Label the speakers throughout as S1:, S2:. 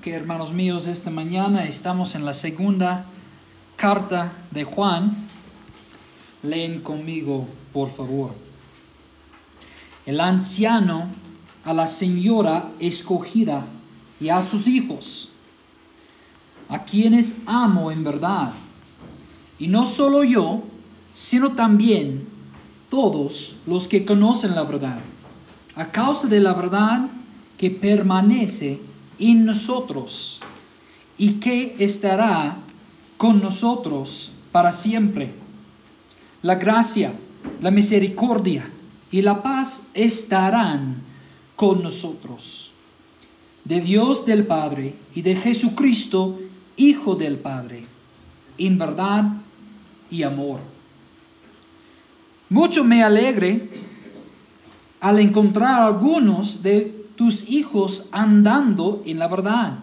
S1: Ok, hermanos míos, esta mañana estamos en la segunda carta de Juan. Leen conmigo, por favor. El anciano a la señora escogida y a sus hijos, a quienes amo en verdad. Y no solo yo, sino también todos los que conocen la verdad, a causa de la verdad que permanece en nosotros y que estará con nosotros para siempre. La gracia, la misericordia y la paz estarán con nosotros. De Dios del Padre y de Jesucristo, Hijo del Padre, en verdad y amor. Mucho me alegre al encontrar algunos de tus hijos andando en la verdad,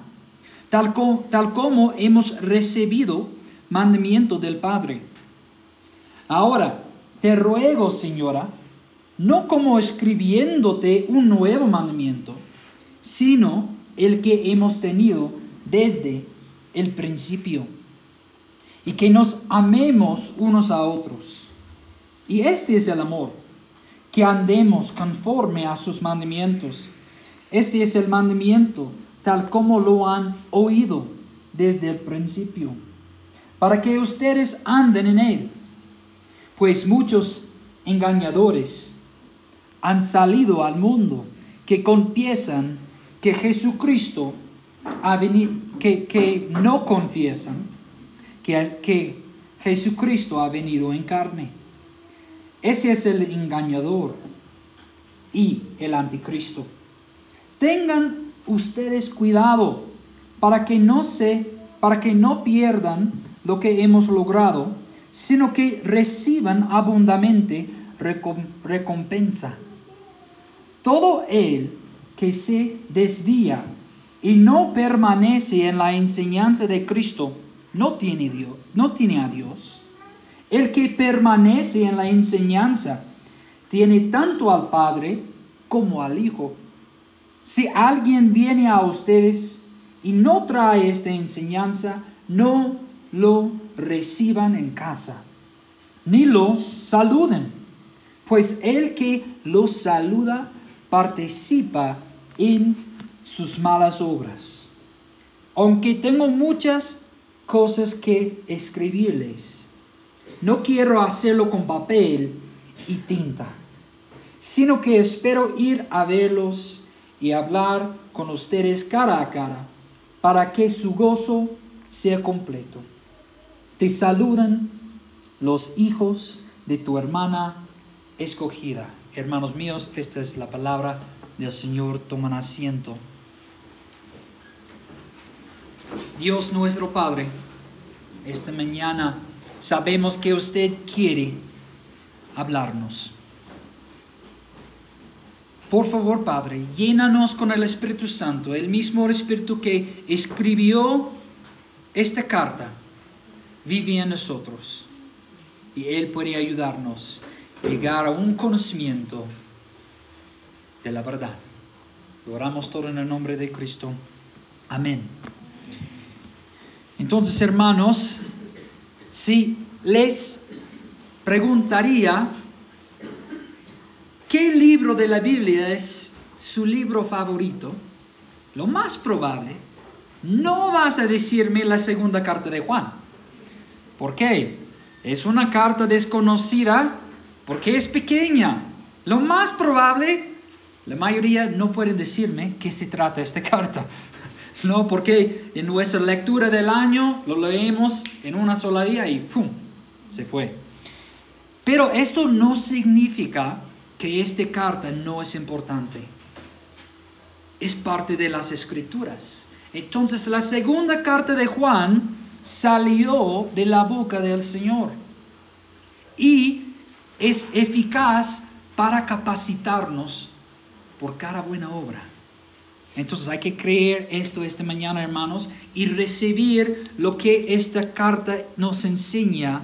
S1: tal, tal como hemos recibido mandamiento del Padre. Ahora, te ruego, señora, no como escribiéndote un nuevo mandamiento, sino el que hemos tenido desde el principio, y que nos amemos unos a otros. Y este es el amor, que andemos conforme a sus mandamientos. Este es el mandamiento, tal como lo han oído desde el principio, para que ustedes anden en él. Pues muchos engañadores han salido al mundo que confiesan que Jesucristo ha venido, que, que no confiesan que, que Jesucristo ha venido en carne. Ese es el engañador y el anticristo. Tengan ustedes cuidado para que no se, para que no pierdan lo que hemos logrado, sino que reciban abundantemente recompensa. Todo el que se desvía y no permanece en la enseñanza de Cristo no tiene, Dios, no tiene a Dios. El que permanece en la enseñanza tiene tanto al Padre como al Hijo. Si alguien viene a ustedes y no trae esta enseñanza, no lo reciban en casa, ni los saluden, pues el que los saluda participa en sus malas obras. Aunque tengo muchas cosas que escribirles, no quiero hacerlo con papel y tinta, sino que espero ir a verlos y hablar con ustedes cara a cara, para que su gozo sea completo. Te saludan los hijos de tu hermana escogida. Hermanos míos, esta es la palabra del Señor. Toman asiento. Dios nuestro Padre, esta mañana sabemos que usted quiere hablarnos. Por favor, Padre, llénanos con el Espíritu Santo, el mismo Espíritu que escribió esta carta, vive en nosotros. Y Él puede ayudarnos a llegar a un conocimiento de la verdad. Lo oramos todo en el nombre de Cristo. Amén. Entonces, hermanos, si les preguntaría ¿Qué libro de la Biblia es su libro favorito? Lo más probable, no vas a decirme la segunda carta de Juan. ¿Por qué? Es una carta desconocida porque es pequeña. Lo más probable, la mayoría no pueden decirme qué se trata esta carta. No, porque en nuestra lectura del año lo leemos en una sola día y ¡pum! se fue. Pero esto no significa que esta carta no es importante. Es parte de las escrituras. Entonces la segunda carta de Juan salió de la boca del Señor y es eficaz para capacitarnos por cada buena obra. Entonces hay que creer esto esta mañana, hermanos, y recibir lo que esta carta nos enseña,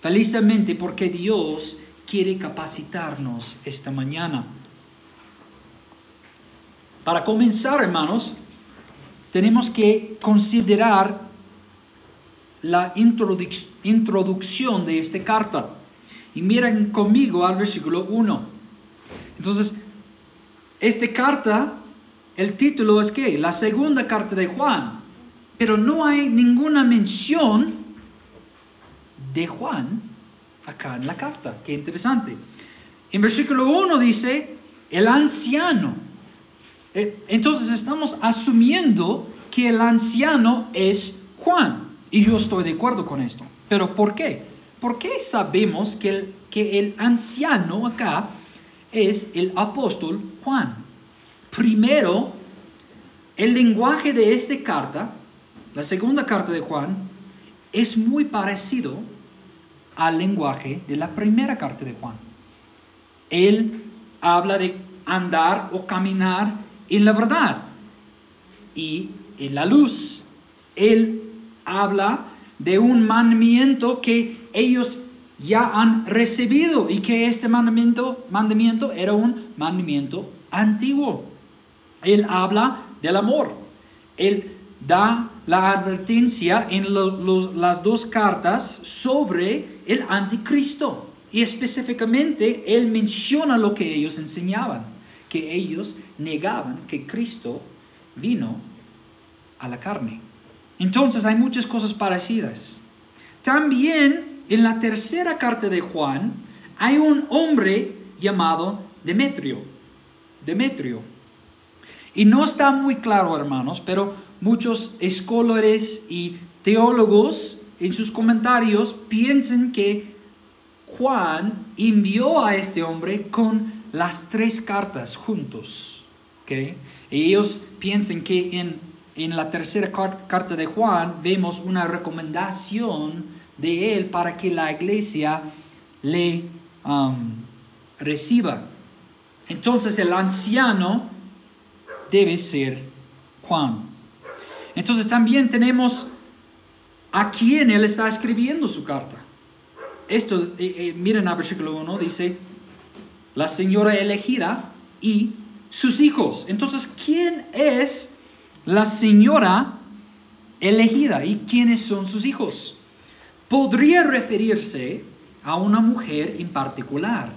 S1: felizmente porque Dios quiere capacitarnos esta mañana. Para comenzar, hermanos, tenemos que considerar la introducción de esta carta. Y miren conmigo al versículo 1. Entonces, esta carta, el título es que la segunda carta de Juan, pero no hay ninguna mención de Juan acá en la carta. Qué interesante. En versículo 1 dice, el anciano. Eh, entonces estamos asumiendo que el anciano es Juan. Y yo estoy de acuerdo con esto. Pero ¿por qué? ¿Por qué sabemos que el, que el anciano acá es el apóstol Juan? Primero, el lenguaje de esta carta, la segunda carta de Juan, es muy parecido al lenguaje de la primera carta de Juan. Él habla de andar o caminar en la verdad y en la luz. Él habla de un mandamiento que ellos ya han recibido y que este mandamiento, mandamiento era un mandamiento antiguo. Él habla del amor. Él da la advertencia en las dos cartas sobre el anticristo. Y específicamente él menciona lo que ellos enseñaban, que ellos negaban que Cristo vino a la carne. Entonces hay muchas cosas parecidas. También en la tercera carta de Juan hay un hombre llamado Demetrio. Demetrio. Y no está muy claro, hermanos, pero muchos escolares y teólogos en sus comentarios piensan que Juan envió a este hombre con las tres cartas juntos. ¿okay? Ellos piensan que en en la tercera carta de Juan vemos una recomendación de él para que la iglesia le um, reciba. Entonces el anciano debe ser Juan. Entonces también tenemos a quién él está escribiendo su carta. Esto, eh, eh, miren al versículo 1, dice, la señora elegida y sus hijos. Entonces, ¿quién es la señora elegida y quiénes son sus hijos. Podría referirse a una mujer en particular,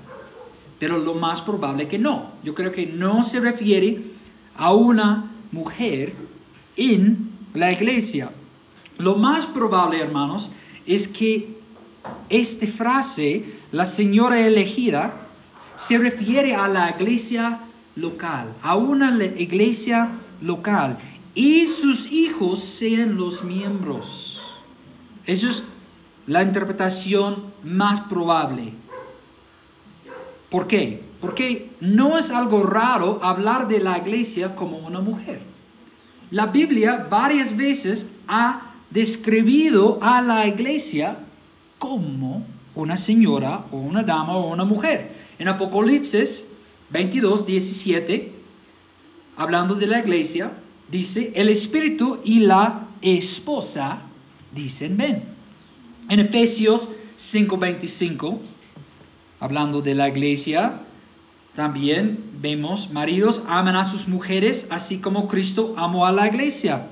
S1: pero lo más probable que no. Yo creo que no se refiere a una mujer en la iglesia. Lo más probable, hermanos, es que esta frase, la señora elegida, se refiere a la iglesia local, a una iglesia local y sus hijos sean los miembros. Esa es la interpretación más probable. ¿Por qué? Porque no es algo raro hablar de la iglesia como una mujer. La Biblia varias veces ha describido a la iglesia como una señora o una dama o una mujer. En Apocalipsis 22, 17, hablando de la iglesia, dice, el espíritu y la esposa dicen ven. En Efesios 5:25, hablando de la iglesia, también vemos, maridos aman a sus mujeres así como Cristo amó a la iglesia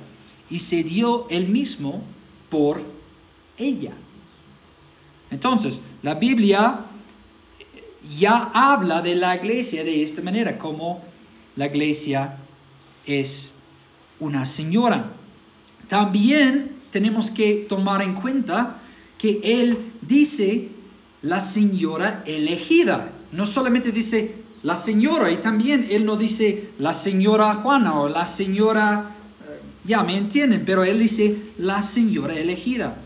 S1: y se dio él mismo por ella. Entonces, la Biblia ya habla de la iglesia de esta manera, como la iglesia es una señora. También tenemos que tomar en cuenta que él dice la señora elegida. No solamente dice la señora, y también él no dice la señora Juana o la señora, ya me entienden, pero él dice la señora elegida.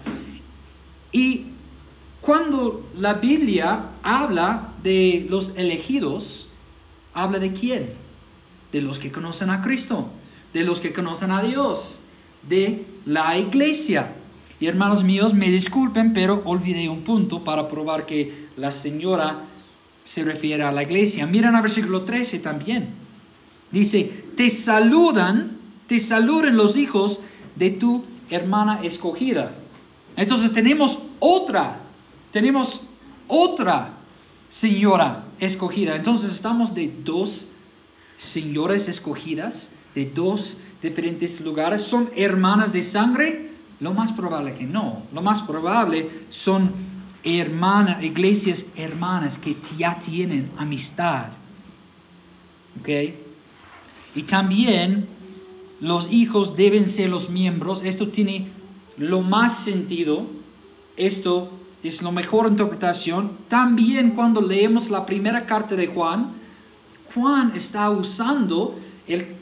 S1: Y cuando la Biblia habla de los elegidos, habla de quién? De los que conocen a Cristo de los que conocen a Dios, de la iglesia. Y hermanos míos, me disculpen, pero olvidé un punto para probar que la señora se refiere a la iglesia. Miren al versículo 13 también. Dice, te saludan, te saluden los hijos de tu hermana escogida. Entonces tenemos otra, tenemos otra señora escogida. Entonces estamos de dos señoras escogidas de dos diferentes lugares. ¿Son hermanas de sangre? Lo más probable que no. Lo más probable son hermanas, iglesias hermanas que ya tienen amistad. ¿Ok? Y también los hijos deben ser los miembros. Esto tiene lo más sentido. Esto es la mejor interpretación. También cuando leemos la primera carta de Juan, Juan está usando el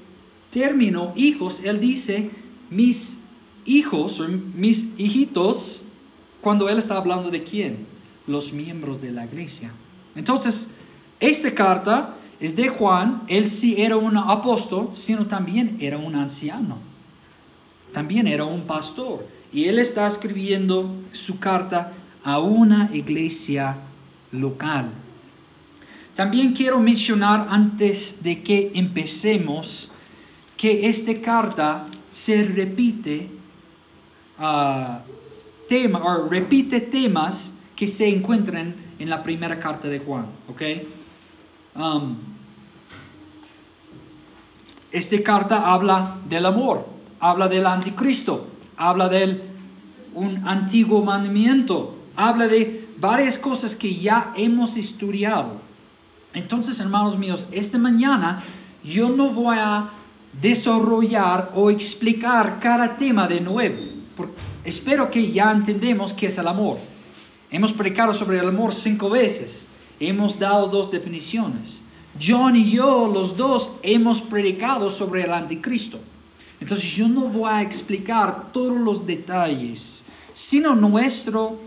S1: término hijos. Él dice mis hijos mis hijitos cuando él está hablando de quién? Los miembros de la iglesia. Entonces, esta carta es de Juan. Él sí era un apóstol, sino también era un anciano. También era un pastor. Y él está escribiendo su carta a una iglesia local. También quiero mencionar antes de que empecemos que esta carta se repite, uh, tema, o repite temas que se encuentran en la primera carta de Juan. ¿ok? Um, esta carta habla del amor, habla del anticristo, habla del un antiguo mandamiento, habla de varias cosas que ya hemos estudiado. Entonces, hermanos míos, esta mañana yo no voy a desarrollar o explicar cada tema de nuevo. Espero que ya entendemos qué es el amor. Hemos predicado sobre el amor cinco veces. Hemos dado dos definiciones. John y yo, los dos, hemos predicado sobre el anticristo. Entonces yo no voy a explicar todos los detalles, sino nuestro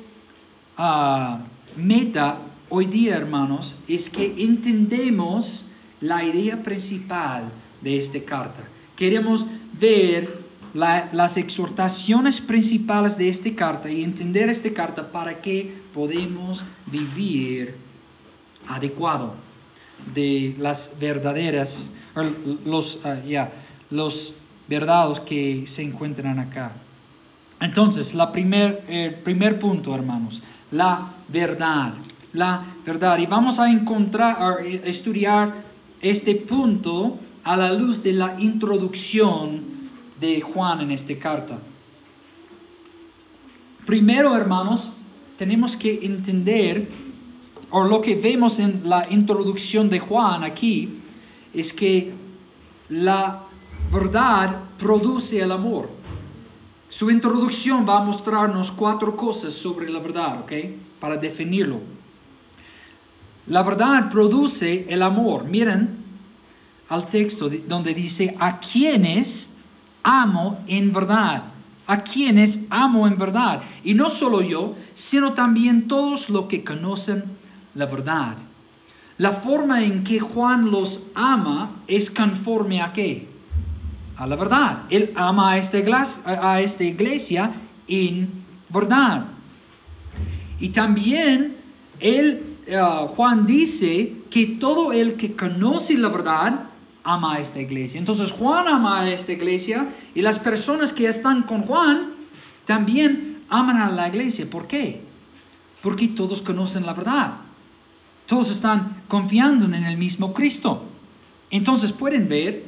S1: Ah, meta hoy día, hermanos, es que entendemos la idea principal de esta carta. Queremos ver las exhortaciones principales de esta carta y entender esta carta para que podamos vivir adecuado de las verdaderas, los, uh, los verdades que se encuentran acá. Entonces, la primer, el primer punto, hermanos, la verdad, la verdad. Y vamos a encontrar, a estudiar este punto a la luz de la introducción de Juan en esta carta. Primero, hermanos, tenemos que entender, o lo que vemos en la introducción de Juan aquí, es que la verdad produce el amor. Su introducción va a mostrarnos cuatro cosas sobre la verdad, ¿ok? Para definirlo. La verdad produce el amor. Miren al texto donde dice, a quienes amo en verdad. A quienes amo en verdad. Y no solo yo, sino también todos los que conocen la verdad. La forma en que Juan los ama es conforme a qué? a la verdad. Él ama a esta iglesia, a esta iglesia en verdad. Y también él, eh, Juan dice que todo el que conoce la verdad ama a esta iglesia. Entonces Juan ama a esta iglesia y las personas que están con Juan también aman a la iglesia. ¿Por qué? Porque todos conocen la verdad. Todos están confiando en el mismo Cristo. Entonces pueden ver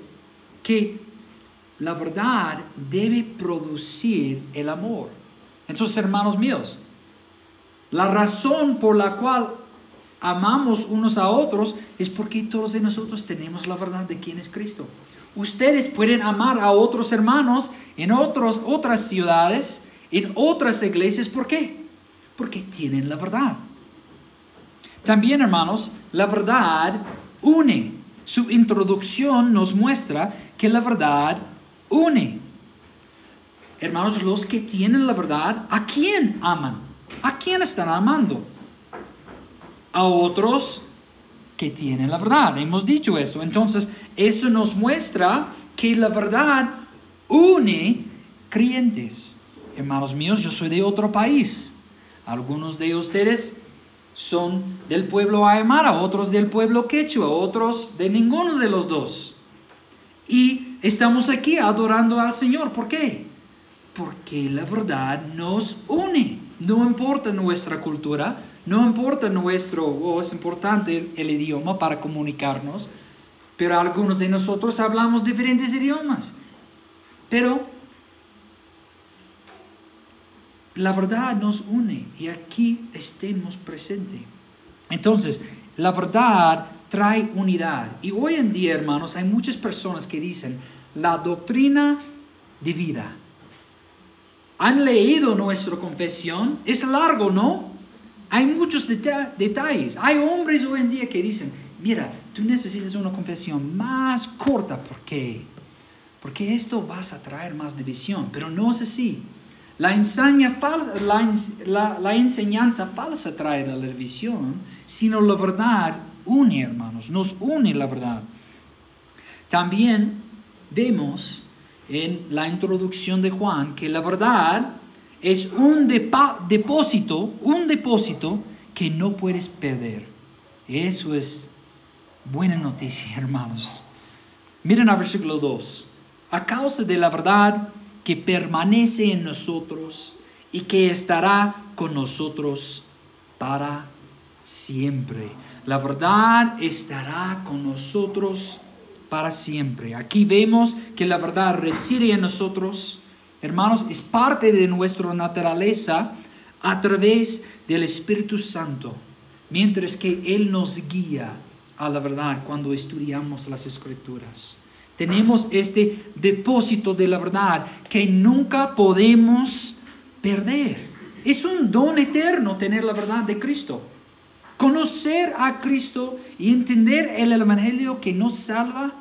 S1: que la verdad debe producir el amor. Entonces, hermanos míos, la razón por la cual amamos unos a otros es porque todos de nosotros tenemos la verdad de quién es Cristo. Ustedes pueden amar a otros hermanos en otros, otras ciudades, en otras iglesias. ¿Por qué? Porque tienen la verdad. También, hermanos, la verdad une. Su introducción nos muestra que la verdad une. Hermanos, los que tienen la verdad, ¿a quién aman? ¿A quién están amando? A otros que tienen la verdad. Hemos dicho esto. Entonces, eso nos muestra que la verdad une creyentes. Hermanos míos, yo soy de otro país. Algunos de ustedes son del pueblo Aymara, otros del pueblo Quechua, otros de ninguno de los dos. Y estamos aquí adorando al Señor. ¿Por qué? Porque la verdad nos une. No importa nuestra cultura, no importa nuestro, oh, es importante el, idioma para comunicarnos, pero algunos de nosotros hablamos diferentes idiomas. Pero la verdad nos une y aquí estemos presentes. Entonces, la verdad trae unidad. Y hoy en día, hermanos, hay muchas personas que dicen la doctrina de vida. Han leído nuestra confesión, es largo, ¿no? Hay muchos detalles. Hay hombres hoy en día que dicen, mira, tú necesitas una confesión más corta. ¿Por qué? Porque esto vas a traer más división. Pero no es así. La, enseñanza falsa trae la división, sino la verdad une, hermanos, nos une la verdad. También vemos en la introducción de Juan que la verdad es un depósito, un depósito que no puedes perder. Eso es buena noticia, hermanos. Miren al versículo 2. A causa de la verdad que permanece en nosotros y que estará con nosotros para siempre. La verdad estará con nosotros para siempre. Aquí vemos que la verdad reside en nosotros. Hermanos, es parte de nuestra naturaleza a través del Espíritu Santo, mientras que Él nos guía a la verdad cuando estudiamos las Escrituras. Tenemos este depósito de la verdad que nunca podemos perder. Es un don eterno tener la verdad de Cristo. Conocer a Cristo y entender el Evangelio que nos salva,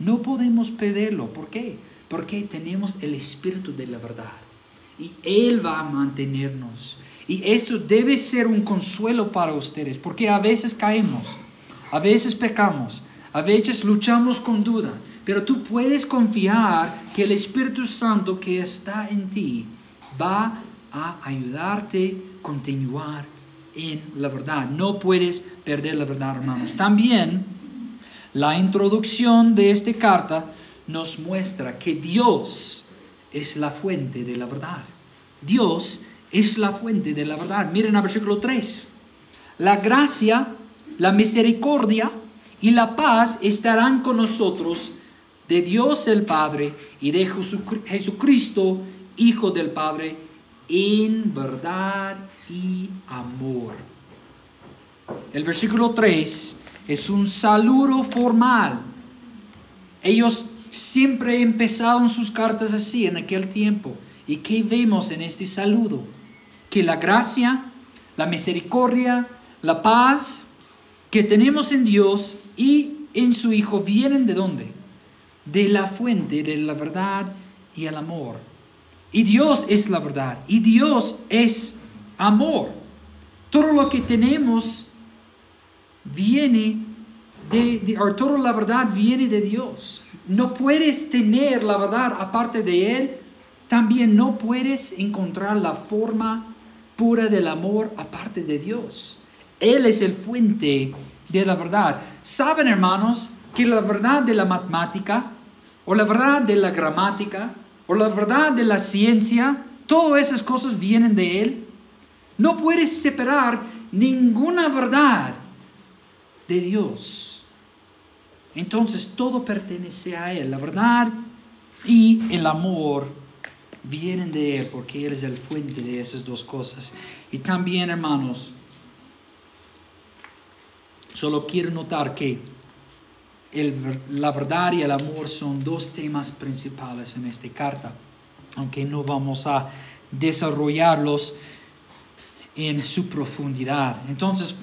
S1: no podemos perderlo. ¿Por qué? Porque tenemos el Espíritu de la verdad. Y Él va a mantenernos. Y esto debe ser un consuelo para ustedes, porque a veces caemos, a veces pecamos, a veces luchamos con duda, pero tú puedes confiar que el Espíritu Santo que está en ti va a ayudarte a continuar en la verdad. No puedes perder la verdad, hermanos. También la introducción de esta carta nos muestra que Dios es la fuente de la verdad. Dios es la fuente de la verdad. Miren al versículo 3. La gracia, la misericordia y la paz estarán con nosotros de Dios el Padre y de Jesucristo, Hijo del Padre, en verdad y amor. El versículo 3 es un saludo formal. Ellos siempre empezaron sus cartas así en aquel tiempo. ¿Y qué vemos en este saludo? Que la gracia, la misericordia, la paz que tenemos en Dios y en su Hijo vienen de dónde? De la fuente de la verdad y el amor. Y Dios es la verdad y Dios es amor. Todo lo que tenemos viene de, toda la verdad viene de Dios. No puedes tener la verdad aparte de Él. También no puedes encontrar la forma pura del amor aparte de Dios. Él es el fuente de la verdad. ¿Saben, hermanos, que la verdad de la matemática o la verdad de la gramática, o la verdad de la ciencia, todas esas cosas vienen de Él. No puedes separar ninguna verdad de Dios. Entonces todo pertenece a Él. La verdad y el amor vienen de Él porque Él es el fuente de esas dos cosas. Y también, hermanos, solo quiero notar que la verdad y el amor son dos temas principales en esta carta, aunque no vamos a desarrollarlos en su profundidad. Entonces,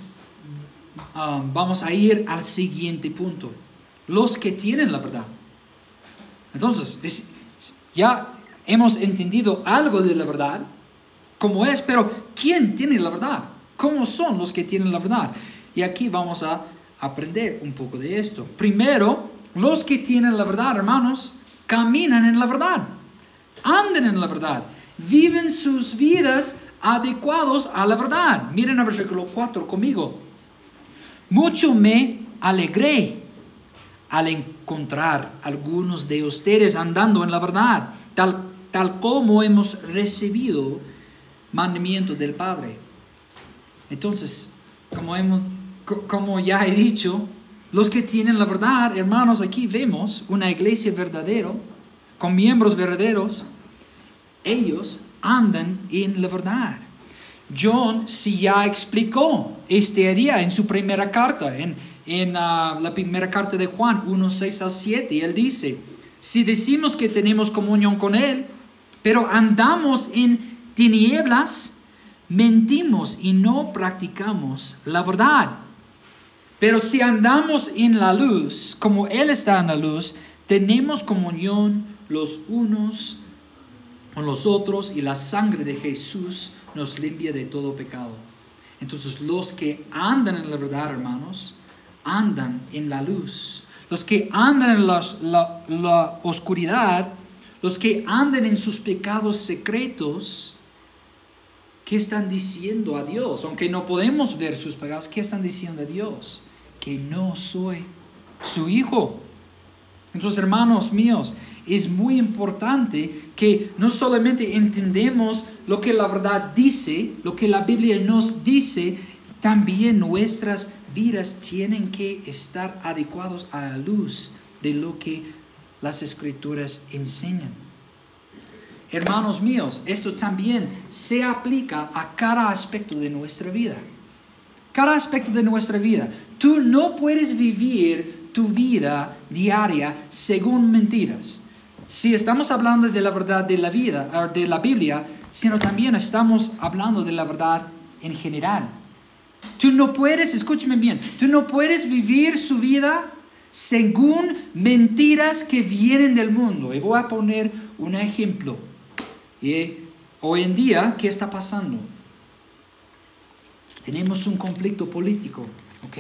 S1: ah, vamos a ir al siguiente punto. Los que tienen la verdad. Entonces, ya hemos entendido algo de la verdad, como es, pero ¿quién tiene la verdad? ¿Cómo son los que tienen la verdad? Y aquí vamos a aprender un poco de esto. Primero, los que tienen la verdad, hermanos, caminan en la verdad, anden en la verdad, viven sus vidas adecuados a la verdad. Miren el versículo 4 conmigo. Mucho me alegré al encontrar algunos de ustedes andando en la verdad, tal, tal como hemos recibido mandamiento del Padre. Entonces, como hemos como ya he dicho, los que tienen la verdad, hermanos, aquí vemos una iglesia verdadera, con miembros verdaderos, ellos andan en la verdad. John sí ya explicó este día en su primera carta, en, en ah, la primera carta de Juan 1, 6 al 7. Él dice, si decimos que tenemos comunión con Él, pero andamos en tinieblas, mentimos y no practicamos la verdad. Pero si andamos en la luz, como Él está en la luz, tenemos comunión los unos con los otros y la sangre de Jesús nos limpia de todo pecado. Entonces los que andan en la verdad, hermanos, andan en la luz. Los que andan en la, oscuridad, los que andan en sus pecados secretos, ¿qué están diciendo a Dios? Aunque no podemos ver sus pecados, ¿qué están diciendo a Dios? Que no soy su hijo. Entonces, hermanos míos, es muy importante que no solamente entendemos lo que la verdad dice, lo que la Biblia nos dice, también nuestras vidas tienen que estar adecuados a la luz de lo que las escrituras enseñan. Hermanos míos, esto también se aplica a cada aspecto de nuestra vida. Cada aspecto de nuestra vida. Tú no puedes vivir tu vida diaria según mentiras si estamos hablando de la verdad de la vida, de la Biblia, sino también estamos hablando de la verdad en general. Tú no puedes, escúchame bien, tú no puedes vivir su vida según mentiras que vienen del mundo. Y voy a poner un ejemplo. Y hoy en día, ¿qué está pasando? Tenemos un conflicto político, ¿ok?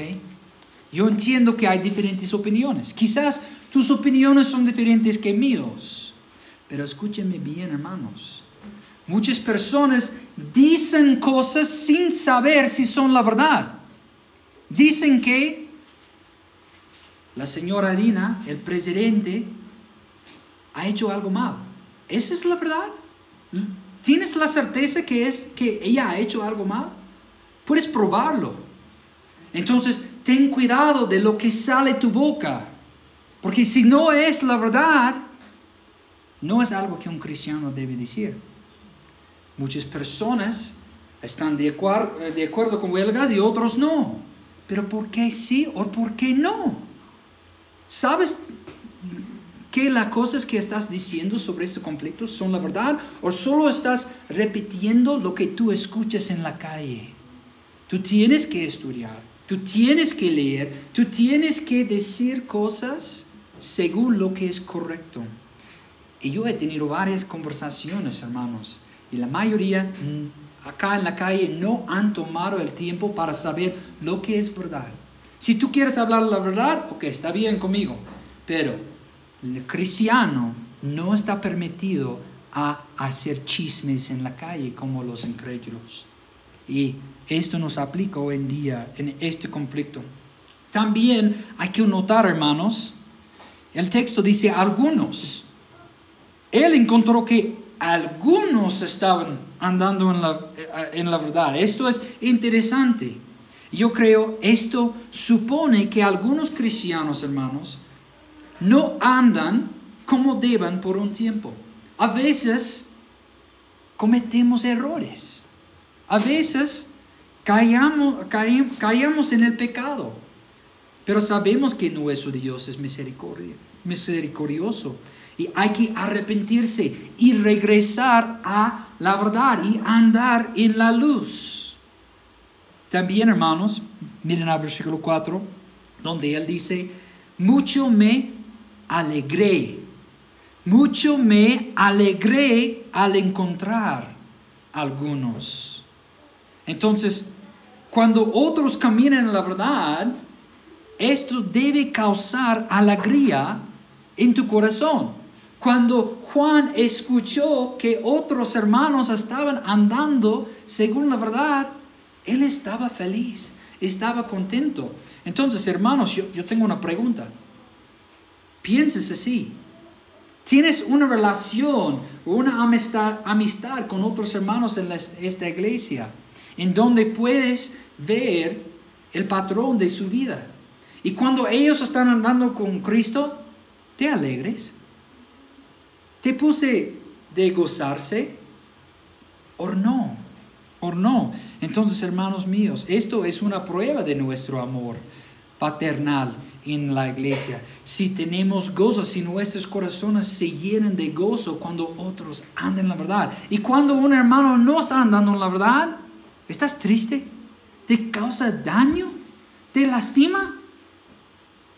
S1: Yo entiendo que hay diferentes opiniones. Quizás tus opiniones son diferentes que míos. Pero escúchenme bien, hermanos. Muchas personas dicen cosas sin saber si son la verdad. Dicen que la señora Dina, el presidente, ha hecho algo mal. ¿Esa es la verdad? ¿Tienes la certeza que es que ella ha hecho algo mal? Puedes probarlo. Entonces, ten cuidado de lo que sale tu boca. Porque si no es la verdad, no es algo que un cristiano debe decir. Muchas personas están de, acuerdo, de acuerdo con huelgas y otros no. Pero ¿por qué sí o por qué no? ¿Sabes que las cosas que estás diciendo sobre este conflicto son la verdad o solo estás repitiendo lo que tú escuchas en la calle? Tú tienes que estudiar, tú tienes que leer, tú tienes que decir cosas según lo que es correcto. Y yo he tenido varias conversaciones, hermanos, y la mayoría mm, acá en la calle no han tomado el tiempo para saber lo que es verdad. Si tú quieres hablar la verdad, ok, está bien conmigo, pero el cristiano no está permitido a hacer chismes en la calle como los incrédulos. Y esto nos aplica hoy en día en este conflicto. También hay que notar, hermanos, el texto dice algunos. Él encontró que algunos estaban andando en la, eh, en la verdad. Esto es interesante. Yo creo esto supone que algunos cristianos, hermanos, no andan como deban por un tiempo. A veces cometemos errores. A veces caemos, caemos en el pecado. Pero sabemos que nuestro Dios es misericordioso y hay que arrepentirse y regresar a la verdad y andar en la luz. También, hermanos, miren al versículo 4, donde él dice, mucho me alegré, mucho me alegré al encontrar algunos. Entonces, cuando otros caminan en la verdad, esto debe causar alegría en tu corazón. Cuando Juan escuchó que otros hermanos estaban andando según la verdad, él estaba feliz, estaba contento. Entonces, hermanos, yo, tengo una pregunta. Pienses así. ¿Tienes una relación o una amistad, amistad con otros hermanos en esta iglesia en donde puedes ver el patrón de su vida? Y cuando ellos están andando con Cristo, te alegres. ¿Te puse de gozarse o no? ¿O no? Entonces, hermanos míos, esto es una prueba de nuestro amor paternal en la iglesia. Si tenemos gozo, si nuestros corazones se llenan de gozo cuando otros andan en la verdad. Y cuando un hermano no está andando en la verdad, ¿estás triste? ¿Te causa daño? ¿Te lastima?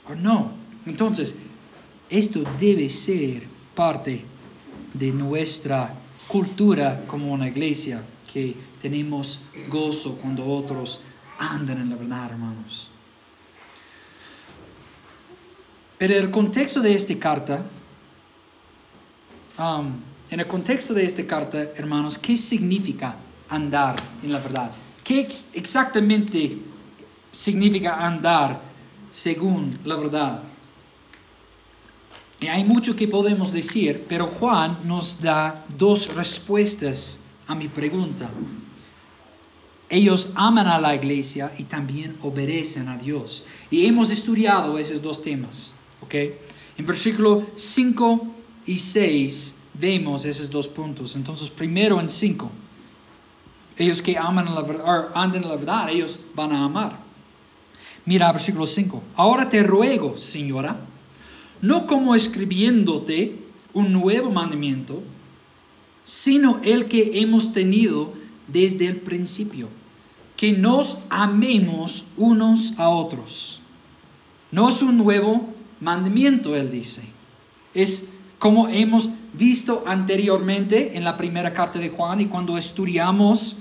S1: ¿O no? Entonces, esto debe ser parte de nuestra cultura como una iglesia, que tenemos gozo cuando otros andan en la verdad, hermanos. Pero el contexto de esta carta, um, en el contexto de esta carta, hermanos, ¿qué significa andar en la verdad? ¿Qué exactamente significa andar según la verdad? Y hay mucho que podemos decir, pero Juan nos da dos respuestas a mi pregunta. Ellos aman a la iglesia y también obedecen a Dios. Y hemos estudiado esos dos temas. En versículo 5 y 6 vemos esos dos puntos. Entonces, primero en 5, ellos que aman la verdad, andan en la verdad, ellos van a amar. Mira, versículo 5. Ahora te ruego, señora, no como escribiéndote un nuevo mandamiento, sino el que hemos tenido desde el principio, que nos amemos unos a otros. No es un nuevo mandamiento, él dice. Es como hemos visto anteriormente en la primera carta de Juan y cuando estudiamos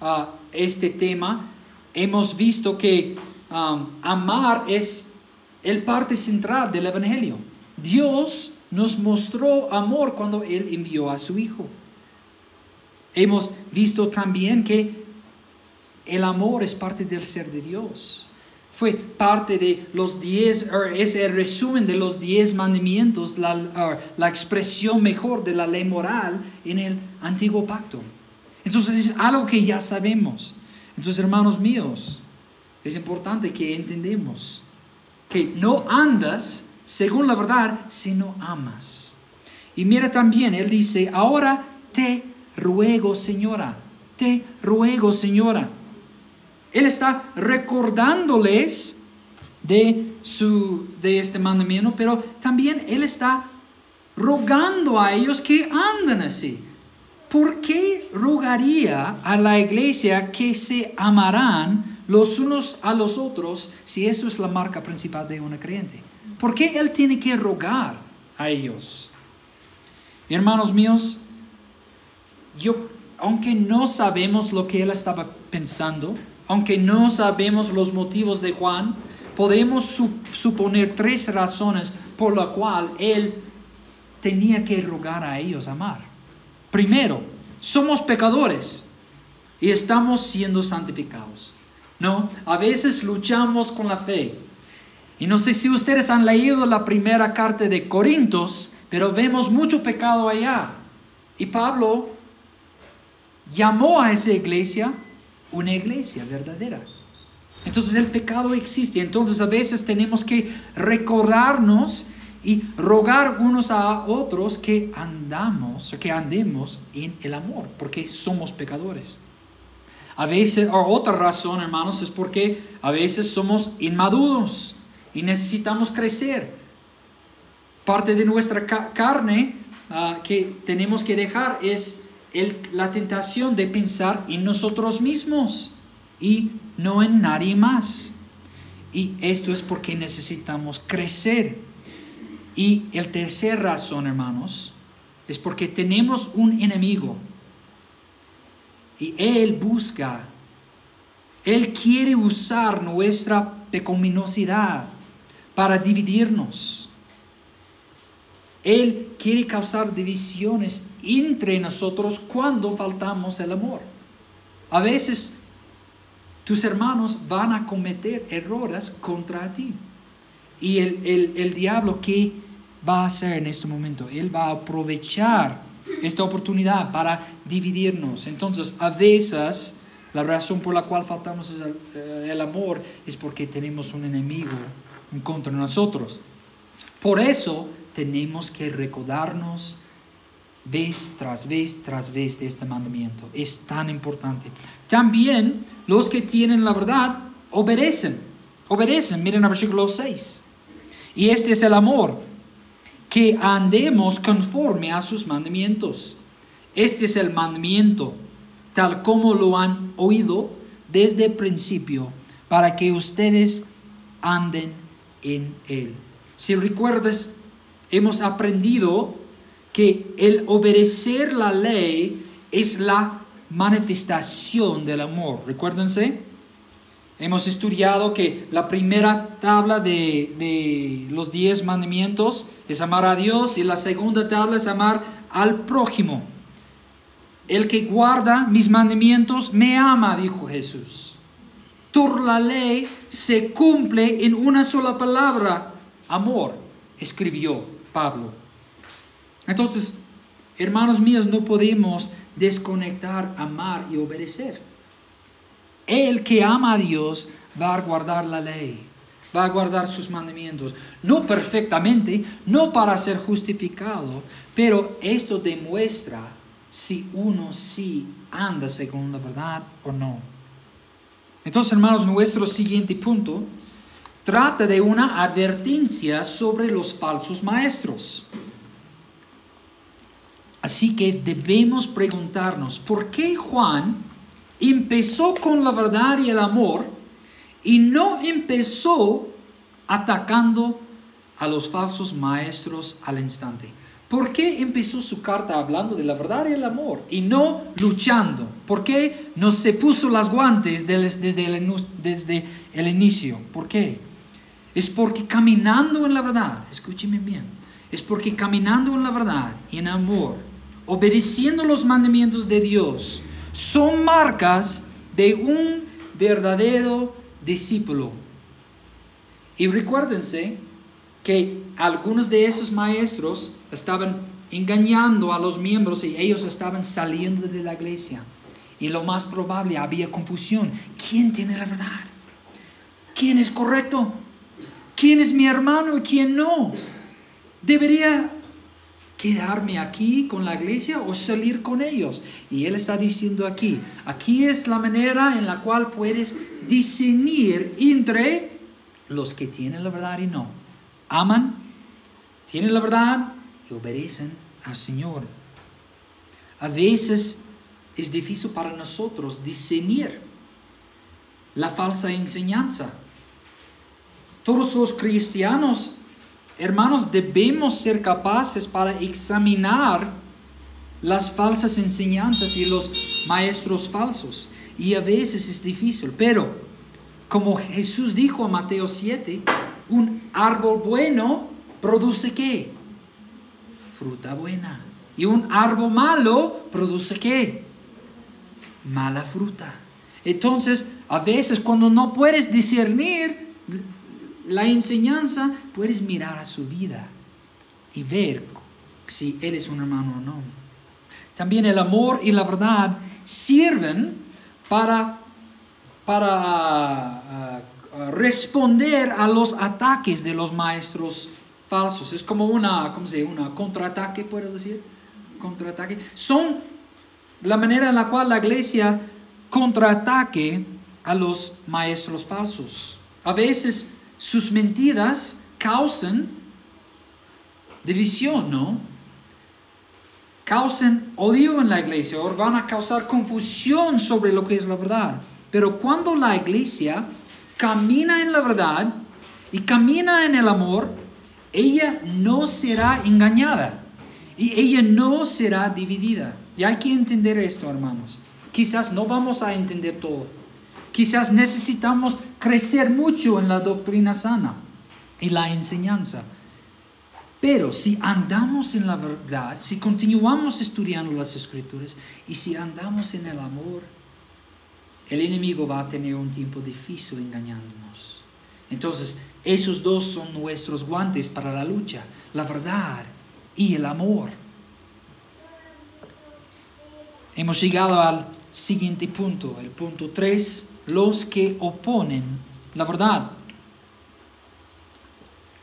S1: ah, este tema, hemos visto que um, amar es el parte central del Evangelio. Dios nos mostró amor cuando Él envió a su Hijo. Hemos visto también que el amor es parte del ser de Dios fue parte de los diez, es el resumen de los diez mandamientos, la, la expresión mejor de la ley moral en el antiguo pacto. Entonces es algo que ya sabemos. Entonces, hermanos míos, es importante que entendemos que no andas según la verdad si no amas. Y mira también, él dice, ahora te ruego, señora, te ruego, señora. Él está recordándoles de, su, de este mandamiento, pero también Él está rogando a ellos que andan así. ¿Por qué rogaría a la iglesia que se amarán los unos a los otros si eso es la marca principal de una creyente? ¿Por qué Él tiene que rogar a ellos? Hermanos míos, yo, aunque no sabemos lo que Él estaba pensando, aunque no sabemos los motivos de Juan, podemos suponer tres razones por las cuales él tenía que rogar a ellos amar. Primero, somos pecadores y estamos siendo santificados. ¿No? A veces luchamos con la fe. Y no sé si ustedes han leído la primera carta de Corintios, pero vemos mucho pecado allá. Y Pablo llamó a esa iglesia una iglesia verdadera. Entonces el pecado existe. Entonces a veces tenemos que recordarnos y rogar unos a otros que andamos, que andemos en el amor, porque somos pecadores. A veces, o otra razón, hermanos, es porque a veces somos inmaduros y necesitamos crecer. Parte de nuestra carne ah, que tenemos que dejar es la tentación de pensar en nosotros mismos y no en nadie más. Y esto es porque necesitamos crecer. Y el tercer razón, hermanos, es porque tenemos un enemigo. Y él busca, él quiere usar nuestra pecaminosidad para dividirnos él quiere causar divisiones entre nosotros cuando faltamos el amor. A veces tus hermanos van a cometer errores contra ti. Y el, diablo, ¿qué va a hacer en este momento? Él va a aprovechar esta oportunidad para dividirnos. Entonces, a veces, la razón por la cual faltamos el, eh, el amor es porque tenemos un enemigo en contra nosotros. Por eso tenemos que recordarnos vez tras vez tras vez de este mandamiento. Es tan importante. También los que tienen la verdad obedecen. Obedecen. Miren el versículo 6. Y este es el amor, que andemos conforme a sus mandamientos. Este es el mandamiento, tal como lo han oído desde el principio, para que ustedes anden en él. Si recuerdas, hemos aprendido que el obedecer la ley es la manifestación del amor. Recuérdense, hemos estudiado que la primera tabla de, los diez mandamientos es amar a Dios y la segunda tabla es amar al prójimo. El que guarda mis mandamientos me ama, dijo Jesús. Toda la ley se cumple en una sola palabra, amor, escribió Pablo. Entonces, hermanos míos, no podemos desconectar, amar y obedecer. El que ama a Dios va a guardar la ley, va a guardar sus mandamientos, no perfectamente, no para ser justificado, pero esto demuestra si uno sí anda según la verdad o no. Entonces, hermanos, nuestro siguiente punto trata de una advertencia sobre los falsos maestros. Así que debemos preguntarnos, ¿por qué Juan empezó con la verdad y el amor y no empezó atacando a los falsos maestros al instante? ¿Por qué empezó su carta hablando de la verdad y el amor y no luchando? ¿Por qué no se puso las guantes desde el, desde el inicio? ¿Por qué? Es porque caminando en la verdad, escúcheme bien, es porque caminando en la verdad y en amor, obedeciendo los mandamientos de Dios, son marcas de un verdadero discípulo. Y recuérdense que algunos de esos maestros estaban engañando a los miembros y ellos estaban saliendo de la iglesia. Y lo más probable había confusión. ¿Quién tiene la verdad? ¿Quién es correcto? ¿Quién es mi hermano y quién no? Debería quedarme aquí con la iglesia o salir con ellos. Y él está diciendo aquí, aquí es la manera en la cual puedes discernir entre los que tienen la verdad y no. Aman, tienen la verdad y obedecen al Señor. A veces es difícil para nosotros discernir la falsa enseñanza. Todos los cristianos Hermanos, debemos ser capaces para examinar las falsas enseñanzas y los maestros falsos. Y a veces es difícil, pero como Jesús dijo en Mateo 7, un árbol bueno produce qué? Fruta buena. Y un árbol malo produce qué? Mala fruta. Entonces, a veces cuando no puedes discernir la enseñanza, puedes mirar a su vida y ver si él es un hermano o no. También el amor y la verdad sirven para, para uh, responder a los ataques de los maestros falsos. Es como una, ¿cómo se Una contraataque, puedo decir. Contraataque. Son la manera en la cual la iglesia contraataque a los maestros falsos. A veces sus mentiras causan división, ¿no? Causan odio en la iglesia o van a causar confusión sobre lo que es la verdad. Pero cuando la iglesia camina en la verdad y camina en el amor, ella no será engañada y ella no será dividida. Y hay que entender esto, hermanos. Quizás no vamos a entender todo. Quizás necesitamos crecer mucho en la doctrina sana y la enseñanza. Pero si andamos en la verdad, si continuamos estudiando las escrituras y si andamos en el amor, el enemigo va a tener un tiempo difícil engañándonos. Entonces, esos dos son nuestros guantes para la lucha, la verdad y el amor. Hemos llegado al siguiente punto, el punto 3, los que oponen la verdad.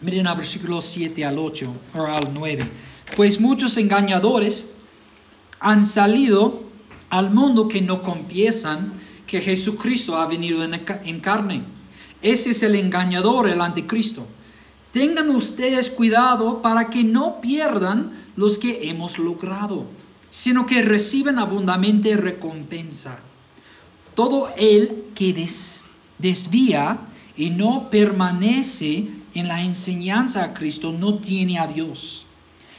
S1: Miren a versículos 7 al 8 o al 9. Pues muchos engañadores han salido al mundo que no confiesan que Jesucristo ha venido en, carne. Ese es el engañador, el anticristo. Tengan ustedes cuidado para que no pierdan los que hemos logrado, sino que reciban abundantemente recompensa. Todo el que desvía y no permanece en la enseñanza a Cristo no tiene a Dios.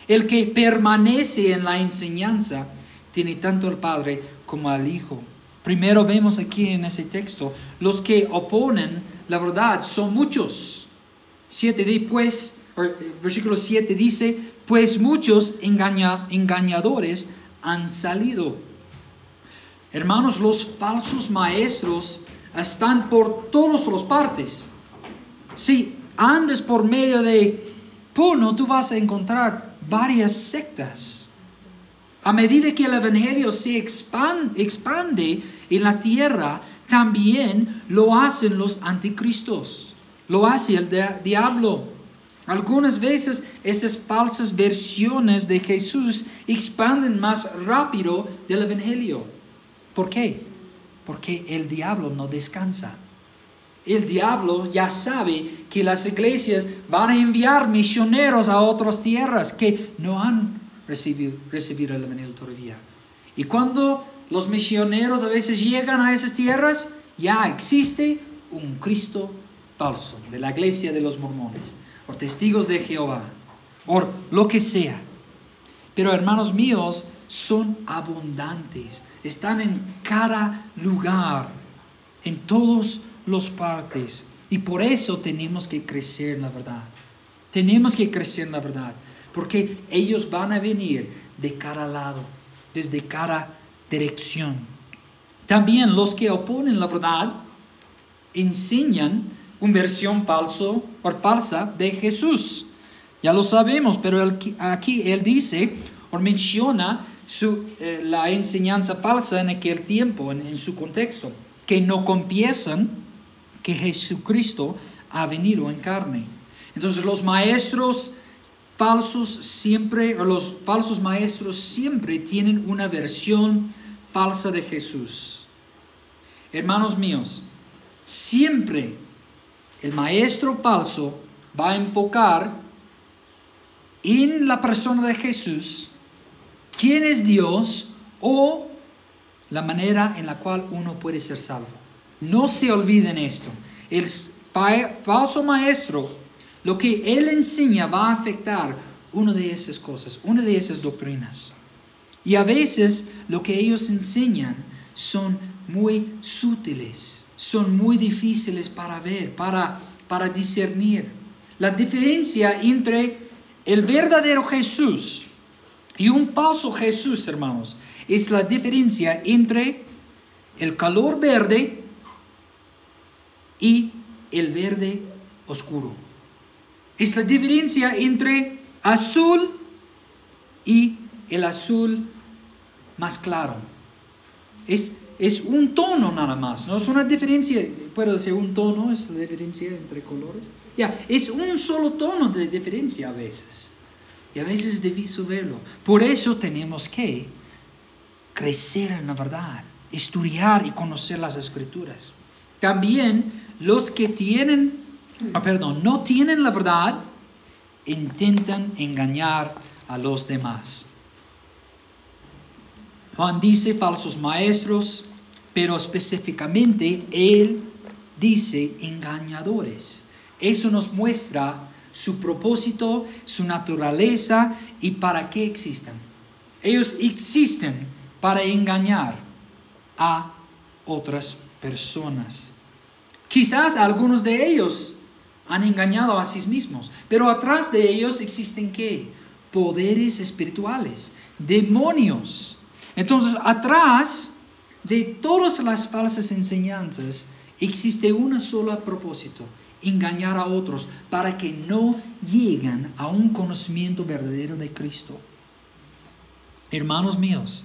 S1: El que permanece en la enseñanza tiene tanto al Padre como al Hijo. Primero vemos aquí en ese texto, los que oponen la verdad son muchos. Siete pues, versículo 7 dice, pues muchos engañadores han salido. Hermanos, los falsos maestros están por todas las partes. Si andes por medio de Puno, tú vas a encontrar varias sectas. A medida que el Evangelio se expande, en la tierra, también lo hacen los anticristos, lo hace el diablo. Algunas veces esas falsas versiones de Jesús expanden más rápido del Evangelio. ¿Por qué? Porque el diablo no descansa. El diablo ya sabe que las iglesias van a enviar misioneros a otras tierras que no han recibido, recibido el Evangelio todavía. Y cuando los misioneros a veces llegan a esas tierras, ya existe un Cristo falso de la iglesia de los mormones, o testigos de Jehová, o lo que sea. Pero hermanos míos, son abundantes, están en cada lugar, en todos los partes. Y por eso tenemos que crecer en la verdad. Tenemos que crecer en la verdad, porque ellos van a venir de cada lado, desde cada dirección. También los que oponen la verdad enseñan una versión falso o falsa de Jesús. Ya lo sabemos, pero aquí él dice o menciona eh, la enseñanza falsa en aquel tiempo, en, su contexto, que no confiesan que Jesucristo ha venido en carne. Entonces los maestros falsos siempre, los falsos maestros siempre tienen una versión falsa de Jesús. Hermanos míos, siempre el maestro falso va a enfocar en la persona de Jesús quién es Dios o la manera en la cual uno puede ser salvo. No se olviden esto. El falso maestro, lo que él enseña va a afectar una de esas cosas, una de esas doctrinas. Y a veces lo que ellos enseñan son muy sutiles, son muy difíciles para ver, para, para discernir. La diferencia entre el verdadero Jesús y un falso Jesús, hermanos, es la diferencia entre el color verde y el verde oscuro. Es la diferencia entre azul y el azul más claro. Es, es un tono nada más, no es una diferencia, puedo decir un tono, es la diferencia entre colores. Ya, es un solo tono de diferencia a veces. Y a veces es difícil verlo. Por eso tenemos que crecer en la verdad, estudiar y conocer las escrituras. También los que tienen, ah, perdón, no tienen la verdad, intentan engañar a los demás. Juan dice falsos maestros, pero específicamente él dice engañadores. Eso nos muestra su propósito, su naturaleza y para qué existen. Ellos existen para engañar a otras personas. Quizás algunos de ellos han engañado a sí mismos, pero atrás de ellos existen qué? Poderes espirituales, demonios. Entonces, atrás de todas las falsas enseñanzas existe un solo propósito, engañar a otros para que no lleguen a un conocimiento verdadero de Cristo. Hermanos míos,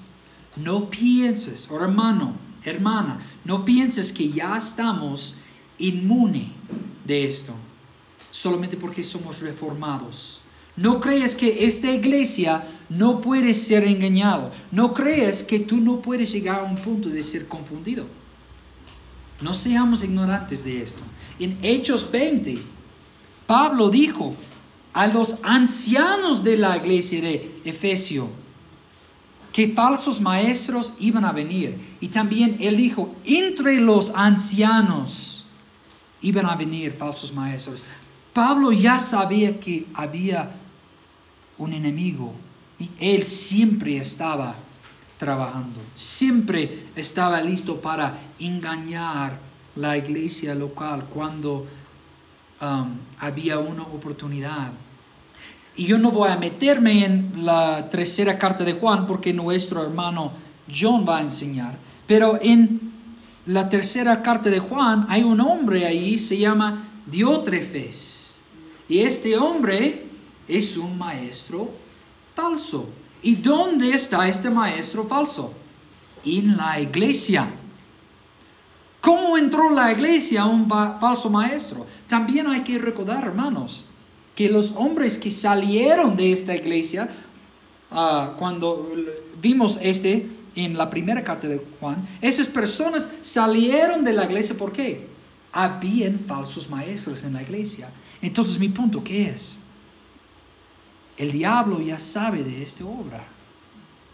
S1: no pienses, oh hermano, hermana, no pienses que ya estamos inmune de esto, solamente porque somos reformados. No creas que esta iglesia no puedes ser engañado. No creas que tú no puedes llegar a un punto de ser confundido. No seamos ignorantes de esto. En Hechos 20, Pablo dijo a los ancianos de la iglesia de Efesio que falsos maestros iban a venir. Y también él dijo, entre los ancianos iban a venir falsos maestros. Pablo ya sabía que había un enemigo y él siempre estaba trabajando, siempre estaba listo para engañar la iglesia local cuando um, había una oportunidad. Y yo no voy a meterme en la tercera carta de Juan porque nuestro hermano John va a enseñar, pero en la tercera carta de Juan hay un hombre ahí, se llama Diótrefes. Y este hombre es un maestro falso. ¿Y dónde está este maestro falso? En la iglesia. ¿Cómo entró la iglesia un falso maestro? También hay que recordar, hermanos, que los hombres que salieron de esta iglesia, ah, cuando vimos este en la primera carta de Juan, esas personas salieron de la iglesia, ¿por qué? habían falsos maestros en la iglesia. Entonces mi punto, ¿qué es? El diablo ya sabe de esta obra.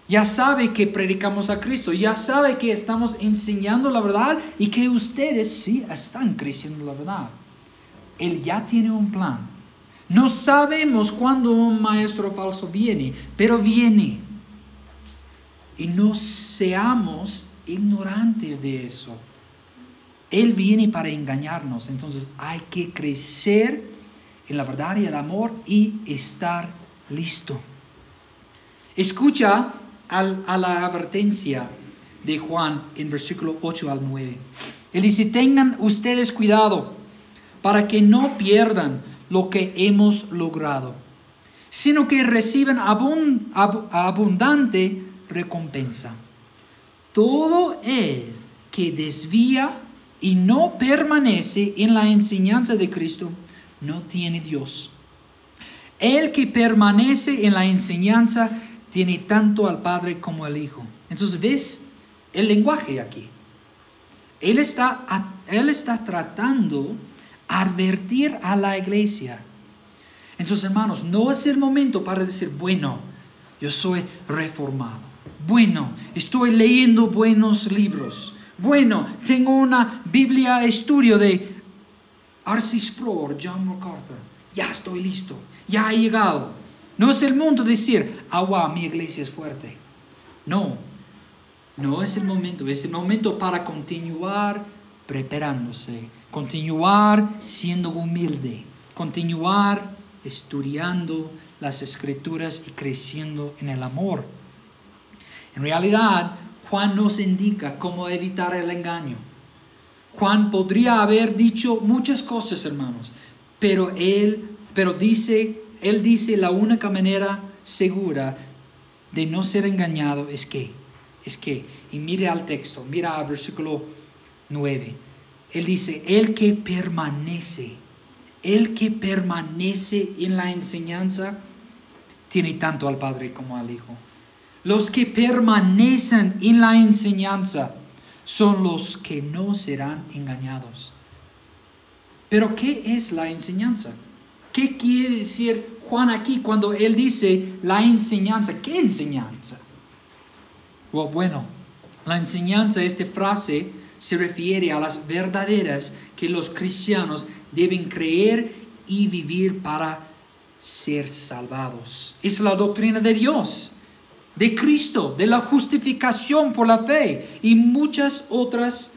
S1: Ya sabe que predicamos a Cristo, ya sabe que estamos enseñando la verdad y que ustedes sí están creciendo la verdad. Él ya tiene un plan. No sabemos cuándo un maestro falso viene, pero viene. Y no seamos ignorantes de eso. Él viene para engañarnos. Entonces hay que crecer en la verdad y el amor y estar listo. Escucha a la advertencia de Juan en versículo 8 al 9. Él dice, tengan ustedes cuidado para que no pierdan lo que hemos logrado, sino que reciban abundante recompensa. Todo el que desvía y no permanece en la enseñanza de Cristo, no tiene Dios. El que permanece en la enseñanza tiene tanto al Padre como al Hijo. Entonces, ¿ves el lenguaje aquí? Él está, él está tratando advertir a la iglesia. Entonces, hermanos, no es el momento para decir, bueno, yo soy reformado. Bueno, estoy leyendo buenos libros. Bueno, tengo una Biblia estudio de Arcis Pro John MacArthur. Ya estoy listo, ya he llegado. No es el mundo decir, agua, mi iglesia es fuerte. No, no es el momento, es el momento para continuar preparándose, continuar siendo humilde, continuar estudiando las escrituras y creciendo en el amor. En realidad, Juan nos indica cómo evitar el engaño. Juan podría haber dicho muchas cosas, hermanos, pero él, pero dice, él dice la única manera segura de no ser engañado es que, es que, y mire al texto, mira al versículo 9. Él dice, el que permanece, el que permanece en la enseñanza, tiene tanto al Padre como al Hijo. Los que permanecen en la enseñanza son los que no serán engañados. Pero ¿qué es la enseñanza? ¿Qué quiere decir Juan aquí cuando él dice la enseñanza? ¿Qué enseñanza? bueno, la enseñanza, esta frase, se refiere a las verdaderas que los cristianos deben creer y vivir para ser salvados. Es la doctrina de Dios de Cristo, de la justificación por la fe y muchas otras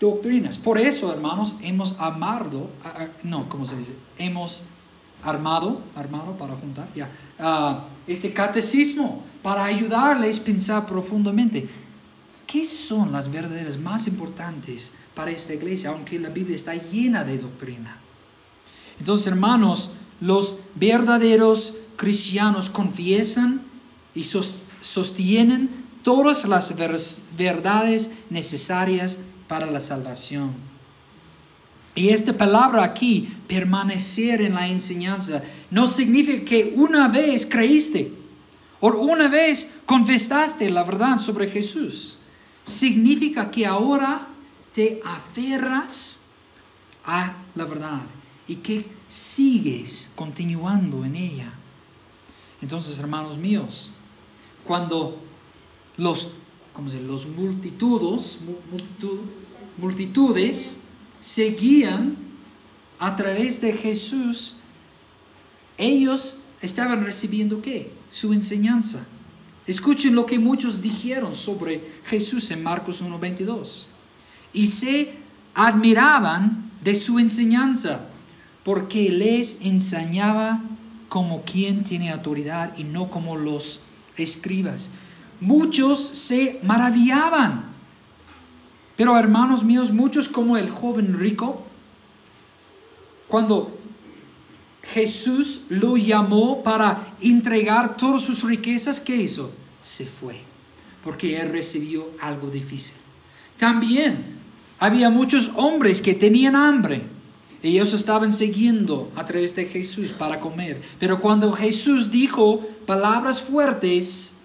S1: doctrinas. Por eso, hermanos, hemos amado, no, ¿cómo se dice? Hemos armado, armado para juntar, ya, este catecismo para ayudarles a pensar profundamente. ¿Qué son las verdaderas más importantes para esta iglesia, aunque la Biblia está llena de doctrina? Entonces, hermanos, los verdaderos cristianos confiesan y sostienen todas las verdades necesarias para la salvación. Y esta palabra aquí, permanecer en la enseñanza, no significa que una vez creíste o una vez confesaste la verdad sobre Jesús, significa que ahora te aferras a la verdad y que sigues continuando en ella. Entonces, hermanos míos, cuando los, ¿cómo se los multitudes, multitudes seguían a través de Jesús, ellos estaban recibiendo qué? Su enseñanza. Escuchen lo que muchos dijeron sobre Jesús en Marcos 1.22. Y se admiraban de su enseñanza, porque les enseñaba como quien tiene autoridad y no como los escribas. Muchos se maravillaban. Pero hermanos míos, muchos como el joven rico, cuando Jesús lo llamó para entregar todas sus riquezas, ¿qué hizo? Se fue, porque él recibió algo difícil. También había muchos hombres que tenían hambre. Ellos estaban siguiendo a través de Jesús para comer. Pero cuando Jesús dijo palabras fuertes,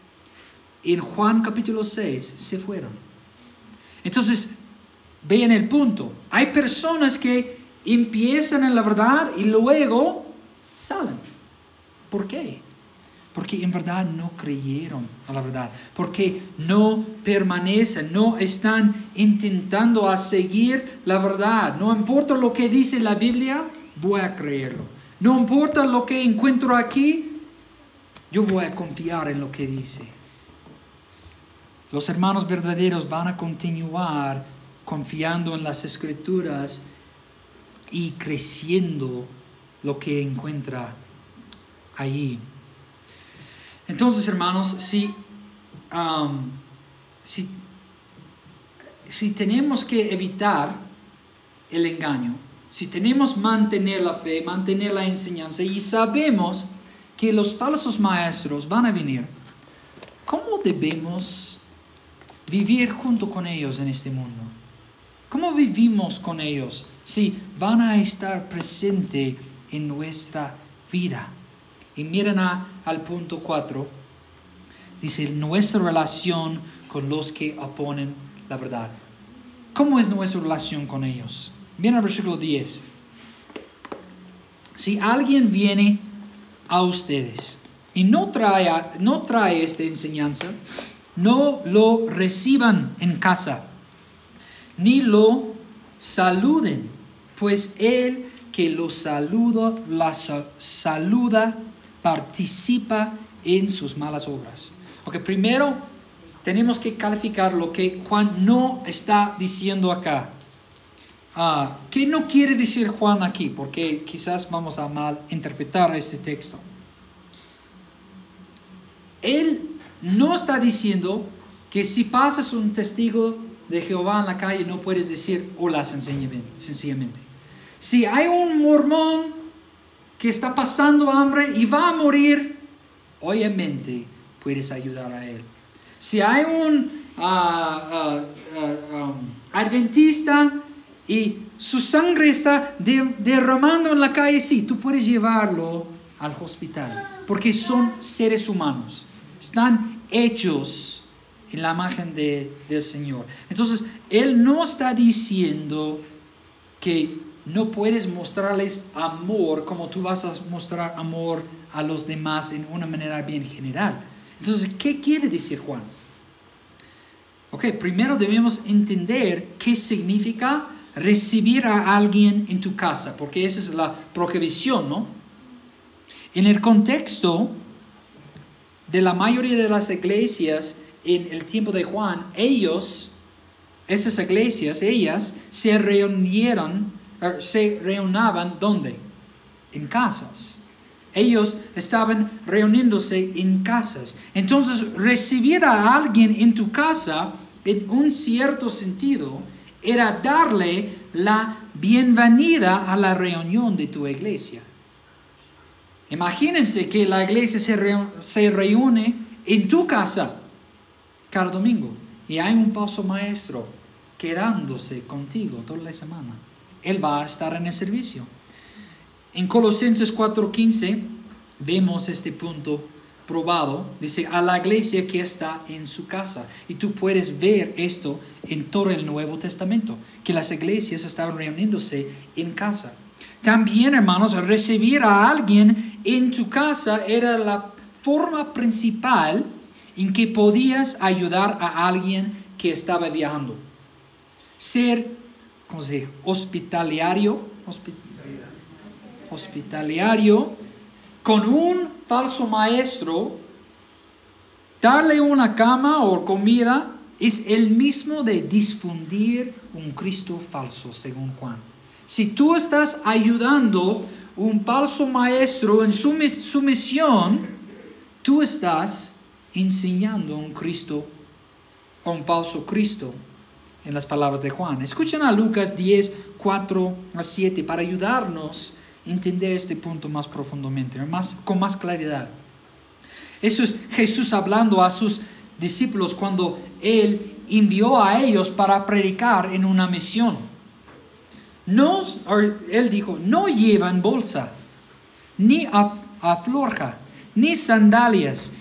S1: en Juan capítulo 6 se fueron. Entonces, vean el punto. Hay personas que empiezan en la verdad y luego salen. ¿Por qué? Porque en verdad no creyeron a la verdad, porque no permanecen, no están intentando seguir la verdad. No importa lo que dice la Biblia, voy a creerlo. No importa lo que encuentro aquí, yo voy a confiar en lo que dice. Los hermanos verdaderos van a continuar confiando en las escrituras y creciendo lo que encuentra allí. Entonces, hermanos, si, si, si tenemos que evitar el engaño, si tenemos mantener la fe, mantener la enseñanza y sabemos que los falsos maestros van a venir, ¿cómo debemos vivir junto con ellos en este mundo? ¿Cómo vivimos con ellos si van a estar presentes en nuestra vida. Y miren al punto 4. Dice, nuestra relación con los que oponen la verdad. ¿Cómo es nuestra relación con ellos? Miren al versículo 10. Si alguien viene a ustedes y no trae, no trae esta enseñanza, no lo reciban en casa, ni lo saluden, pues él que los saluda, la saluda, participa en sus malas obras. Ok, primero tenemos que calificar lo que Juan no está diciendo acá. Ah, ¿Qué no quiere decir Juan aquí? Porque quizás vamos a mal interpretar este texto. Él no está diciendo que si pasas un testigo de Jehová en la calle no puedes decir hola sencillamente. Si hay un mormón que está pasando hambre y va a morir, obviamente puedes ayudar a él. Si hay un ah, ah, ah, um, adventista y su sangre está derramando en la calle, sí, tú puedes llevarlo al hospital, porque son seres humanos, están hechos en la imagen del Señor. Entonces, Él no está diciendo que no puedes mostrarles amor como tú vas a mostrar amor a los demás en una manera bien general. Entonces, ¿qué quiere decir Juan? Ok, primero debemos entender qué significa recibir a alguien en tu casa, porque esa es la prohibición, ¿no? En el contexto de la mayoría de las iglesias en el tiempo de Juan, ellos, esas iglesias, ellas se reunieron Er, se reunaban ¿dónde? En casas. Ellos estaban reuniéndose en casas. Entonces, recibir a alguien en tu casa, en un cierto sentido, era darle la bienvenida a la reunión de tu iglesia. Imagínense que la iglesia se, reúne en tu casa cada domingo y hay un paso maestro quedándose contigo toda la semana. Él va a estar en el servicio. En Colosenses 4:15 vemos este punto probado, dice, a la iglesia que está en su casa. Y tú puedes ver esto en todo el Nuevo Testamento, que las iglesias estaban reuniéndose en casa. También, hermanos, recibir a alguien en tu casa era la forma principal en que podías ayudar a alguien que estaba viajando. Ser, ¿cómo se dice? Hospitalario. hospitalario con un falso maestro, darle una cama o comida es el mismo de difundir un Cristo falso, según Juan. Si tú estás ayudando un falso maestro en su, su misión, tú estás enseñando un Cristo un falso Cristo en las palabras de Juan. Escuchen a Lucas 10, 4 a 7 para ayudarnos a entender este punto más profundamente, más, con más claridad. Eso es Jesús hablando a sus discípulos cuando Él envió a ellos para predicar en una misión. No, él dijo, no llevan bolsa, ni afloja, ni sandalias,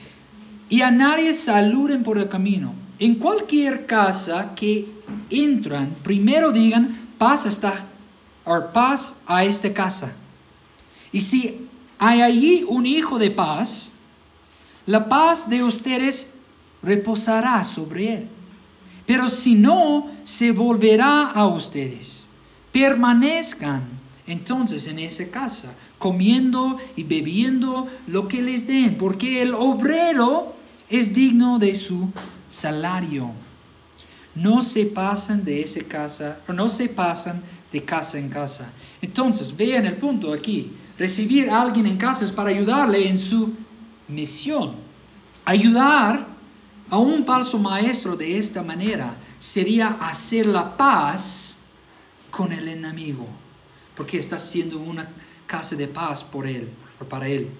S1: y a nadie saluden por el camino. En cualquier casa que entran, primero digan, paz paz a esta casa. Y si hay allí un hijo de paz, la paz de ustedes reposará sobre él. Pero si no, se volverá a ustedes. Permanezcan entonces en esa casa, comiendo y bebiendo lo que les den, porque el obrero es digno de su salario. No se pasan de esa casa, o no se pasan de casa en casa. Entonces, vean el punto aquí. Recibir a alguien en casa es para ayudarle en su misión. Ayudar a un falso maestro de esta manera sería hacer la paz con el enemigo, porque está haciendo una casa de paz por él o para él.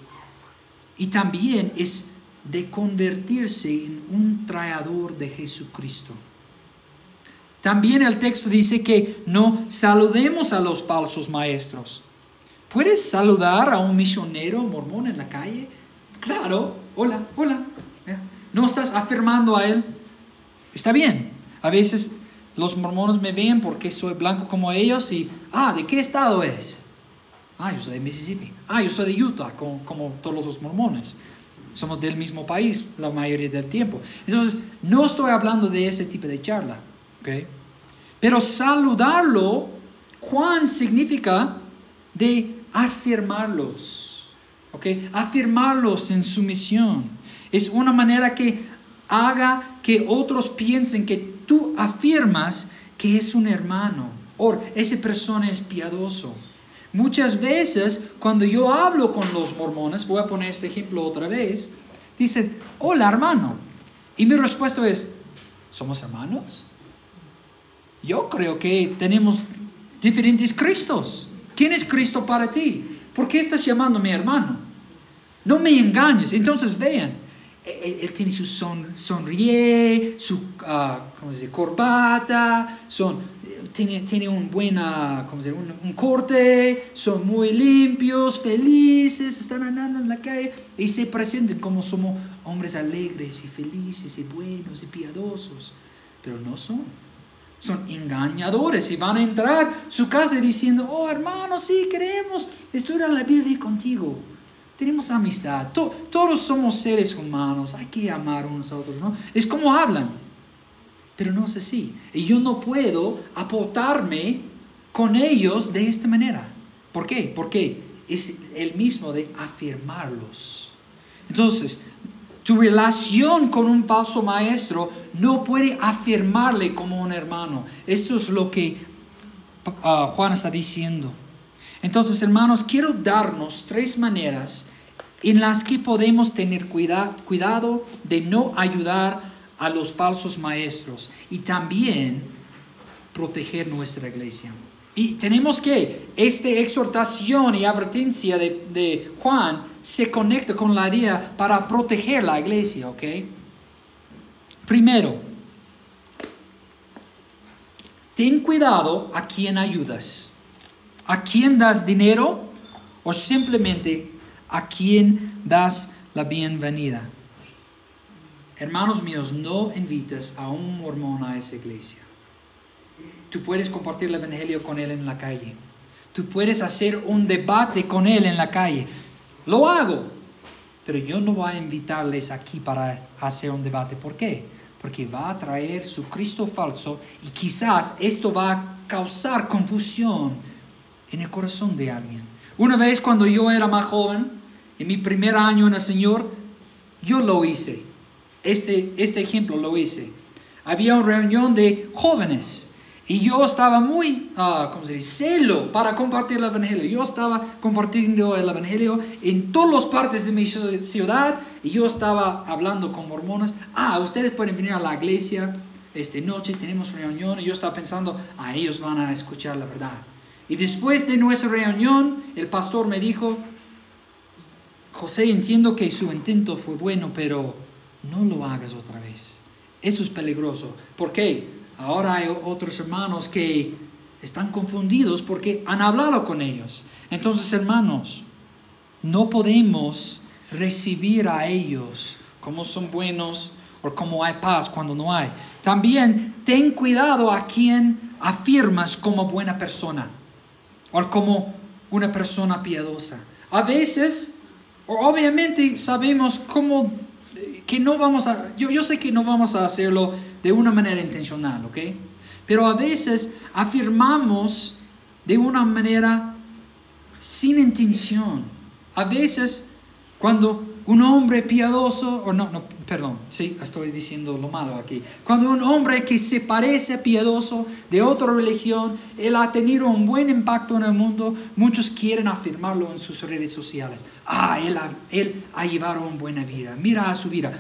S1: Y también es de convertirse en un traidor de Jesucristo. También el texto dice que no saludemos a los falsos maestros. ¿Puedes saludar a un misionero mormón en la calle? Claro, hola, hola. No estás afirmando a él. Está bien. A veces los mormones me ven porque soy blanco como ellos y, ah, ¿de qué estado es? Ah, yo soy de Mississippi. Ah, yo soy de Utah, como, todos los mormones. Somos del mismo país la mayoría del tiempo. Entonces, no estoy hablando de ese tipo de charla. ¿okay? Pero saludarlo, Juan significa de afirmarlos. ¿okay? Afirmarlos en su misión. Es una manera que haga que otros piensen que tú afirmas que es un hermano o esa persona es piadoso. Muchas veces cuando yo hablo con los mormones, voy a poner este ejemplo otra vez, dicen, hola hermano. Y mi respuesta es, ¿somos hermanos? Yo creo que tenemos diferentes Cristos. ¿Quién es Cristo para ti? ¿Por qué estás llamándome hermano? No me engañes. Entonces vean, él, tiene su son, sonríe, su uh, corbata, son, tiene, tiene un buen un, corte, son muy limpios, felices, están andando en la calle y se presentan como somos hombres alegres y felices y buenos y piadosos, pero no son. Son engañadores y van a entrar a su casa diciendo, oh hermano, sí, queremos estudiar la Biblia contigo tenemos amistad, todos somos seres humanos, hay que amar unos a otros, ¿no? Es como hablan, pero no es así. Y yo no puedo aportarme con ellos de esta manera. ¿Por qué? Porque es el mismo de afirmarlos. Entonces, tu relación con un falso maestro no puede afirmarle como un hermano. Esto es lo que ah, Juan está diciendo. Entonces, hermanos, quiero darnos tres maneras en las que podemos tener cuidado de no ayudar a los falsos maestros y también proteger nuestra iglesia. Y tenemos que, esta exhortación y advertencia de, de, Juan se conecta con la idea para proteger la iglesia, ¿ok? Primero, ten cuidado a quién ayudas. ¿A quién das dinero o simplemente a quién das la bienvenida. Hermanos míos, no invites a un mormón a esa iglesia. Tú puedes compartir el Evangelio con él en la calle. Tú puedes hacer un debate con él en la calle. Lo hago, pero yo no voy a invitarles aquí para hacer un debate. ¿Por qué? Porque va a traer su Cristo falso y quizás esto va a causar confusión en el corazón de alguien. Una vez cuando yo era más joven, en mi primer año en el Señor, yo lo hice. Este, este ejemplo lo hice. Había una reunión de jóvenes y yo estaba muy, uh, ¿cómo se dice?, celo para compartir el Evangelio. Yo estaba compartiendo el Evangelio en todas las partes de mi ciudad y yo estaba hablando con mormones. Ah, ustedes pueden venir a la iglesia esta noche, tenemos reunión. Y yo estaba pensando, ah, ellos van a escuchar la verdad. Y después de nuestra reunión, el pastor me dijo, José, entiendo que su intento fue bueno, pero no lo hagas otra vez. Eso es peligroso. ¿Por qué? Ahora hay otros hermanos que están confundidos porque han hablado con ellos. Entonces, hermanos, no podemos recibir a ellos como son buenos o como hay paz cuando no hay. También ten cuidado a quien afirmas como buena persona o como una persona piadosa. A veces, obviamente sabemos cómo que no vamos a, yo, yo sé que no vamos a hacerlo de una manera intencional, ¿ok? Pero a veces afirmamos de una manera sin intención. A veces cuando un hombre piadoso, o no, no, perdón, sí, estoy diciendo lo malo aquí. Cuando un hombre que se parece piadoso de otra religión, él ha tenido un buen impacto en el mundo, muchos quieren afirmarlo en sus redes sociales. Ah, él ha, él ha llevado una buena vida, mira a su vida.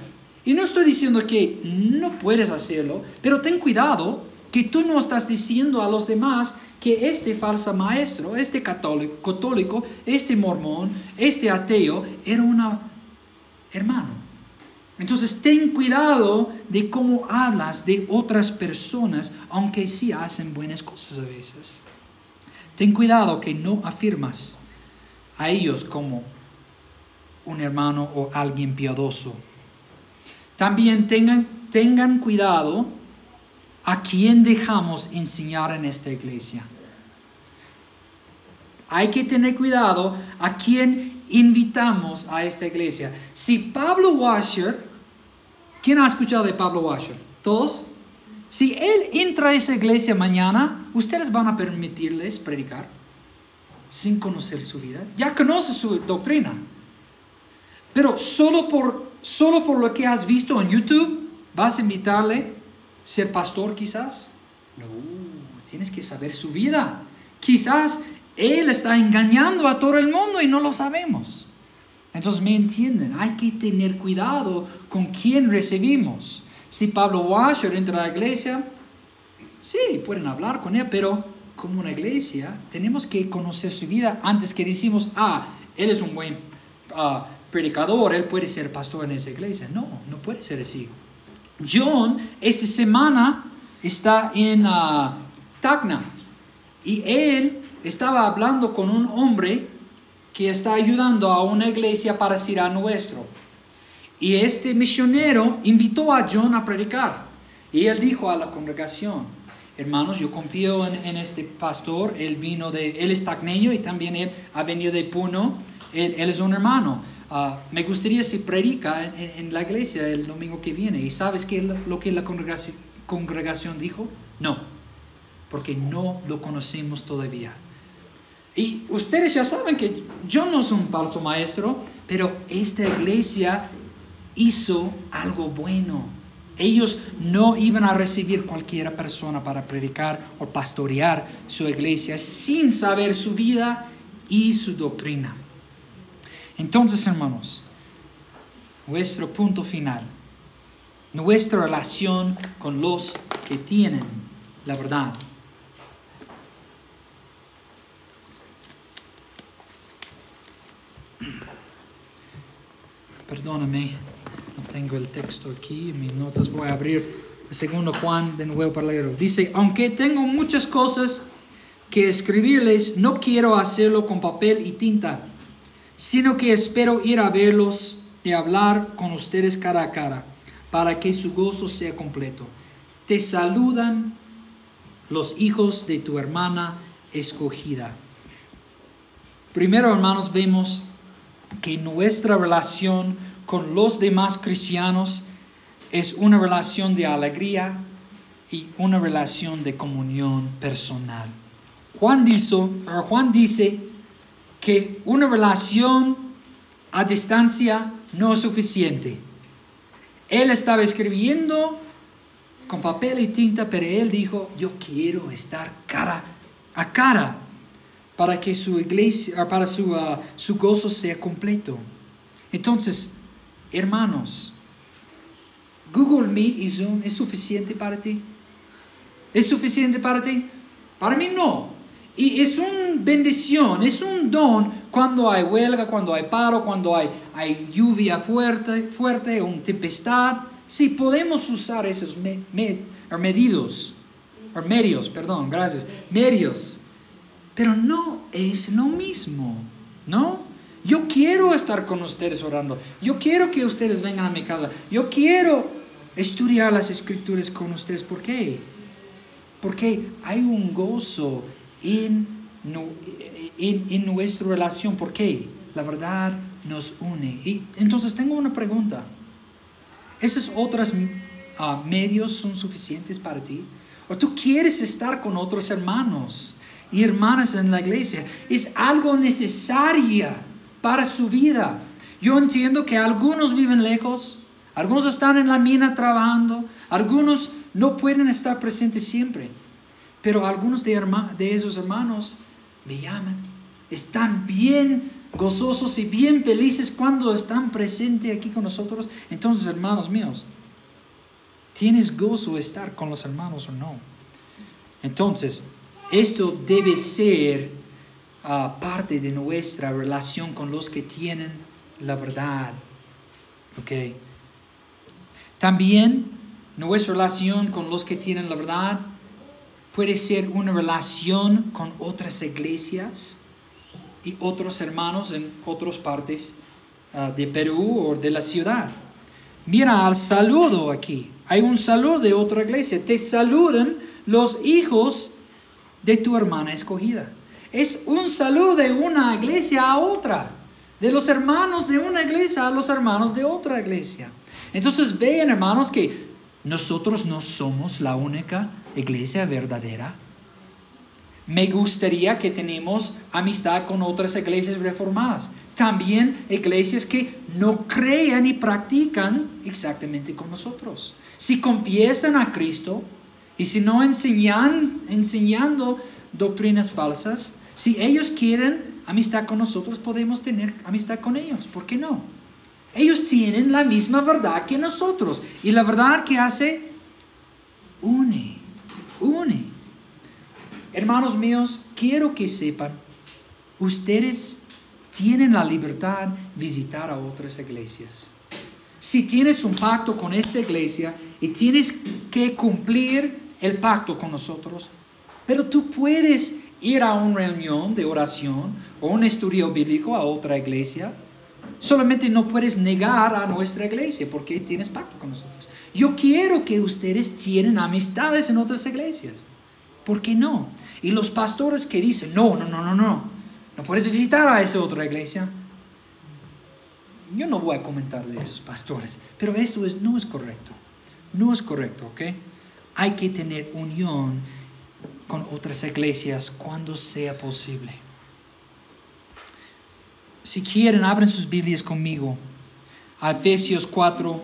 S1: Y no estoy diciendo que no puedes hacerlo, pero ten cuidado que tú no estás diciendo a los demás que este falso maestro, este católico, católico, este mormón, este ateo, era un hermano. Entonces ten cuidado de cómo hablas de otras personas, aunque sí hacen buenas cosas a veces. Ten cuidado que no afirmas a ellos como un hermano o alguien piadoso. También tengan, tengan cuidado a quién dejamos enseñar en esta iglesia. Hay que tener cuidado a quién invitamos a esta iglesia. Si Pablo Washer, ¿quién ha escuchado de Pablo Washer? ¿Todos? Si él entra a esa iglesia mañana, ¿ustedes van a permitirles predicar sin conocer su vida? Ya conoce su doctrina. Pero solo por solo por lo que has visto en YouTube, vas a invitarle a ser pastor quizás. No, tienes que saber su vida. Quizás él está engañando a todo el mundo y no lo sabemos. Entonces me entienden, hay que tener cuidado con quién recibimos. Si Pablo Washer entra a la iglesia, sí, pueden hablar con él, pero como una iglesia tenemos que conocer su vida antes que decimos, ah, él es un buen uh, predicador, él puede ser pastor en esa iglesia. No, no puede ser así. John esta semana está en uh, Tacna y él estaba hablando con un hombre que está ayudando a una iglesia para a nuestro. Y este misionero invitó a John a predicar. Y él dijo a la congregación, hermanos, yo confío en, este pastor, él vino de, él es tacneño y también él ha venido de Puno, él es un hermano. Ah, me gustaría si predica en, la iglesia el domingo que viene. ¿Y sabes qué lo que la congregación, congregación dijo? No, porque no lo conocemos todavía. Y ustedes ya saben que yo no soy un falso maestro, pero esta iglesia hizo algo bueno. Ellos no iban a recibir cualquier persona para predicar o pastorear su iglesia sin saber su vida y su doctrina. Entonces, hermanos, nuestro punto final, nuestra relación con los que tienen la verdad. Perdóname, no tengo el texto aquí, mis notas voy a abrir segundo Juan de nuevo para leerlo. Dice, aunque tengo muchas cosas que escribirles, no quiero hacerlo con papel y tinta sino que espero ir a verlos de hablar con ustedes cara a cara, para que su gozo sea completo. Te saludan los hijos de tu hermana escogida. Primero, hermanos, vemos que nuestra relación con los demás cristianos es una relación de alegría y una relación de comunión personal. Juan dice, Juan dice que una relación a distancia no es suficiente. Él estaba escribiendo con papel y tinta, pero él dijo, yo quiero estar cara a cara para que su iglesia, para su, ah, su gozo sea completo. Entonces, hermanos, Google Meet y Zoom es suficiente para ti. ¿Es suficiente para ti? Para mí no. Y es una bendición, es un don cuando hay huelga, cuando hay paro, cuando hay, hay lluvia fuerte, fuerte, una tempestad. Sí, podemos usar esos medios, medios, perdón, gracias, medios. Pero no es lo mismo, ¿no? Yo quiero estar con ustedes orando. Yo quiero que ustedes vengan a mi casa. Yo quiero estudiar las escrituras con ustedes. ¿Por qué? Porque hay un gozo en, nuestra relación. ¿Por qué? La verdad nos une. Entonces tengo una pregunta. ¿Esos otros ah, medios son suficientes para ti? ¿O tú quieres estar con otros hermanos y hermanas en la iglesia? Es algo necesario para su vida. Yo entiendo que algunos viven lejos, algunos están en la mina trabajando, algunos no pueden estar presentes siempre. Pero algunos de, de esos hermanos me llaman. Están bien gozosos y bien felices cuando están presentes aquí con nosotros. Entonces, hermanos míos, ¿tienes gozo estar con los hermanos o no? Entonces, esto debe ser ah, parte de nuestra relación con los que tienen la verdad. ¿Ok? También nuestra relación con los que tienen la verdad puede ser una relación con otras iglesias y otros hermanos en otras partes ah, de Perú o de la ciudad. Mira al saludo aquí. Hay un saludo de otra iglesia. Te saludan los hijos de tu hermana escogida. Es un saludo de una iglesia a otra. De los hermanos de una iglesia a los hermanos de otra iglesia. Entonces vean hermanos que nosotros no somos la única iglesia verdadera. Me gustaría que tenemos amistad con otras iglesias reformadas. También iglesias que no crean y practican exactamente con nosotros. Si confiesan a Cristo y si no enseñan, enseñando doctrinas falsas, si ellos quieren amistad con nosotros, podemos tener amistad con ellos. ¿Por qué no? Ellos tienen la misma verdad que nosotros. Y la verdad que hace, une, une. Hermanos míos, quiero que sepan, ustedes tienen la libertad de visitar a otras iglesias. Si tienes un pacto con esta iglesia y tienes que cumplir el pacto con nosotros, pero tú puedes ir a una reunión de oración o un estudio bíblico a otra iglesia Solamente no puedes negar a nuestra iglesia porque tienes pacto con nosotros. Yo quiero que ustedes tienen amistades en otras iglesias. ¿Por qué no? Y los pastores que dicen, no, no, no, no, no, no puedes visitar a esa otra iglesia. Yo no voy a comentar de esos pastores, pero esto es, no es correcto. No es correcto, ¿ok? Hay que tener unión con otras iglesias cuando sea posible. Si quieren, abren sus Biblias conmigo a Efesios 4,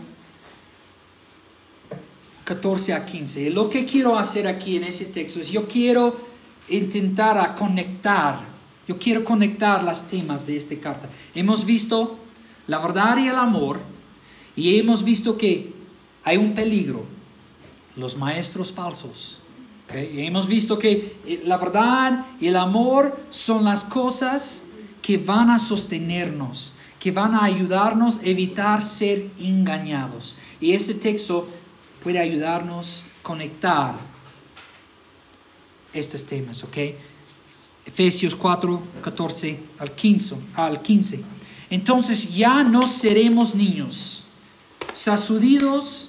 S1: 14 a 15. Lo que quiero hacer aquí en ese texto es, yo quiero intentar conectar, yo quiero conectar las temas de esta carta. Hemos visto la verdad y el amor, y hemos visto que hay un peligro, los maestros falsos. Y hemos visto que eh, la verdad y el amor son las cosas que van a sostenernos, que van a ayudarnos a evitar ser engañados. Y este texto puede ayudarnos a conectar estos temas, ¿ok? Efesios 4, 14 al 15, al 15. Entonces ya no seremos niños, sacudidos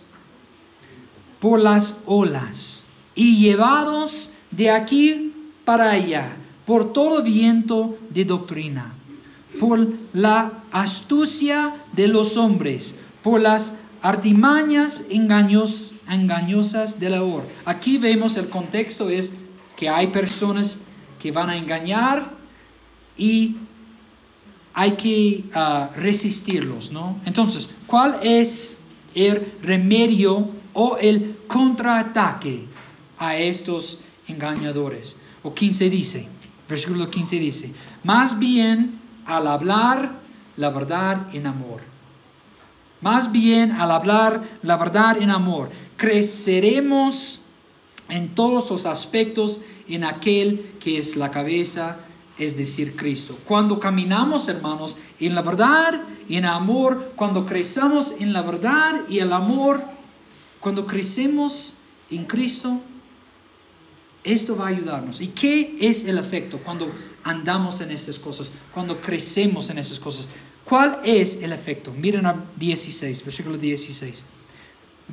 S1: por las olas y llevados de aquí para allá por todo viento de doctrina, por la astucia de los hombres, por las artimañas engaños, engañosas de la hora. Aquí vemos el contexto es que hay personas que van a engañar y hay que ah, resistirlos, ¿no? Entonces, ¿cuál es el remedio o el contraataque a estos engañadores? O 15 dice, versículo 15 dice, más bien al hablar la verdad en amor. Más bien al hablar la verdad en amor, creceremos en todos los aspectos en aquel que es la cabeza, es decir, Cristo. Cuando caminamos, hermanos, en la verdad en amor, cuando crecemos en la verdad y el amor, cuando crecemos en Cristo, esto va a ayudarnos. ¿Y qué es el efecto cuando andamos en esas cosas, cuando crecemos en esas cosas? ¿Cuál es el efecto? Miren a 16, versículo 16.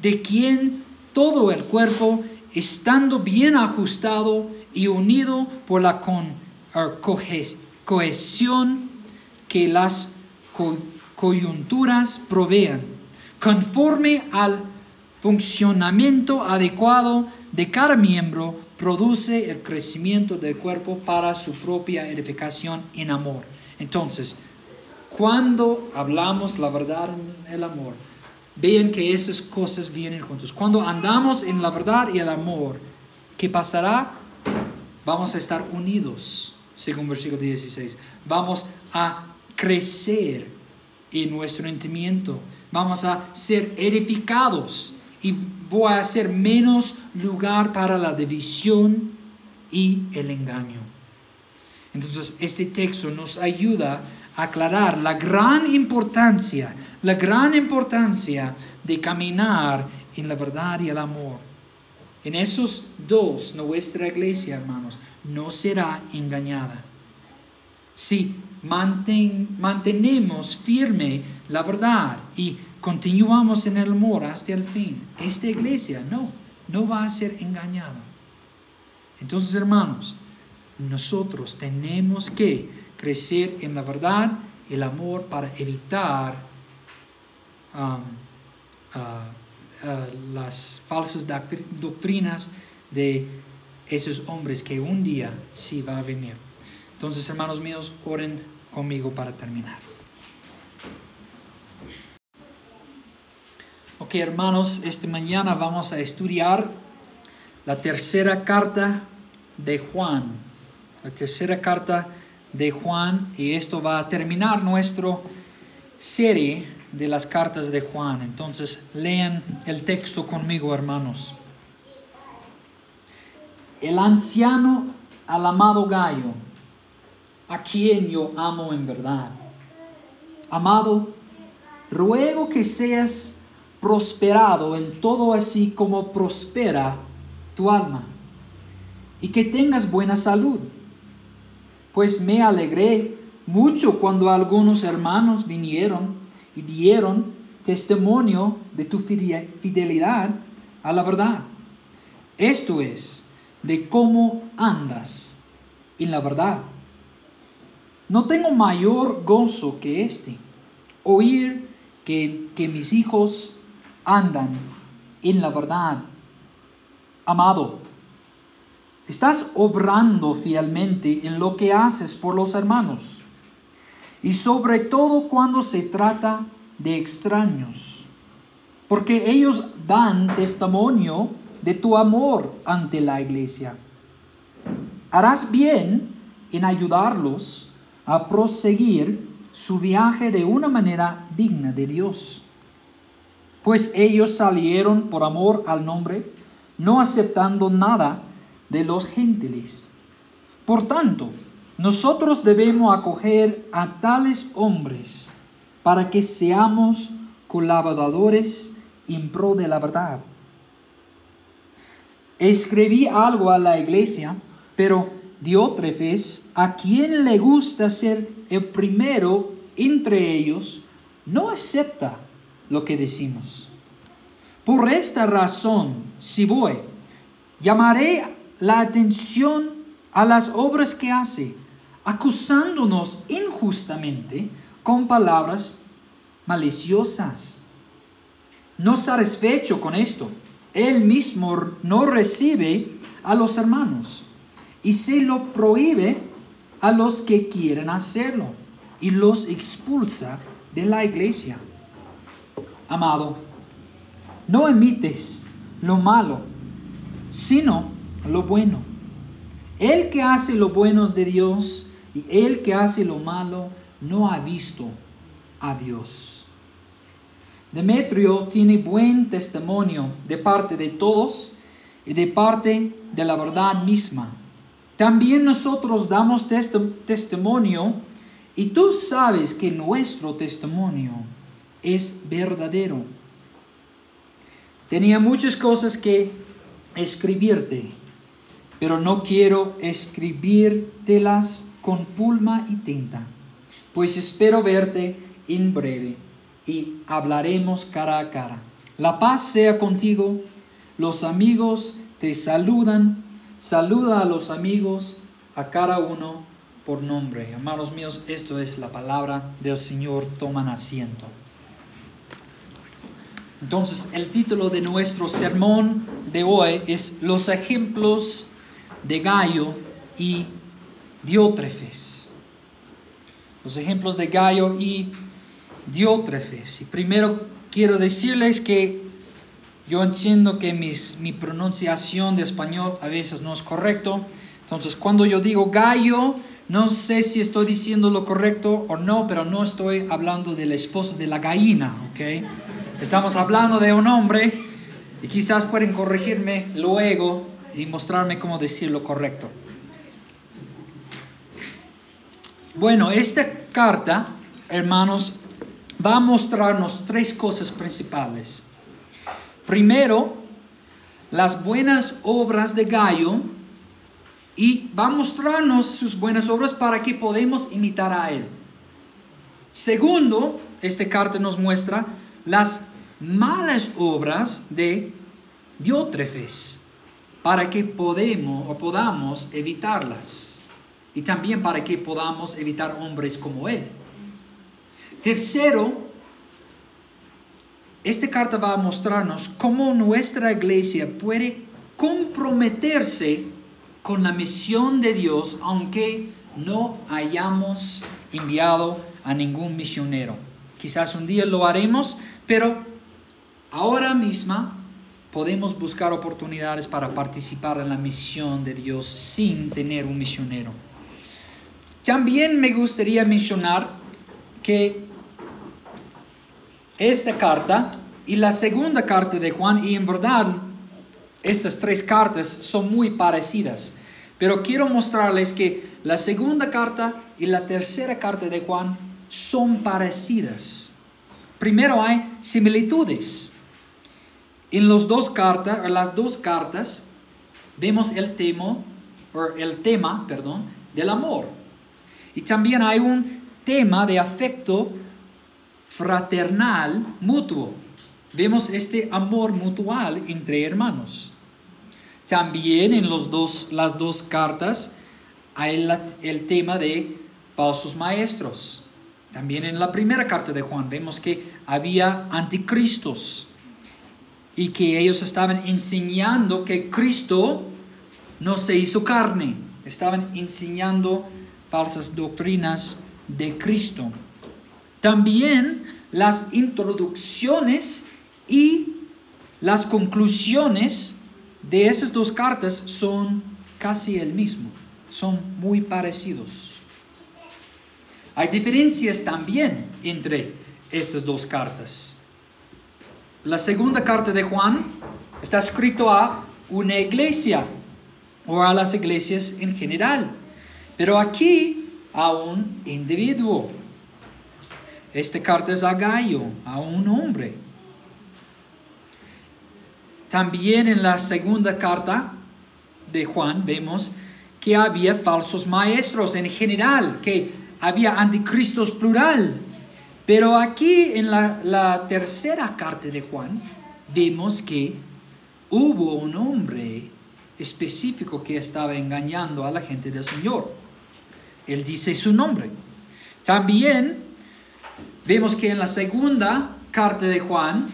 S1: De quien todo el cuerpo, estando bien ajustado y unido por la cohesión que las coyunturas provean, conforme al funcionamiento adecuado de cada miembro, produce el crecimiento del cuerpo para su propia edificación en amor. Entonces, cuando hablamos la verdad en el amor, vean que esas cosas vienen juntos. Cuando andamos en la verdad y el amor, ¿qué pasará? Vamos a estar unidos, según versículo 16. Vamos a crecer en nuestro entendimiento. Vamos a ser edificados y voy a hacer menos lugar para la división y el engaño. Entonces, este texto nos ayuda aclarar la gran importancia, la gran importancia de caminar en la verdad y el amor. En esos dos, nuestra iglesia, hermanos, no será engañada. Si mantenemos firme la verdad y continuamos en el amor hasta el fin, esta iglesia no, no va a ser engañada. Entonces, hermanos, nosotros tenemos que crecer en la verdad, el amor, para evitar um, uh, uh, las falsas doctrinas de esos hombres que un día sí va a venir. Entonces, hermanos míos, oren conmigo para terminar. Ok, hermanos, esta mañana vamos a estudiar la tercera carta de Juan la tercera carta de Juan y esto va a terminar nuestra serie de las cartas de Juan. Entonces lean el texto conmigo, hermanos. El anciano al amado Gallo, a quien yo amo en verdad. Amado, ruego que seas prosperado en todo así como prospera tu alma, y que tengas buena salud pues me alegré mucho cuando algunos hermanos vinieron y dieron testimonio de tu fidelidad a la verdad. Esto es, de cómo andas en la verdad. No tengo mayor gozo que este, oír que, que mis hijos andan en la verdad. Amado, Estás obrando fielmente en lo que haces por los hermanos y sobre todo cuando se trata de extraños, porque ellos dan testimonio de tu amor ante la iglesia. Harás bien en ayudarlos a proseguir su viaje de una manera digna de Dios, pues ellos salieron por amor al nombre, no aceptando nada de los gentiles. Por tanto, nosotros debemos acoger a tales hombres para que seamos colaboradores en pro de la verdad. Escribí algo a la iglesia, pero Diótrefes, a quien le gusta ser el primero entre ellos no acepta lo que decimos. Por esta razón, si voy, llamaré la atención a las obras que hace, acusándonos injustamente con palabras maliciosas. No satisfecho con esto, él mismo no recibe a los hermanos y se lo prohíbe a los que quieren hacerlo y los expulsa de la iglesia. Amado, no emites lo malo, sino lo bueno. El que hace lo bueno de Dios y el que hace lo malo no ha visto a Dios. Demetrio tiene buen testimonio de parte de todos y de parte de la verdad misma. También nosotros damos testimonio y tú sabes que nuestro testimonio es verdadero. Tenía muchas cosas que escribirte, pero no quiero escribírtelas con pulma y tinta, pues espero verte en breve y hablaremos cara a cara. La paz sea contigo, los amigos te saludan, saluda a los amigos, a cada uno por nombre. Hermanos míos, esto es la palabra del Señor, toman asiento. Entonces, el título de nuestro sermón de hoy es Los ejemplos de Gallo y Diótrefes. Los ejemplos de Gallo y Diótrefes. Y primero quiero decirles que yo entiendo que mi pronunciación de español a veces no es correcto. Entonces, cuando yo digo gallo, no sé si estoy diciendo lo correcto o no, pero no estoy hablando del esposo de la gallina, ¿ok? Estamos hablando de un hombre y quizás pueden corregirme luego y mostrarme cómo decir lo correcto. Bueno, esta carta, hermanos, va a mostrarnos tres cosas principales. Primero, las buenas obras de Gallo y va a mostrarnos sus buenas obras para que podamos imitar a él. Segundo, esta carta nos muestra las malas obras de Diótrefes para que podemos o podamos evitarlas y también para que podamos evitar hombres como él. Tercero, esta carta va a mostrarnos cómo nuestra iglesia puede comprometerse con la misión de Dios aunque no hayamos enviado a ningún misionero. Quizás un día lo haremos, pero ahora misma podemos buscar oportunidades para participar en la misión de Dios sin tener un misionero. También me gustaría mencionar que esta carta y la segunda carta de Juan, y en verdad estas tres cartas son muy parecidas, pero quiero mostrarles que la segunda carta y la tercera carta de Juan son parecidas. Primero hay similitudes. En los dos las dos cartas vemos el tema, del amor. Y también hay un tema de afecto fraternal mutuo. Vemos este amor mutual entre hermanos. También en los dos, las dos cartas hay el tema de falsos maestros. También en la primera carta de Juan vemos que había anticristos y que ellos estaban enseñando que Cristo no se hizo carne. Estaban enseñando falsas doctrinas de Cristo. También las introducciones y las conclusiones de esas dos cartas son casi el mismo, son muy parecidos. Hay diferencias también entre estas dos cartas. La segunda carta de Juan está escrito a una iglesia o a las iglesias en general, pero aquí a un individuo. Esta carta es a Gallo, a un hombre. También en la segunda carta de Juan vemos que había falsos maestros en general, que había anticristos plural Pero aquí en la, la tercera carta de Juan vemos que hubo un hombre específico que estaba engañando a la gente del Señor. Él dice su nombre. También vemos que en la segunda carta de Juan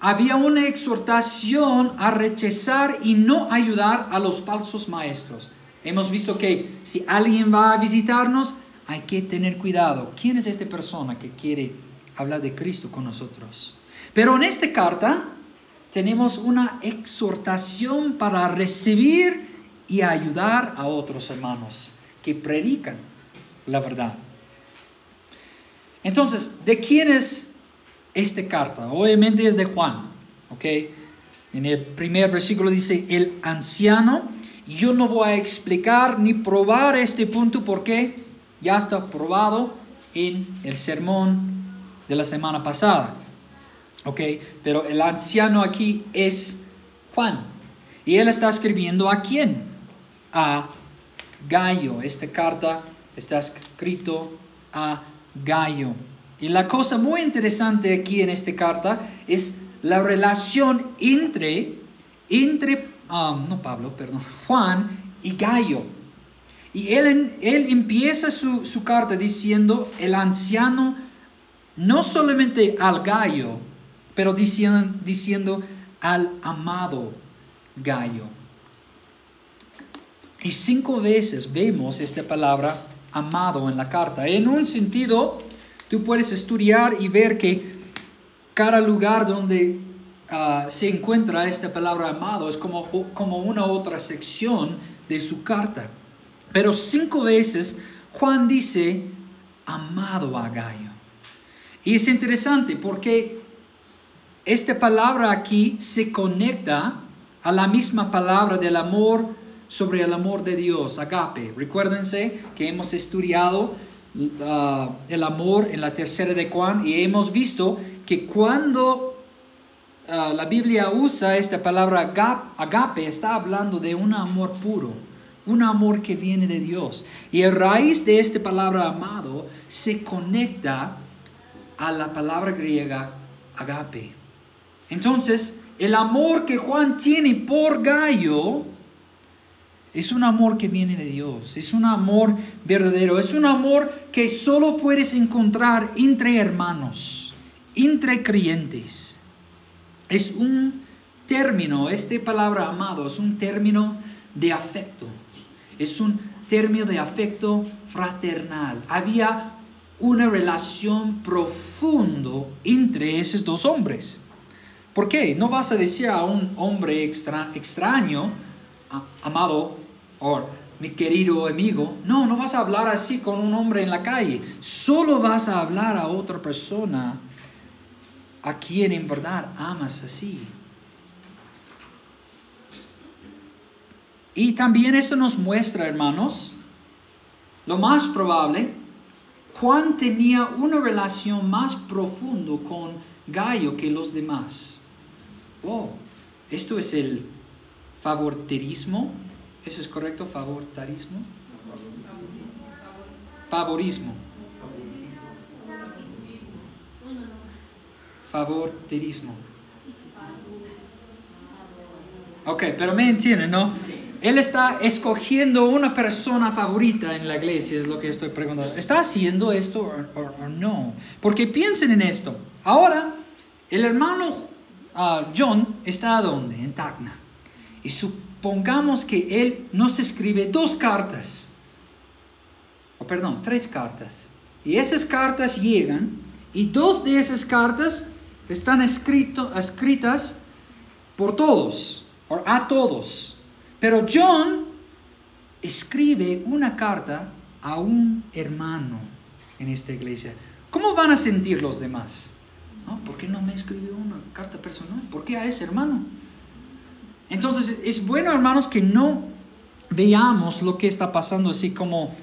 S1: había una exhortación a rechazar y no ayudar a los falsos maestros. Hemos visto que si alguien va a visitarnos, hay que tener cuidado. ¿Quién es esta persona que quiere hablar de Cristo con nosotros? Pero en esta carta tenemos una exhortación para recibir y ayudar a otros hermanos que predican la verdad. Entonces, ¿de quién es esta carta? Obviamente es de Juan, ¿ok? En el primer versículo dice, el anciano, yo no voy a explicar ni probar este punto porque ya está probado en el sermón de la semana pasada. ¿Ok? Pero el anciano aquí es Juan. Y él está escribiendo a quién? A Gallo. Esta carta está escrito a Gallo. Y la cosa muy interesante aquí en esta carta es la relación entre, entre um, no Pablo, perdón, Juan y Gallo. Y él, él empieza su, su carta diciendo, el anciano, no solamente al Gallo, pero diciendo, diciendo al amado gallo. Y cinco veces vemos esta palabra amado en la carta. En un sentido, tú puedes estudiar y ver que cada lugar donde ah, se encuentra esta palabra amado es como, como una otra sección de su carta. Pero cinco veces Juan dice amado a Gallo. Y es interesante porque esta palabra aquí se conecta a la misma palabra del amor sobre el amor de Dios, agape. Recuérdense que hemos estudiado uh, el amor en la tercera de Juan y hemos visto que cuando uh, la Biblia usa esta palabra agape, está hablando de un amor puro, un amor que viene de Dios. Y a raíz de esta palabra amado se conecta a la palabra griega agape. Entonces, el amor que Juan tiene por Gallo es un amor que viene de Dios, es un amor verdadero, es un amor que solo puedes encontrar entre hermanos, entre creyentes. Es un término, esta palabra amado es un término de afecto, es un término de afecto fraternal. Había una relación profundo entre esos dos hombres. ¿Por qué? No vas a decir a un hombre extraño, amado, o mi querido amigo, no, no vas a hablar así con un hombre en la calle, solo vas a hablar a otra persona a quien en verdad amas así. Y también esto nos muestra, hermanos, lo más probable, Juan tenía una relación más profunda con Gallo que los demás. Oh, esto es el favoritismo. ¿Eso es correcto? Favoritarismo. Favorismo. Favoritismo. Ok, pero me entienden, ¿no? Él está escogiendo una persona favorita en la iglesia, es lo que estoy preguntando. ¿Está haciendo esto o no? Porque piensen en esto. Ahora, el hermano John está donde? En Tacna. Y supongamos que él nos escribe dos cartas, o perdón, tres cartas. Y esas cartas llegan y dos de esas cartas están escritas por todos, o a todos. Pero John escribe una carta a un hermano en esta iglesia. ¿Cómo van a sentir los demás? ¿Por qué no me escribió una carta personal? ¿Por qué a ese hermano? Entonces es bueno, hermanos, que no veamos lo que está pasando así como,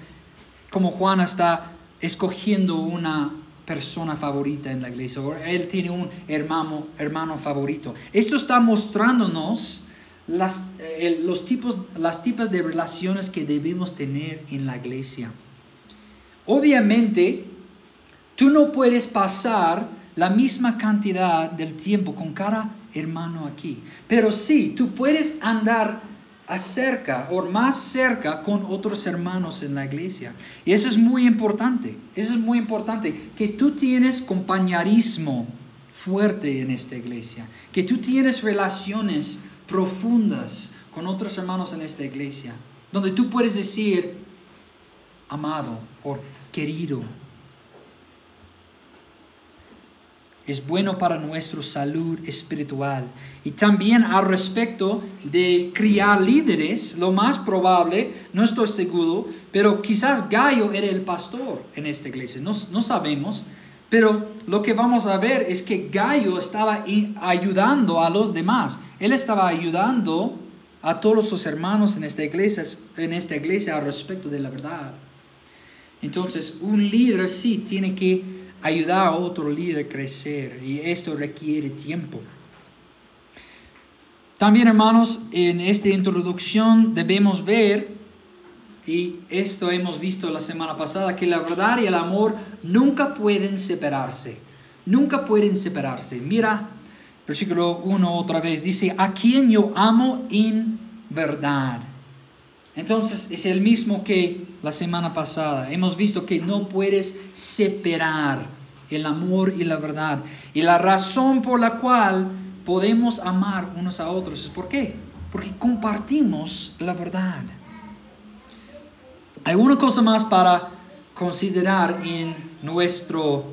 S1: como Juan está escogiendo una persona favorita en la iglesia, él tiene un hermano, hermano favorito. Esto está mostrándonos eh, los tipos, las tipos de relaciones que debemos tener en la iglesia. Obviamente, Tú no puedes pasar la misma cantidad del tiempo con cada hermano aquí. Pero sí, tú puedes andar acerca o más cerca con otros hermanos en la iglesia. Y eso es muy importante. Eso es muy importante. Que tú tienes compañerismo fuerte en esta iglesia. Que tú tienes relaciones profundas con otros hermanos en esta iglesia. Donde tú puedes decir, amado o querido, es bueno para nuestra salud espiritual. Y también al respecto de criar líderes, lo más probable, no estoy seguro, pero quizás Gallo era el pastor en esta iglesia, no, no sabemos, pero lo que vamos a ver es que Gallo estaba ayudando a los demás, él estaba ayudando a todos sus hermanos en esta iglesia, en esta iglesia al respecto de la verdad. Entonces, un líder sí tiene que ayudar a otro líder a crecer y esto requiere tiempo. También hermanos, en esta introducción debemos ver, y esto hemos visto la semana pasada, que la verdad y el amor nunca pueden separarse. Nunca pueden separarse. Mira, versículo 1 otra vez, dice, a quien yo amo en verdad. Entonces es el mismo que la semana pasada. Hemos visto que no puedes separar el amor y la verdad. Y la razón por la cual podemos amar unos a otros es por qué? Porque compartimos la verdad. Hay una cosa más para considerar en, nuestro,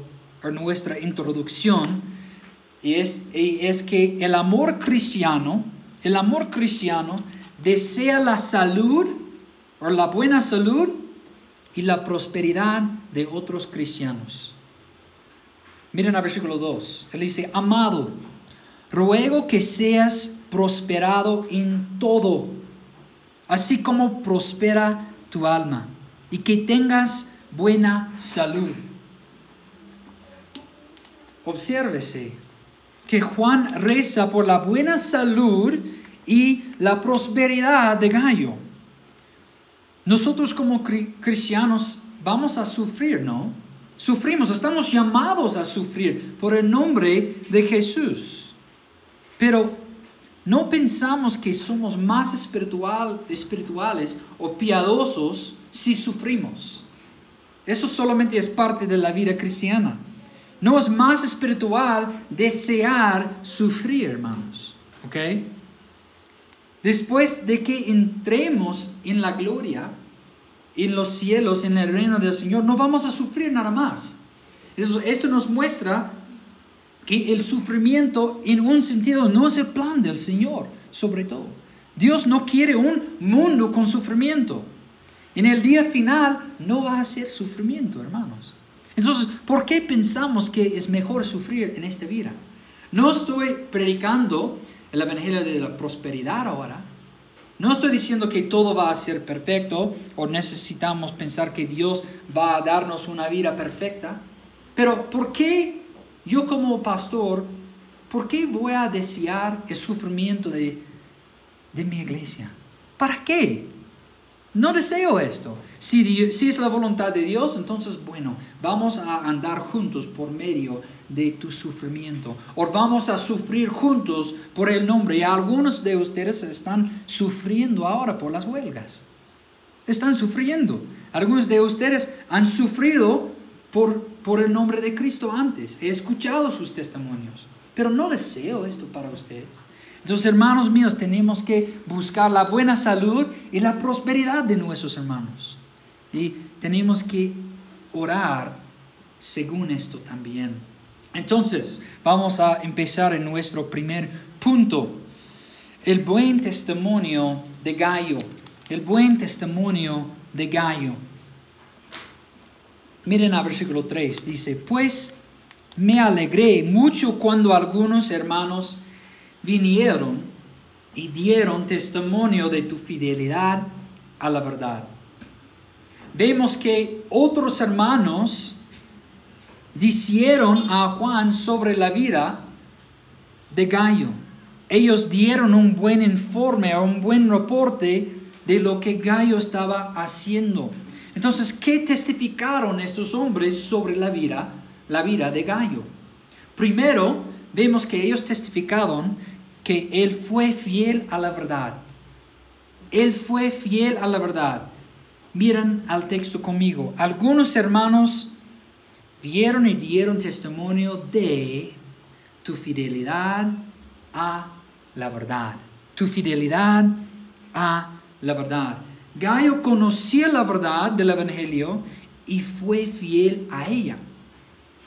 S1: nuestra introducción y es, y es que el amor cristiano, el amor cristiano desea la salud o la buena salud y la prosperidad de otros cristianos. Miren al versículo 2. Él dice, amado, ruego que seas prosperado en todo, así como prospera tu alma, y que tengas buena salud. Obsérvese que Juan reza por la buena salud y la prosperidad de Gallo. Nosotros como cristianos vamos a sufrir, ¿no? Sufrimos, estamos llamados a sufrir por el nombre de Jesús. Pero no pensamos que somos más espiritual, espirituales o piadosos si sufrimos. Eso solamente es parte de la vida cristiana. No es más espiritual desear sufrir, hermanos. ¿Ok? Después de que entremos en la gloria, en los cielos, en el reino del Señor, no vamos a sufrir nada más. esto nos muestra que el sufrimiento en un sentido no es el plan del Señor, sobre todo. Dios no quiere un mundo con sufrimiento. En el día final no va a ser sufrimiento, hermanos. Entonces, ¿por qué pensamos que es mejor sufrir en esta vida? No estoy predicando el Evangelio de la prosperidad ahora. No estoy diciendo que todo va a ser perfecto o necesitamos pensar que Dios va a darnos una vida perfecta, pero ¿por qué yo como pastor, por qué voy a desear el sufrimiento de, de mi iglesia? ¿Para qué? No deseo esto. Si, si, es la voluntad de Dios, entonces, bueno, vamos a andar juntos por medio de tu sufrimiento. O vamos a sufrir juntos por el nombre. Y algunos de ustedes están sufriendo ahora por las huelgas. Están sufriendo. Algunos de ustedes han sufrido por, por el nombre de Cristo antes. He escuchado sus testimonios. Pero no deseo esto para ustedes. Entonces, hermanos míos, tenemos que buscar la buena salud y la prosperidad de nuestros hermanos. Y tenemos que orar según esto también. Entonces, vamos a empezar en nuestro primer punto. El buen testimonio de Gallo. El buen testimonio de Gallo. Miren al versículo 3. Dice, pues me alegré mucho cuando algunos hermanos vinieron y dieron testimonio de tu fidelidad a la verdad. Vemos que otros hermanos dijeron a Juan sobre la vida de Gallo. Ellos dieron un buen informe o un buen reporte de lo que Gallo estaba haciendo. Entonces, ¿qué testificaron estos hombres sobre la vida la vida de Gallo. Primero, vemos que ellos testificaron que él fue fiel a la verdad. Él fue fiel a la verdad. Miren al texto conmigo. Algunos hermanos vieron y dieron testimonio de tu fidelidad a la verdad. Tu fidelidad a la verdad. Gallo conocía la verdad del Evangelio y fue fiel a ella.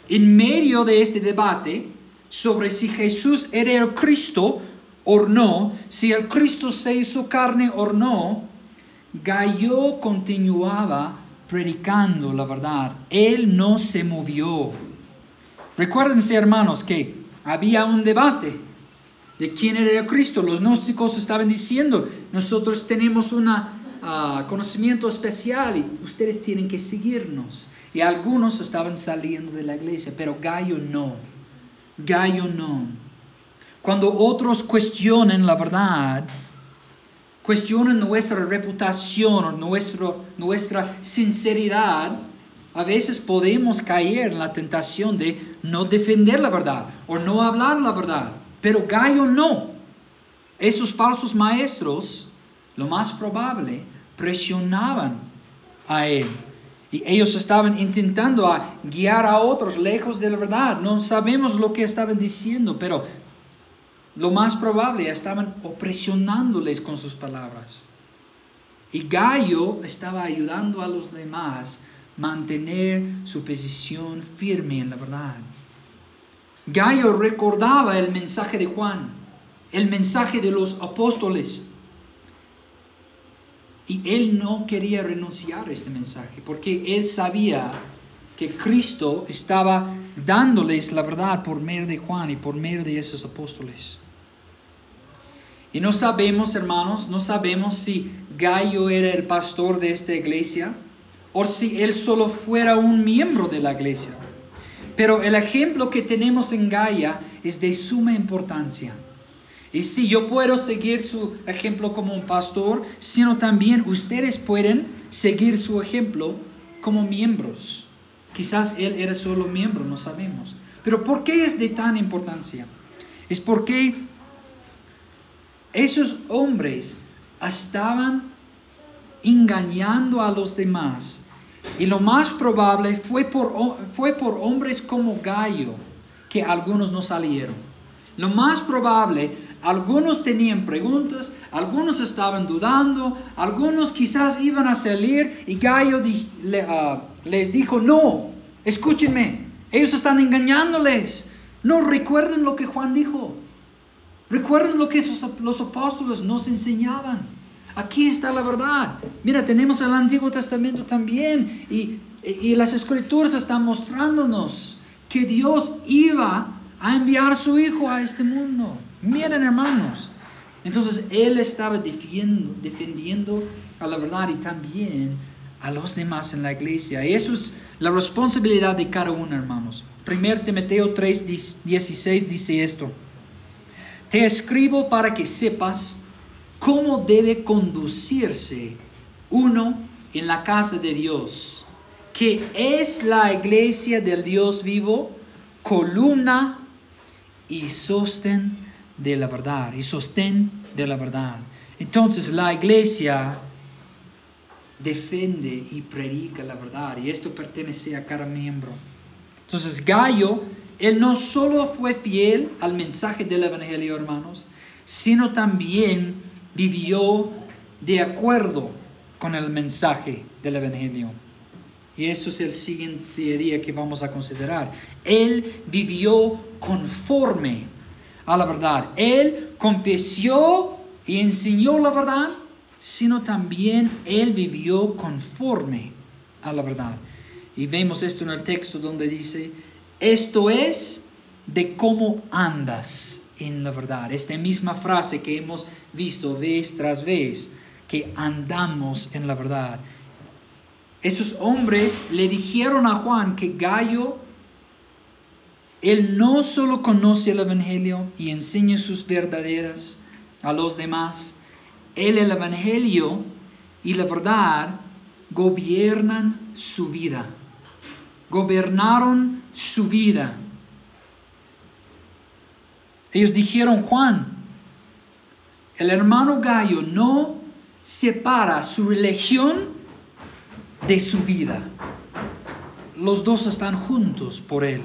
S1: En medio de este debate sobre si Jesús era el Cristo o no, si el Cristo se hizo carne o no, Gallo continuaba predicando la verdad. Él no se movió. Recuérdense, hermanos, que había un debate de quién era el Cristo. Los gnósticos estaban diciendo, nosotros tenemos un conocimiento especial y ustedes tienen que seguirnos. Y algunos estaban saliendo de la iglesia, pero Gallo no. Gallo no. Cuando otros cuestionen la verdad, cuestionan nuestra reputación o nuestro, nuestra sinceridad, a veces podemos caer en la tentación de no defender la verdad o no hablar la verdad. Pero Gallo no. Esos falsos maestros, lo más probable, presionaban a él. Y ellos estaban intentando guiar a otros lejos de la verdad. No sabemos lo que estaban diciendo, pero lo más probable estaban opresionándoles con sus palabras. Y Gallo estaba ayudando a los demás a mantener su posición firme en la verdad. Gallo recordaba el mensaje de Juan, el mensaje de los apóstoles. Y él no quería renunciar a este mensaje porque él sabía que Cristo estaba dándoles la verdad por medio de Juan y por medio de esos apóstoles. Y no sabemos, hermanos, no sabemos si Gallo era el pastor de esta iglesia o si él solo fuera un miembro de la iglesia. Pero el ejemplo que tenemos en Gaia es de suma importancia. Y si yo puedo seguir su ejemplo como un pastor, sino también ustedes pueden seguir su ejemplo como miembros. Quizás él era solo miembro, no sabemos. Pero ¿por qué es de tan importancia? Es porque esos hombres estaban engañando a los demás. Y lo más probable fue por, hombres como Gallo que algunos no salieron. Lo más probable, algunos tenían preguntas, algunos estaban dudando, algunos quizás iban a salir y Gallo ah, les dijo, no, escúchenme, ellos están engañándoles. No recuerden lo que Juan dijo. Recuerden lo que los apóstoles nos enseñaban. Aquí está la verdad. Mira, tenemos el Antiguo Testamento también y, y las escrituras están mostrándonos que Dios iba a enviar su Hijo a este mundo. Miren, hermanos. Entonces, Él estaba defendiendo, a la verdad y también a los demás en la iglesia. Y eso es la responsabilidad de cada uno, hermanos. 1 Timoteo 3, 16 dice esto. Te escribo para que sepas cómo debe conducirse uno en la casa de Dios, que es la iglesia del Dios vivo, columna y sostén de la verdad, y sostén de la verdad. Entonces la iglesia defiende y predica la verdad, y esto pertenece a cada miembro. Entonces Gallo él no solo fue fiel al mensaje del Evangelio, hermanos, sino también vivió de acuerdo con el mensaje del Evangelio. Y eso es el siguiente día que vamos a considerar. Él vivió conforme a la verdad. Él confesó y enseñó la verdad, sino también él vivió conforme a la verdad. Y vemos esto en el texto donde dice, esto es de cómo andas en la verdad. Esta misma frase que hemos visto vez tras vez, que andamos en la verdad. Esos hombres le dijeron a Juan que Gallo, él no solo conoce el Evangelio y enseña sus verdaderas a los demás, él el Evangelio y la verdad gobiernan su vida. Gobernaron su vida. Ellos dijeron, Juan, el hermano Gallo no separa su religión de su vida. Los dos están juntos por él.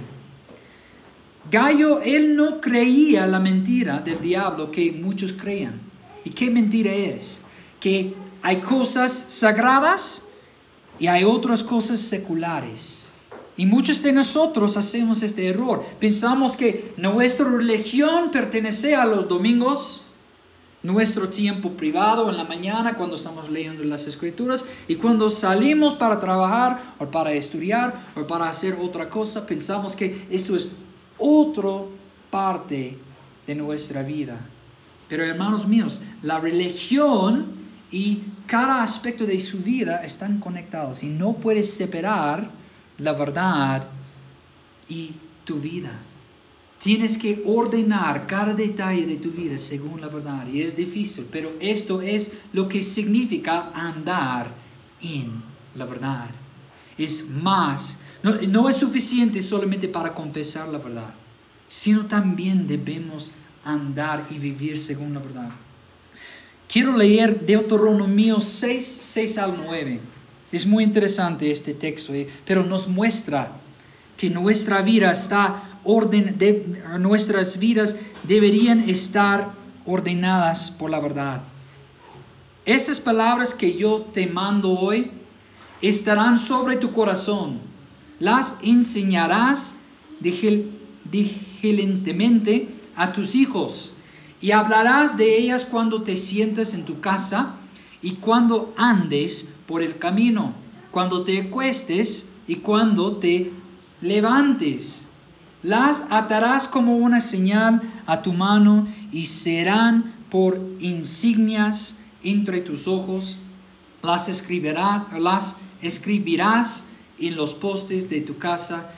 S1: Gallo, él no creía la mentira del diablo que muchos creían. ¿Y qué mentira es? Que hay cosas sagradas y hay otras cosas seculares. Y muchos de nosotros hacemos este error. Pensamos que nuestra religión pertenece a los domingos, nuestro tiempo privado en la mañana cuando estamos leyendo las escrituras y cuando salimos para trabajar o para estudiar o para hacer otra cosa, pensamos que esto es otra parte de nuestra vida. Pero hermanos míos, la religión y cada aspecto de su vida están conectados y no puedes separar la verdad y tu vida. Tienes que ordenar cada detalle de tu vida según la verdad. Y es difícil, pero esto es lo que significa andar en la verdad. Es más no, es suficiente solamente para confesar la verdad, sino también debemos andar y vivir según la verdad. Quiero leer Deuteronomio 6, 6 al 9. Es muy interesante este texto, eh, pero nos muestra que nuestra vida está orden, de, nuestras vidas deberían estar ordenadas por la verdad. Estas palabras que yo te mando hoy estarán sobre tu corazón las enseñarás diligentemente a tus hijos y hablarás de ellas cuando te sientas en tu casa y cuando andes por el camino, cuando te acuestes y cuando te levantes. Las atarás como una señal a tu mano y serán por insignias entre tus ojos. Las, las escribirás en los postes de tu casa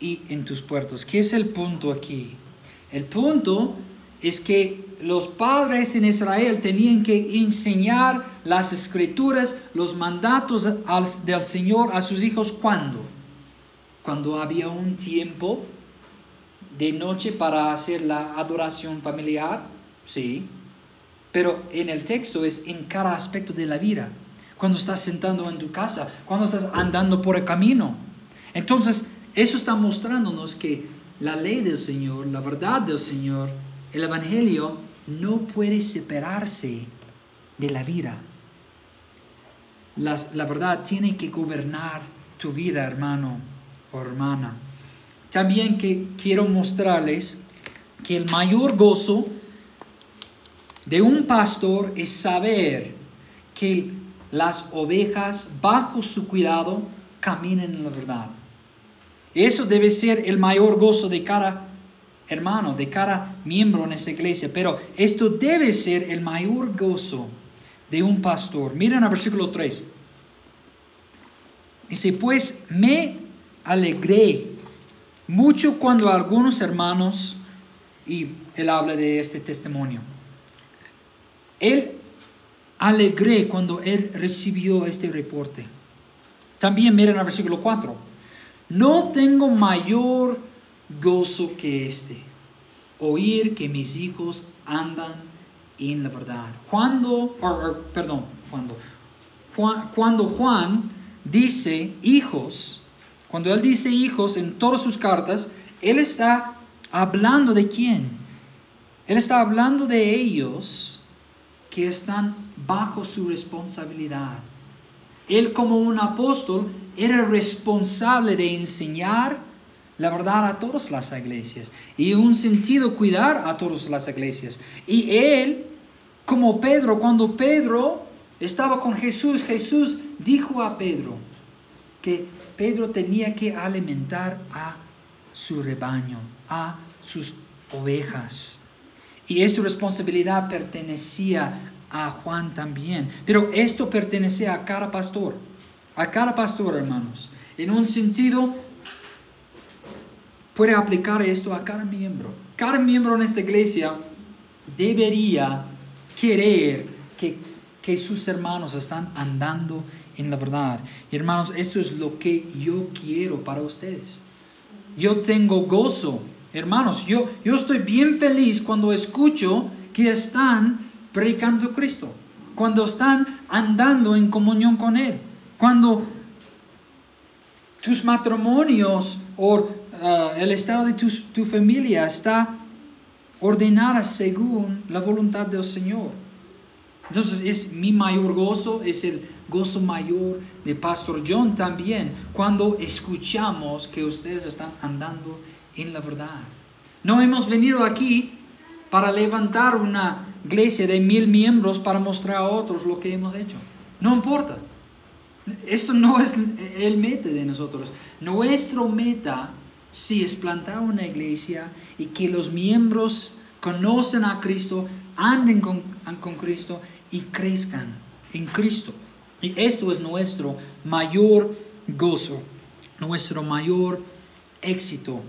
S1: y en tus puertos. ¿Qué es el punto aquí? El punto es que los padres en Israel tenían que enseñar las escrituras, los mandatos del Señor a sus hijos cuando? Cuando había un tiempo de noche para hacer la adoración familiar, sí, pero en el texto es en cada aspecto de la vida cuando estás sentando en tu casa, cuando estás andando por el camino. Entonces, eso está mostrándonos que la ley del Señor, la verdad del Señor, el Evangelio no puede separarse de la vida. La, la verdad tiene que gobernar tu vida, hermano o hermana. También que quiero mostrarles que el mayor gozo de un pastor es saber que las ovejas bajo su cuidado caminen en la verdad. Eso debe ser el mayor gozo de cada hermano, de cada miembro en esta iglesia, pero esto debe ser el mayor gozo de un pastor. Miren al versículo 3. Dice, pues me alegré mucho cuando algunos hermanos, y él habla de este testimonio, él alegré cuando él recibió este reporte. También miren el versículo 4. No tengo mayor gozo que este, oír que mis hijos andan en la verdad. Cuando, perdón, cuando, Juan, cuando Juan dice hijos, cuando él dice hijos en todas sus cartas, él está hablando de quién? Él está hablando de ellos que están bajo su responsabilidad. Él como un apóstol era responsable de enseñar la verdad a todas las iglesias y un sentido cuidar a todas las iglesias. Y él, como Pedro, cuando Pedro estaba con Jesús, Jesús dijo a Pedro que Pedro tenía que alimentar a su rebaño, a sus ovejas. Y esa responsabilidad pertenecía a Juan también. Pero esto pertenece a cada pastor, a cada pastor, hermanos. En un sentido, puede aplicar esto a cada miembro. Cada miembro en esta iglesia debería querer que, que sus hermanos están andando en la verdad. Y hermanos, esto es lo que yo quiero para ustedes. yo tengo gozo. Hermanos, yo, yo estoy bien feliz cuando escucho que están predicando Cristo, cuando están andando en comunión con Él, cuando tus matrimonios o uh, el estado de tu, tu familia está ordenada según la voluntad del Señor. Entonces es mi mayor gozo, es el gozo mayor de Pastor John también, cuando escuchamos que ustedes están andando en la verdad. No hemos venido aquí para levantar una iglesia de mil miembros para mostrar a otros lo que hemos hecho. No importa. Esto no es el meta de nosotros. Nuestro meta es plantar una iglesia y que los miembros conocen a Cristo, anden con, con Cristo y crezcan en Cristo. Y esto es nuestro mayor gozo, nuestro mayor éxito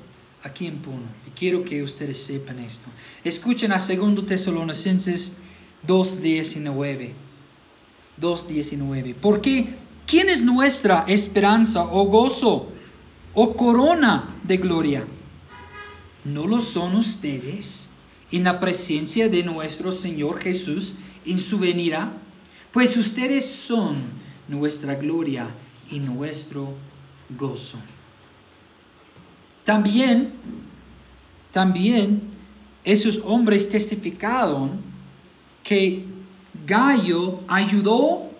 S1: aquí en Puno. Y quiero que ustedes sepan esto. Escuchen a 2 Tesalonicenses 2.19. 2.19. Porque ¿quién es nuestra esperanza o gozo o corona de gloria? ¿No lo son ustedes en la presencia de nuestro Señor Jesús en su venida? Pues ustedes son nuestra gloria y nuestro gozo. También, también esos hombres testificaron que Gallo ayudó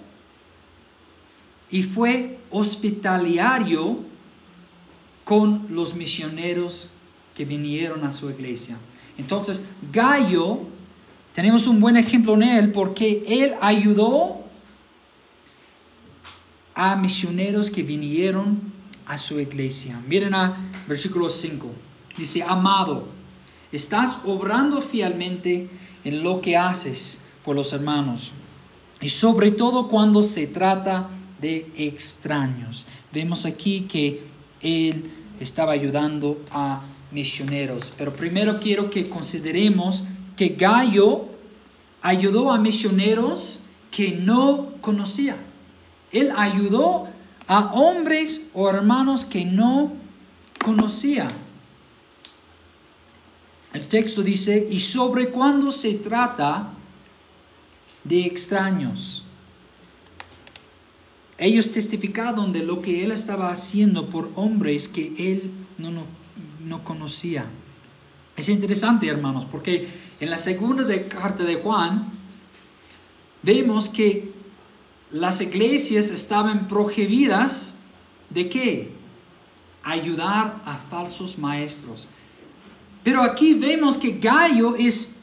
S1: y fue hospitalario con los misioneros que vinieron a su iglesia. Entonces, Gallo tenemos un buen ejemplo en él porque él ayudó a misioneros que vinieron a su iglesia. Miren a versículo 5. Dice, amado, estás obrando fielmente en lo que haces por los hermanos. Y sobre todo cuando se trata de extraños. Vemos aquí que él estaba ayudando a misioneros. Pero primero quiero que consideremos que Gallo ayudó a misioneros que no conocía. Él ayudó a hombres o hermanos que no conocía. El texto dice, y sobre cuando se trata de extraños. Ellos testificaron de lo que él estaba haciendo por hombres que él no, no, no conocía. Es interesante, hermanos, porque en la segunda carta de Juan vemos que las iglesias estaban prohibidas de qué? Ayudar a falsos maestros. Pero aquí vemos que Gallo es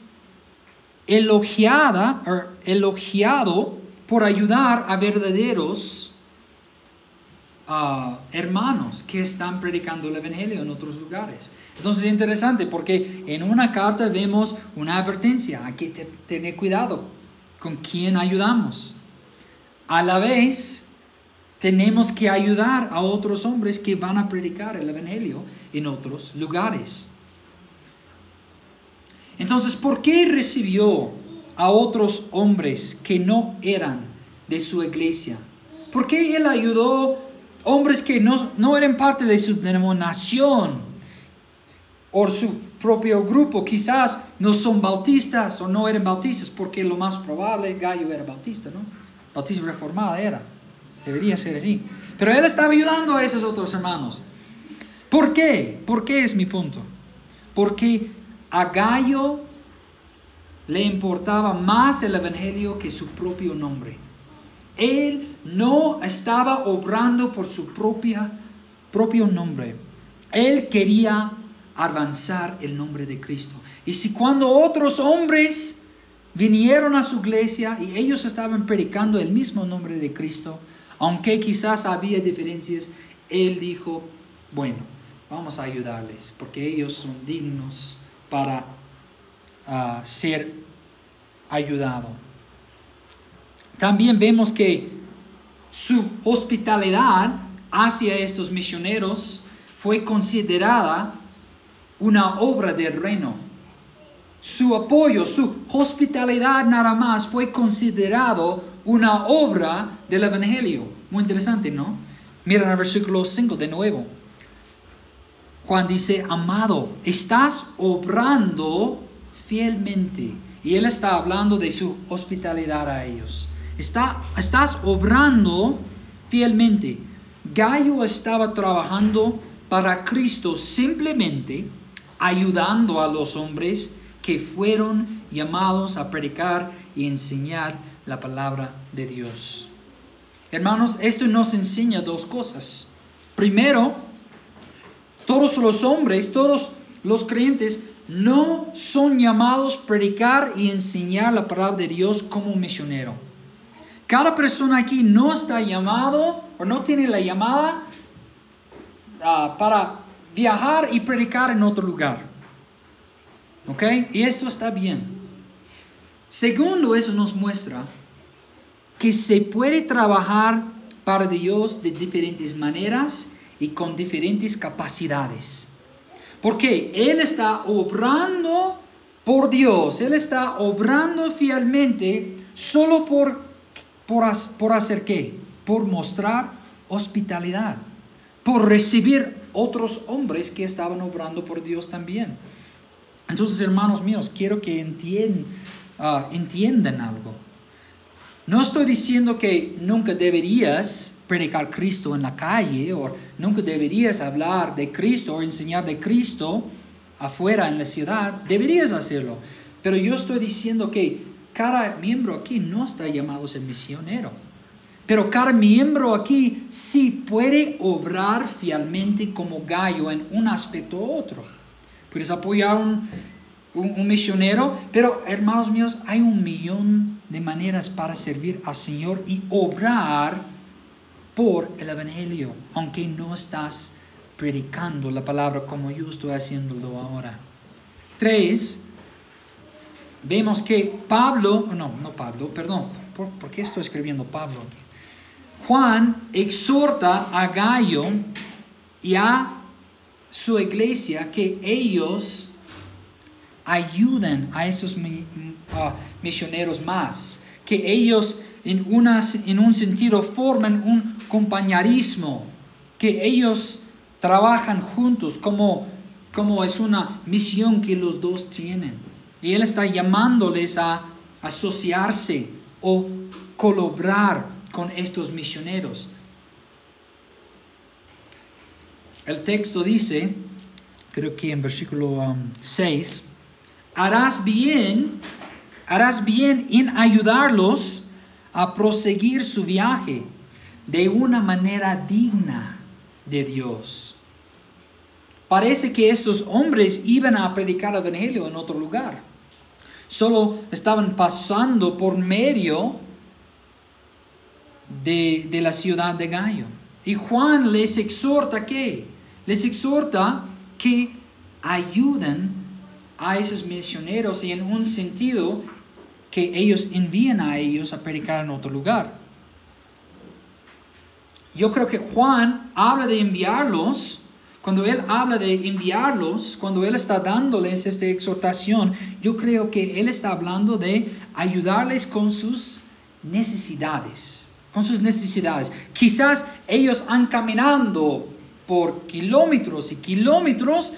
S1: elogiada, er, elogiado por ayudar a verdaderos hermanos que están predicando el Evangelio en otros lugares. Entonces es interesante porque en una carta vemos una advertencia, hay que tener cuidado con quién ayudamos. A la vez, tenemos que ayudar a otros hombres que van a predicar el Evangelio en otros lugares. Entonces, ¿por qué recibió a otros hombres que no eran de su iglesia? ¿Por qué él ayudó hombres que no, eran parte de su denominación o su propio grupo, quizás no son bautistas o no eran bautistas, porque lo más probable Gallo era bautista, ¿no? Bautismo reformado era, debería ser así. Pero él estaba ayudando a esos otros hermanos. ¿Por qué? ¿Por qué es mi punto? Porque a Gallo le importaba más el Evangelio que su propio nombre. Él no estaba obrando por su propia, propio nombre. Él quería avanzar el nombre de Cristo. Y si cuando otros hombres vinieron a su iglesia y ellos estaban predicando el mismo nombre de Cristo, aunque quizás había diferencias, Él dijo, bueno, vamos a ayudarles, porque ellos son dignos para ah, ser ayudados. También vemos que su hospitalidad hacia estos misioneros fue considerada una obra del reino. Su apoyo, su hospitalidad nada más fue considerado una obra del Evangelio. Muy interesante, ¿no? Miren el versículo 5 de nuevo. Juan dice, amado, estás obrando fielmente. Y él está hablando de su hospitalidad a ellos. Está, estás obrando fielmente. Gallo estaba trabajando para Cristo simplemente ayudando a los hombres que fueron llamados a predicar y enseñar la palabra de Dios. Hermanos, esto nos enseña dos cosas. Primero, todos los hombres, todos los creyentes no son llamados a predicar y enseñar la palabra de Dios como misionero. Cada persona aquí no está llamado o no tiene la llamada ah, para viajar y predicar en otro lugar. Y esto está bien. Segundo, eso nos muestra que se puede trabajar para Dios de diferentes maneras y con diferentes capacidades. Porque Él está obrando por Dios, Él está obrando fielmente solo por, por, por hacer qué? Por mostrar hospitalidad, por recibir otros hombres que estaban obrando por Dios también. Entonces, hermanos míos, quiero que ah, entiendan algo. No estoy diciendo que nunca deberías predicar Cristo en la calle o nunca deberías hablar de Cristo o enseñar de Cristo afuera en la ciudad. Deberías hacerlo. Pero yo estoy diciendo que cada miembro aquí no está llamado a ser misionero. Pero cada miembro aquí sí puede obrar fielmente como gallo en un aspecto u otro. Puedes apoyar un, un, misionero, pero hermanos míos, hay un millón de maneras para servir al Señor y obrar por el Evangelio, aunque no estás predicando la palabra como yo estoy haciéndolo ahora. Tres, vemos que Pablo, no, no Pablo, perdón, ¿por, qué estoy escribiendo Pablo aquí? Juan exhorta a Gallo y a su iglesia que ellos ayuden a esos misioneros más, que ellos en, en un sentido forman un compañerismo, que ellos trabajan juntos como, como es una misión que los dos tienen. Y Él está llamándoles a asociarse o colaborar con estos misioneros. El texto dice, creo que en versículo 6, um, harás bien, harás bien en ayudarlos a proseguir su viaje de una manera digna de Dios. Parece que estos hombres iban a predicar el Evangelio en otro lugar. Solo estaban pasando por medio de, de la ciudad de Gallo. Y Juan les exhorta que, les exhorta que ayuden a esos misioneros y en un sentido que ellos envían a ellos a predicar en otro lugar. Yo creo que Juan habla de enviarlos, cuando él habla de enviarlos, cuando él está dándoles esta exhortación, yo creo que él está hablando de ayudarles con sus necesidades, con sus necesidades. Quizás ellos han caminando por kilómetros y kilómetros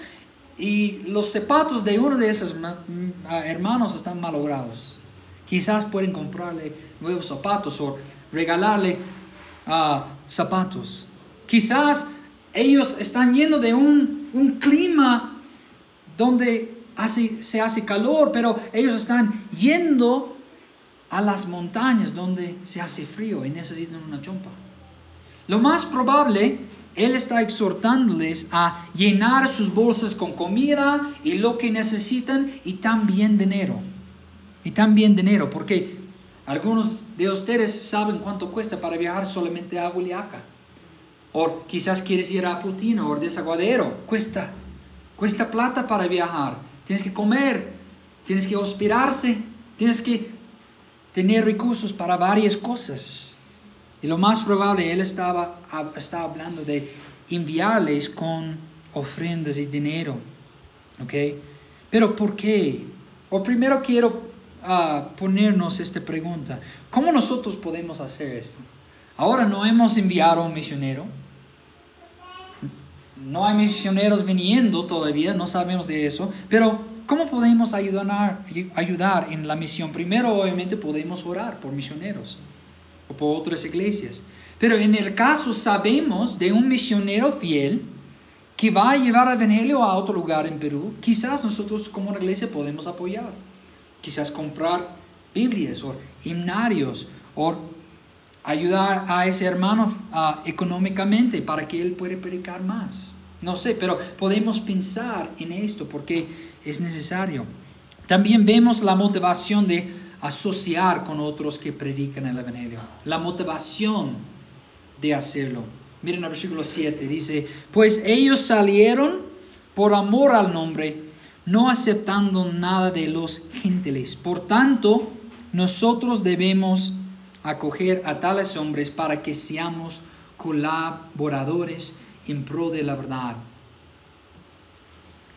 S1: y los zapatos de uno de esos ah, hermanos están malogrados. Quizás pueden comprarle nuevos zapatos o regalarle ah, zapatos. Quizás ellos están yendo de un, clima donde se hace calor, pero ellos están yendo a las montañas donde se hace frío y necesitan una chompa. Lo más probable él está exhortándoles a llenar sus bolsas con comida y lo que necesitan y también dinero. Y también dinero, porque algunos de ustedes saben cuánto cuesta para viajar solamente a Aguliaca. O quizás quieres ir a Putino o Desaguadero. Cuesta, cuesta plata para viajar. Tienes que comer, tienes que hospederarse, tienes que tener recursos para varias cosas. Y lo más probable, él estaba, estaba hablando de enviarles con ofrendas y dinero. ¿Ok? Pero ¿por qué? O primero quiero ah, ponernos esta pregunta. ¿Cómo nosotros podemos hacer esto? Ahora no hemos enviado a un misionero. no hay misioneros viniendo todavía, no sabemos de eso, pero ¿cómo podemos ayudar, ayudar en la misión? Primero, obviamente, podemos orar por misioneros o por otras iglesias. Pero en el caso sabemos de un misionero fiel que va a llevar el Evangelio a otro lugar en Perú, quizás nosotros como una iglesia podemos apoyar. Quizás comprar Biblias o himnarios o ayudar a ese hermano ah, económicamente para que él pueda predicar más. No sé, pero podemos pensar en esto porque es necesario. También vemos la motivación de asociar con otros que predican el Evangelio. La motivación de hacerlo. Miren el versículo 7, dice, pues ellos salieron por amor al nombre, no aceptando nada de los gentiles. Por tanto, nosotros debemos acoger a tales hombres para que seamos colaboradores en pro de la verdad.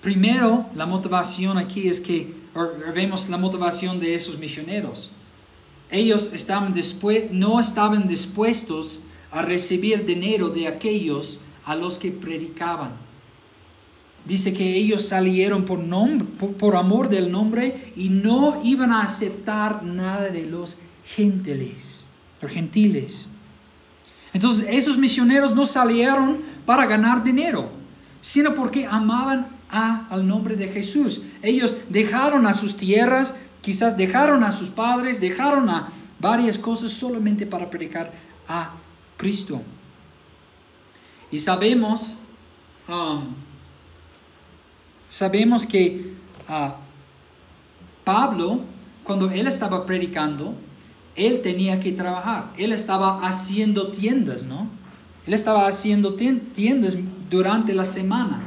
S1: Primero, la motivación aquí es que vemos la motivación de esos misioneros. Ellos estaban no estaban dispuestos a recibir dinero de aquellos a los que predicaban. Dice que ellos salieron por, nombre, por, amor del nombre y no iban a aceptar nada de los gentiles, los gentiles. Entonces esos misioneros no salieron para ganar dinero, sino porque amaban al nombre de Jesús. Ellos dejaron a sus tierras, quizás dejaron a sus padres, dejaron a varias cosas solamente para predicar a Cristo. Y sabemos, um, sabemos que uh, Pablo, cuando él estaba predicando, él tenía que trabajar. Él estaba haciendo tiendas, ¿no? Él estaba haciendo tiendas durante la semana.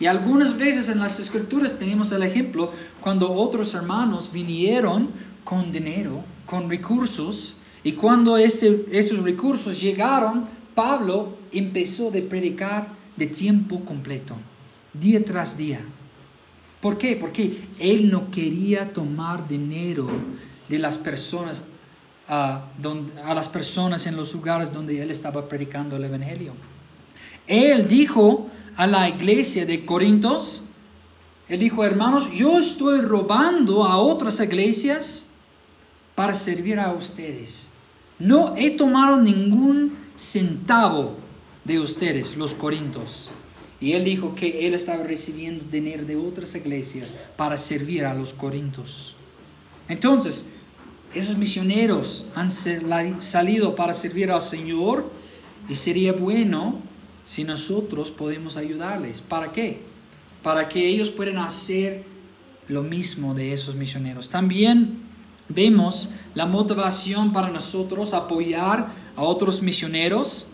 S1: Y algunas veces en las escrituras tenemos el ejemplo cuando otros hermanos vinieron con dinero, con recursos, y cuando esos recursos llegaron, Pablo empezó a predicar de tiempo completo, día tras día. ¿Por qué? Porque él no quería tomar dinero de las personas a las personas en los lugares donde él estaba predicando el Evangelio. Él dijo a la iglesia de Corintios, él dijo, hermanos, yo estoy robando a otras iglesias para servir a ustedes. No he tomado ningún centavo de ustedes, los corintios. Y él dijo que él estaba recibiendo dinero de otras iglesias para servir a los corintios. Entonces, esos misioneros han salido para servir al Señor y sería bueno si nosotros podemos ayudarles. ¿Para qué? Para que ellos puedan hacer lo mismo de esos misioneros. También vemos la motivación para nosotros apoyar a otros misioneros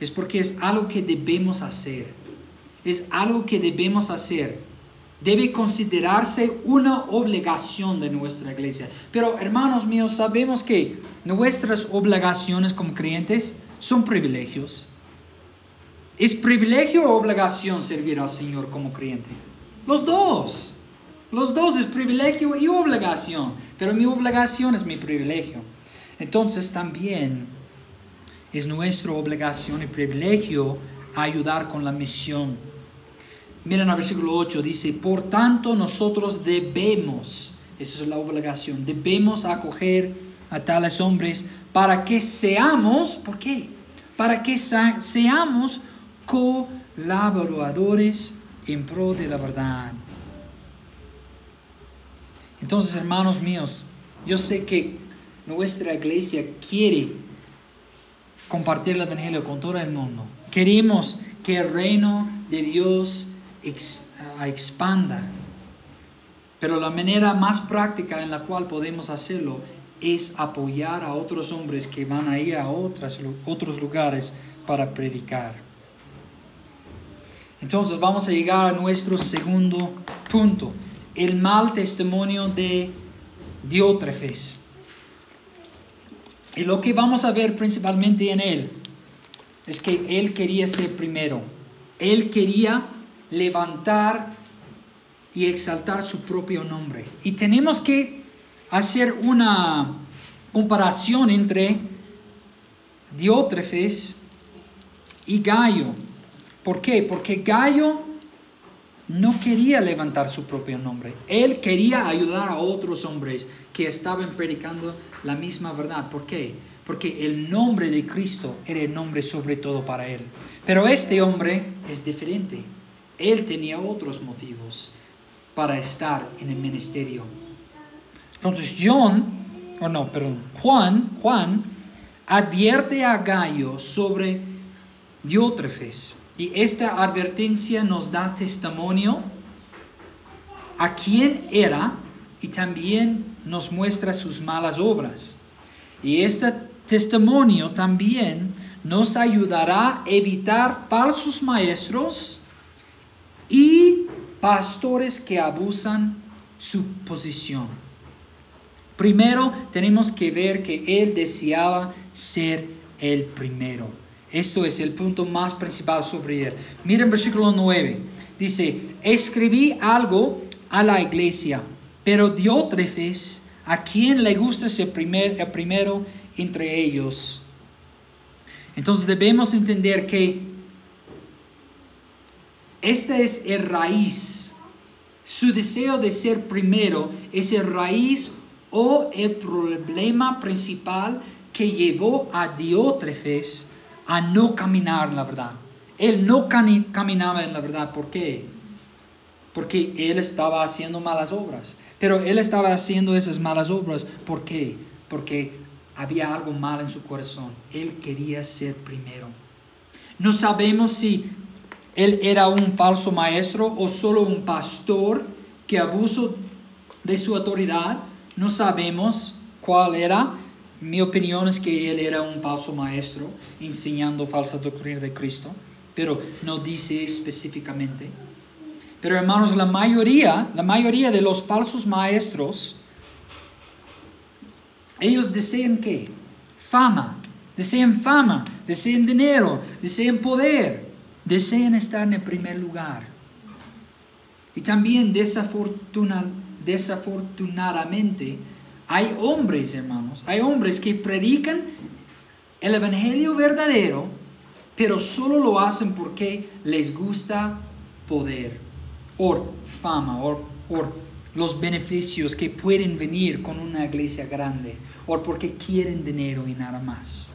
S1: es porque es algo que debemos hacer. Es algo que debemos hacer. Debe considerarse una obligación de nuestra iglesia. Pero hermanos míos, sabemos que nuestras obligaciones como creyentes son privilegios. ¿Es privilegio o obligación servir al Señor como creyente? Los dos. Los dos es privilegio y obligación, pero mi obligación es mi privilegio. Entonces también es nuestra obligación y privilegio ayudar con la misión. Miren el versículo 8, dice, por tanto nosotros debemos, esa es la obligación, debemos acoger a tales hombres para que seamos, ¿por qué? Para que seamos colaboradores en pro de la verdad. Entonces, hermanos míos, yo sé que nuestra iglesia quiere compartir el Evangelio con todo el mundo. Queremos que el reino de Dios ah, expanda. Pero la manera más práctica en la cual podemos hacerlo es apoyar a otros hombres que van a ir a otros lugares para predicar. Entonces vamos a llegar a nuestro segundo punto el mal testimonio de Diótrefes. Y lo que vamos a ver principalmente en él es que él quería ser primero. Él quería levantar y exaltar su propio nombre. Y tenemos que hacer una comparación entre Diótrefes y Gallo. ¿Por qué? Porque Gallo no quería levantar su propio nombre. Él quería ayudar a otros hombres que estaban predicando la misma verdad. ¿Por qué? Porque el nombre de Cristo era el nombre sobre todo para él. Pero este hombre es diferente. Él tenía otros motivos para estar en el ministerio. Entonces John, o no, perdón, Juan, Juan advierte a Gallo sobre Diótrefes y esta advertencia nos da testimonio a quién era y también nos muestra sus malas obras. Y este testimonio también nos ayudará a evitar falsos maestros y pastores que abusan su posición. Primero tenemos que ver que él deseaba ser el primero. Esto es el punto más principal sobre él. Miren versículo 9. Dice, escribí algo a la iglesia, pero Diótrefes, a quien le gusta ser primer, el primero entre ellos. Entonces debemos entender que este es el raíz. Su deseo de ser primero es el raíz o el problema principal que llevó a Diótrefes a no caminar en la verdad. Él no caminaba en la verdad. ¿Por qué? Porque él estaba haciendo malas obras. Pero él estaba haciendo esas malas obras. ¿Por qué? Porque había algo mal en su corazón. Él quería ser primero. No sabemos si él era un falso maestro o solo un pastor que abusó de su autoridad. No sabemos cuál era, mi opinión es que él era un falso maestro enseñando falsa doctrina de Cristo, pero no dice específicamente. Pero hermanos, la mayoría, la mayoría de los falsos maestros, ellos desean qué? Fama, desean fama, desean dinero, desean poder, desean estar en el primer lugar. Y también desafortunadamente, hay hombres, hermanos, hay hombres que predican el Evangelio verdadero, pero solo lo hacen porque les gusta poder, o fama, o, los beneficios que pueden venir con una iglesia grande, o porque quieren dinero y nada más.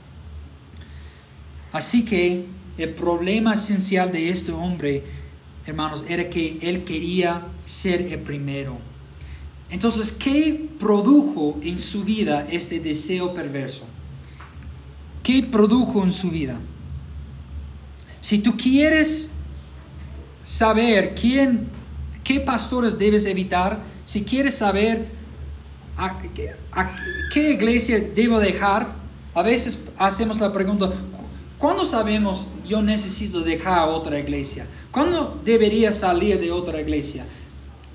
S1: Así que el problema esencial de este hombre, hermanos, era que él quería ser el primero entonces, ¿qué produjo en su vida este deseo perverso? ¿Qué produjo en su vida? Si tú quieres saber quién, qué pastores debes evitar, si quieres saber a, qué iglesia debo dejar, a veces hacemos la pregunta, ¿cuándo sabemos yo necesito dejar otra iglesia? ¿Cuándo debería salir de otra iglesia?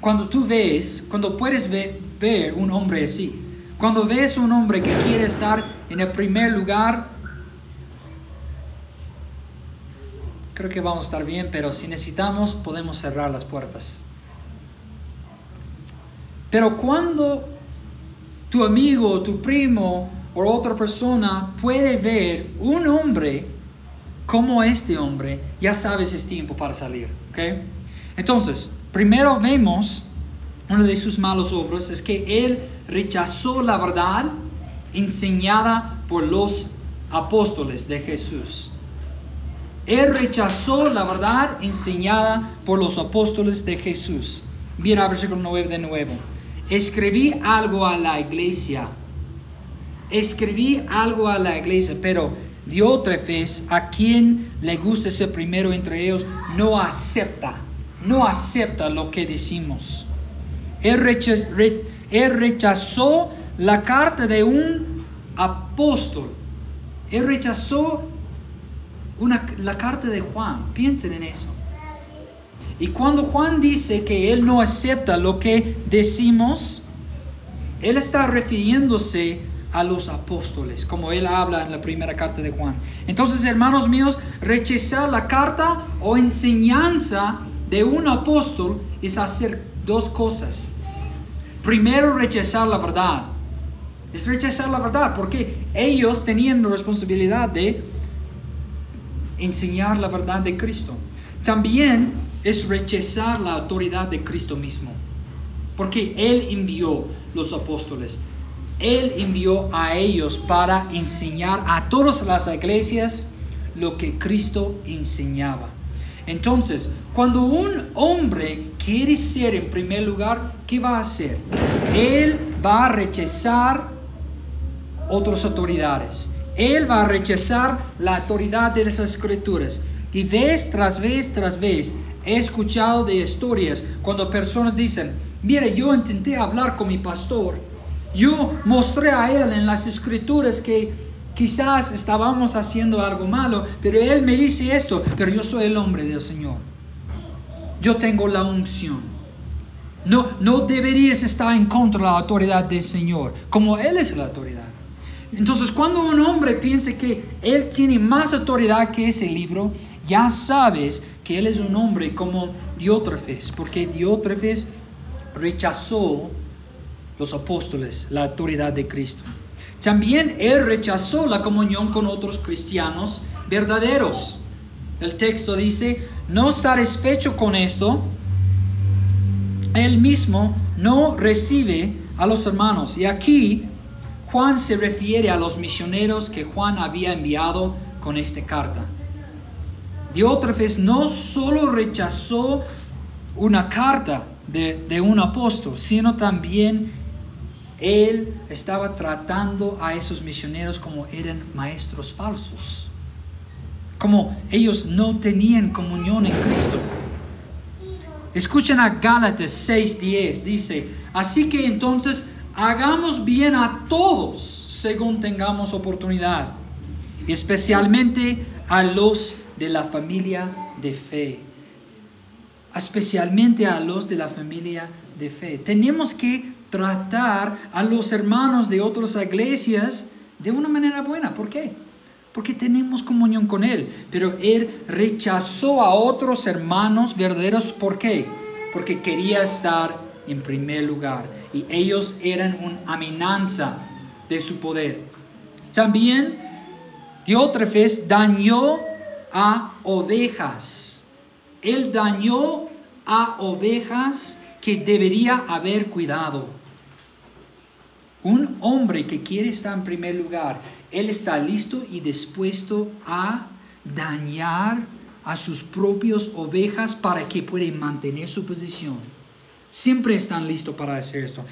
S1: Cuando tú ves, cuando puedes ver, un hombre así, cuando ves un hombre que quiere estar en el primer lugar, creo que vamos a estar bien, pero si necesitamos podemos cerrar las puertas. Pero cuando tu amigo, tu primo o otra persona puede ver un hombre como este hombre, ya sabes es tiempo para salir. ¿ok? Entonces, Primero vemos, una de sus malos obras es que él rechazó la verdad enseñada por los apóstoles de Jesús. Él rechazó la verdad enseñada por los apóstoles de Jesús. Mira versículo 9 de nuevo. Escribí algo a la iglesia. Escribí algo a la iglesia, pero Diótrefes, a quien le gusta ser primero entre ellos, no acepta no acepta lo que decimos. Él, rechazó la carta de un apóstol. Él rechazó la carta de Juan. Piensen en eso. Y cuando Juan dice que él no acepta lo que decimos, él está refiriéndose a los apóstoles, como él habla en la primera carta de Juan. Entonces, hermanos míos, rechazar la carta o enseñanza de un apóstol es hacer dos cosas. Primero, rechazar la verdad. Es rechazar la verdad porque ellos tenían la responsabilidad de enseñar la verdad de Cristo. También es rechazar la autoridad de Cristo mismo, porque Él envió los apóstoles. Él envió a ellos para enseñar a todas las iglesias lo que Cristo enseñaba. Entonces, cuando un hombre quiere ser en primer lugar, ¿qué va a hacer? Él va a rechazar otras autoridades. Él va a rechazar la autoridad de las escrituras. Y vez tras vez tras vez he escuchado de historias cuando personas dicen, mire, yo intenté hablar con mi pastor, yo mostré a él en las escrituras que quizás estábamos haciendo algo malo, pero él me dice esto, pero yo soy el hombre del Señor. Yo tengo la unción. No, no deberías estar en contra de la autoridad del Señor, como Él es la autoridad. Entonces, cuando un hombre piense que él tiene más autoridad que ese libro, ya sabes que él es un hombre como Diótrefes, porque Diótrefes rechazó los apóstoles, la autoridad de Cristo. También él rechazó la comunión con otros cristianos verdaderos. El texto dice, no satisfecho con esto, él mismo no recibe a los hermanos. Y aquí Juan se refiere a los misioneros que Juan había enviado con esta carta. Diótrefes no solo rechazó una carta de, de, un apóstol, sino también él estaba tratando a esos misioneros como eran maestros falsos, como ellos no tenían comunión en Cristo. Escuchen a Gálatas 6:10, dice, así que entonces hagamos bien a todos según tengamos oportunidad, especialmente a los de la familia de fe, especialmente a los de la familia de fe. Tenemos que tratar a los hermanos de otras iglesias de una manera buena. ¿Por qué? Porque tenemos comunión con Él. Pero Él rechazó a otros hermanos verdaderos. ¿Por qué? Porque quería estar en primer lugar y ellos eran una amenaza de su poder. También Diótrefes dañó a ovejas. Él dañó a ovejas que debería haber cuidado. Un hombre que quiere estar en primer lugar, él está listo y dispuesto a dañar a sus propias ovejas para que puedan mantener su posición. Siempre están listos para hacer esto.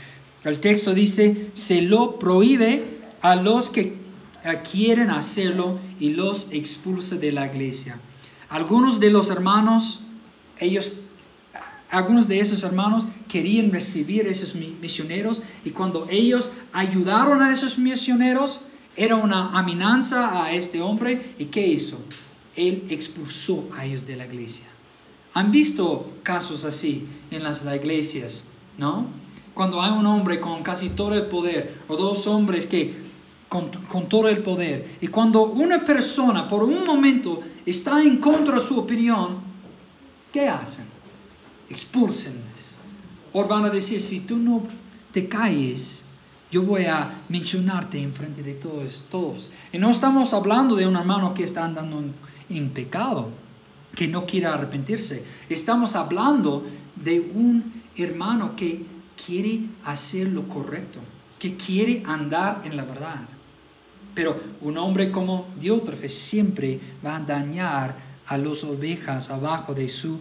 S1: El texto dice, se lo prohíbe a los que quieren hacerlo y los expulsa de la iglesia. Algunos de los hermanos, ellos, algunos de esos hermanos querían recibir a esos misioneros y cuando ellos ayudaron a esos misioneros, era una amenaza a este hombre y ¿qué hizo? Él expulsó a ellos de la iglesia. Han visto casos así en las iglesias, ¿no? Cuando hay un hombre con casi todo el poder, o dos hombres que con, todo el poder, y cuando una persona por un momento está en contra de su opinión, ¿qué hacen? Expulsenles. O van a decir, si tú no te calles, yo voy a mencionarte en frente de todos, todos. Y no estamos hablando de un hermano que está andando en pecado que no quiera arrepentirse. Estamos hablando de un hermano que quiere hacer lo correcto, que quiere andar en la verdad. Pero un hombre como Diótrefe siempre va a dañar a las ovejas abajo de su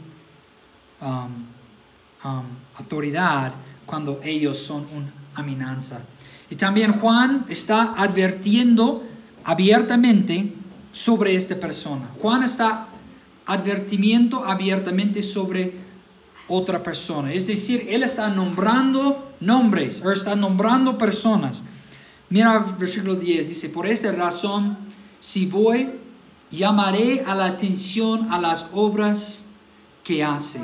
S1: um, um, autoridad cuando ellos son una amenaza. Y también Juan está advirtiendo abiertamente sobre esta persona. Juan está advertimiento abiertamente sobre otra persona. Es decir, él está nombrando nombres, o está nombrando personas. Mira versículo 10, dice, por esta razón, si voy, llamaré a la atención a las obras que hace.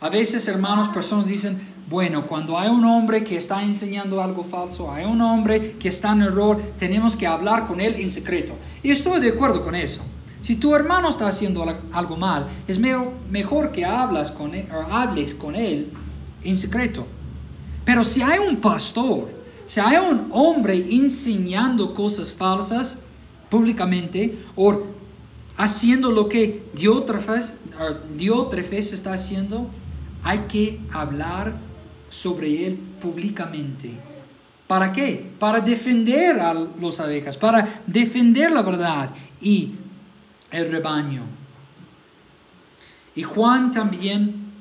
S1: A veces, hermanos, personas dicen, bueno, cuando hay un hombre que está enseñando algo falso, hay un hombre que está en error, tenemos que hablar con él en secreto. Y estoy de acuerdo con eso. Si tu hermano está haciendo algo mal, es mejor que hablas con él, hables con él en secreto. Pero si hay un pastor, si hay un hombre enseñando cosas falsas públicamente o haciendo lo que Diótrefes, Diótrefes está haciendo, hay que hablar sobre él públicamente. ¿Para qué? Para defender a las abejas, para defender la verdad y el rebaño. Y Juan también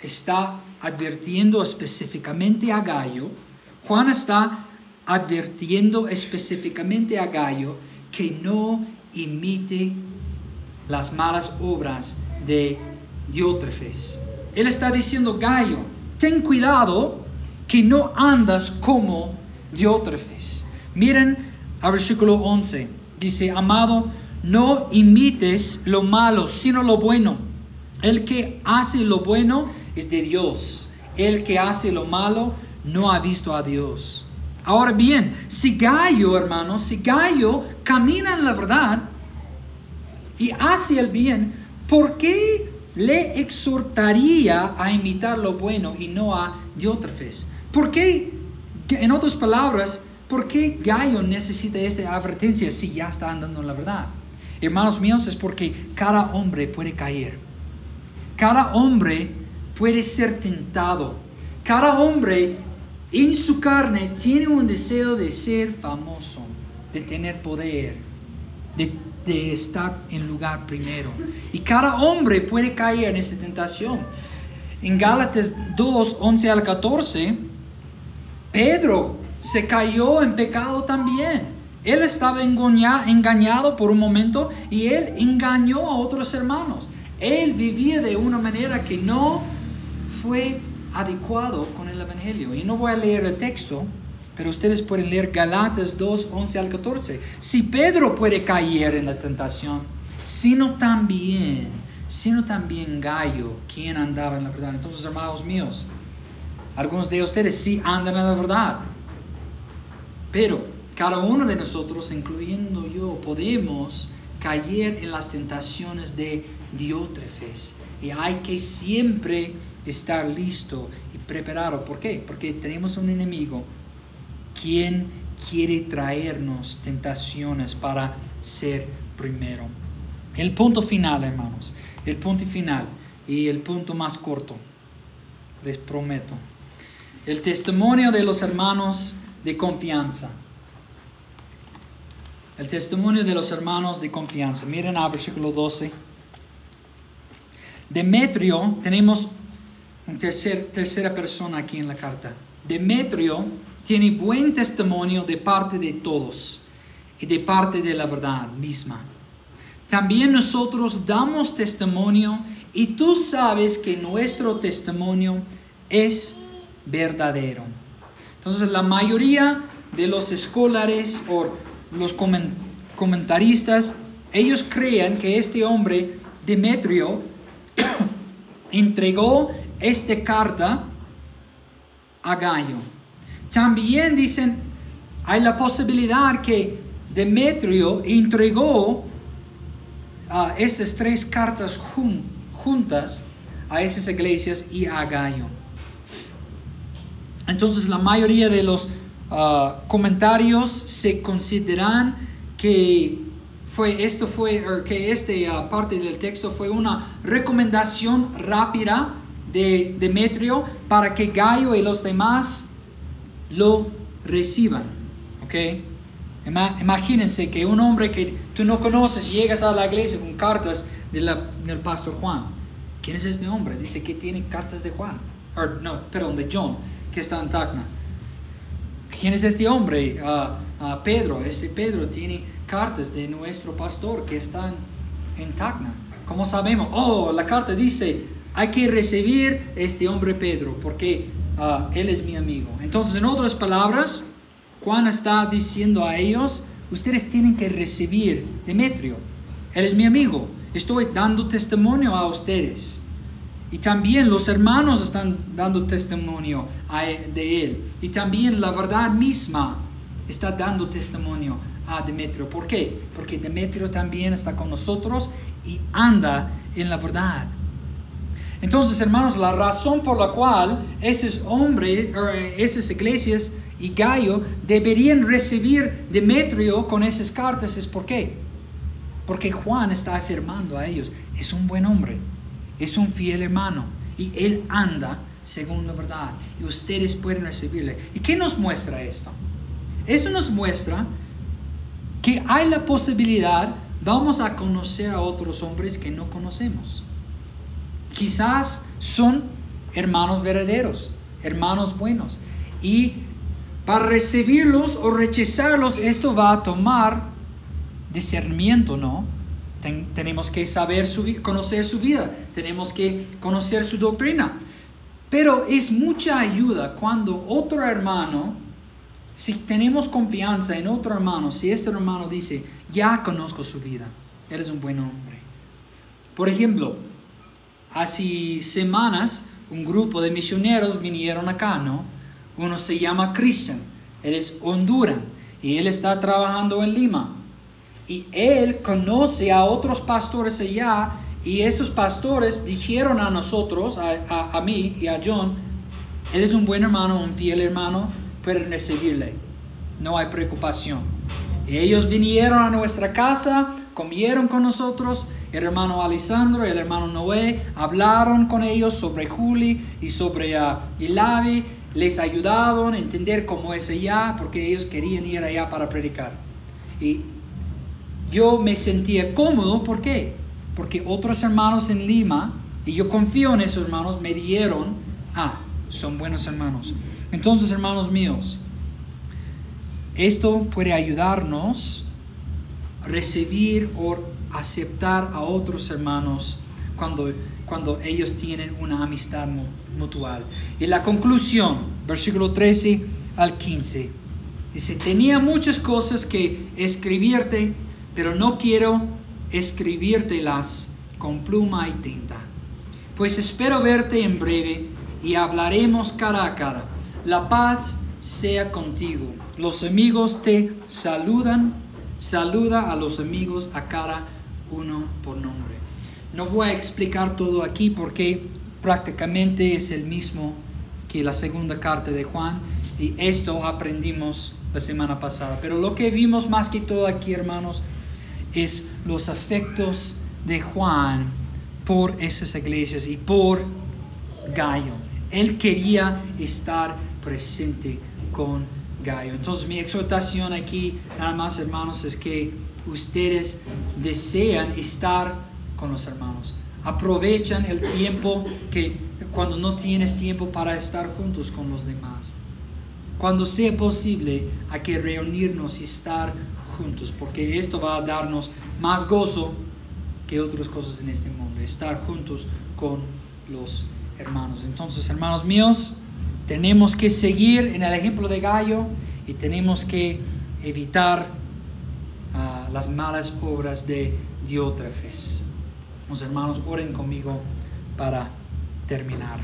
S1: está advirtiendo específicamente a Gallo, Juan está advirtiendo específicamente a Gallo que no imite las malas obras de Diótrefes. Él está diciendo, Gallo, ten cuidado que no andas como Diótrefes. Miren al versículo 11. Dice, amado, no imites lo malo, sino lo bueno. El que hace lo bueno es de Dios. El que hace lo malo no ha visto a Dios. Ahora bien, si Gallo, hermanos, si Gallo camina en la verdad y hace el bien, ¿por qué le exhortaría a imitar lo bueno y no a Diótrefes? ¿Por qué, en otras palabras, por qué Gallo necesita esta advertencia si ya está andando en la verdad? Hermanos míos, es porque cada hombre puede caer. Cada hombre puede ser tentado. Cada hombre en su carne tiene un deseo de ser famoso, de tener poder, de, estar en lugar primero. Y cada hombre puede caer en esa tentación. En Gálatas 2, 11 al 14, Pedro se cayó en pecado también. Él estaba engañado por un momento y él engañó a otros hermanos. Él vivía de una manera que no fue adecuado con el Evangelio. Y no voy a leer el texto, pero ustedes pueden leer Galatas 2, 11 al 14. Si Pedro puede caer en la tentación, sino también, sino también Gallo, quien andaba en la verdad. Entonces, hermanos míos, algunos de ustedes sí andan en la verdad. Pero cada uno de nosotros, incluyendo yo, podemos caer en las tentaciones de Diótrefes. Y hay que siempre estar listo y preparado. ¿Por qué? Porque tenemos un enemigo quien quiere traernos tentaciones para ser primero. El punto final, hermanos, el punto final y el punto más corto, les prometo. El testimonio de los hermanos de confianza. El testimonio de los hermanos de confianza. Miren al versículo 12. Demetrio, tenemos una tercera persona aquí en la carta. Demetrio tiene buen testimonio de parte de todos y de parte de la verdad misma. También nosotros damos testimonio y tú sabes que nuestro testimonio es verdadero. Entonces la mayoría de los escolares o los comentaristas, ellos creen que este hombre, Demetrio, entregó esta carta a Gallo. También dicen, hay la posibilidad que Demetrio entregó uh, esas tres cartas juntas a esas iglesias y a Gallo. Entonces la mayoría de los ah, comentarios se consideran que fue esto fue que esta ah, parte del texto fue una recomendación rápida de Demetrio para que Gallo y los demás lo reciban. ¿Ok? Imagínense que un hombre que tú no conoces llegas a la iglesia con cartas del pastor Juan. ¿Quién es este hombre? Dice que tiene cartas de Juan. no, perdón, de John, que está en Tacna. ¿Quién es este hombre? Ah, ah, Pedro. Este Pedro tiene cartas de nuestro pastor que están en Tacna. ¿Cómo sabemos? Oh, la carta dice, hay que recibir este hombre Pedro, porque ah, él es mi amigo. Entonces, en otras palabras, Juan está diciendo a ellos, ustedes tienen que recibir Demetrio. Él es mi amigo. Estoy dando testimonio a ustedes. Y también los hermanos están dando testimonio de él. Y también la verdad misma está dando testimonio a Demetrio. ¿Por qué? Porque Demetrio también está con nosotros y anda en la verdad. Entonces, hermanos, la razón por la cual esos hombres, er, esas iglesias y Gallo deberían recibir Demetrio con esas cartas es por qué. Porque Juan está afirmando a ellos, es un buen hombre, es un fiel hermano y él anda según la verdad y ustedes pueden recibirle. ¿Y qué nos muestra esto? Eso nos muestra que hay la posibilidad, vamos a conocer a otros hombres que no conocemos. Quizás son hermanos verdaderos, hermanos buenos. Y para recibirlos o rechazarlos, esto va a tomar discernimiento, ¿no? tenemos que saber su, conocer su vida, tenemos que conocer su doctrina. Pero es mucha ayuda cuando otro hermano, si tenemos confianza en otro hermano, si este hermano dice, ya conozco su vida, él es un buen hombre. Por ejemplo, hace semanas un grupo de misioneros vinieron acá, ¿no? Uno se llama Christian, él es honduran y él está trabajando en Lima. Y él conoce a otros pastores allá y esos pastores dijeron a nosotros, a, mí y a John, él es un buen hermano, un fiel hermano, pueden recibirle. No hay preocupación. ellos vinieron a nuestra casa, comieron con nosotros, el hermano Alessandro y el hermano Noé hablaron con ellos sobre Juli y sobre uh, Ilavi, les ayudaron a entender cómo es allá, porque ellos querían ir allá para predicar. Y yo me sentía cómodo, ¿por qué? porque otros hermanos en Lima, y yo confío en esos hermanos, me dieron, ah, son buenos hermanos. Entonces, hermanos míos, esto puede ayudarnos a recibir aceptar a otros hermanos cuando, cuando ellos tienen una amistad mutual. Y la conclusión, versículo 13 al 15, dice, tenía muchas cosas que escribirte, pero no quiero escribírtelas con pluma y tinta. Pues espero verte en breve y hablaremos cara a cara. La paz sea contigo. Los amigos te saludan. Saluda a los amigos a cara uno por nombre. No voy a explicar todo aquí porque prácticamente es el mismo que la segunda carta de Juan y esto aprendimos la semana pasada. Pero lo que vimos más que todo aquí, hermanos, es los afectos de Juan por esas iglesias y por Gallo. Él quería estar presente con Gallo. Entonces mi exhortación aquí, nada más hermanos, es que ustedes desean estar con los hermanos. Aprovechan el tiempo que cuando no tienes tiempo para estar juntos con los demás. Cuando sea posible, hay que reunirnos y estar juntos, porque esto va a darnos más gozo que otras cosas en este mundo, estar juntos con los hermanos. Entonces, hermanos míos, tenemos que seguir en el ejemplo de Gallo y tenemos que evitar las malas obras de Diótrefes. Los hermanos, oren conmigo para terminar.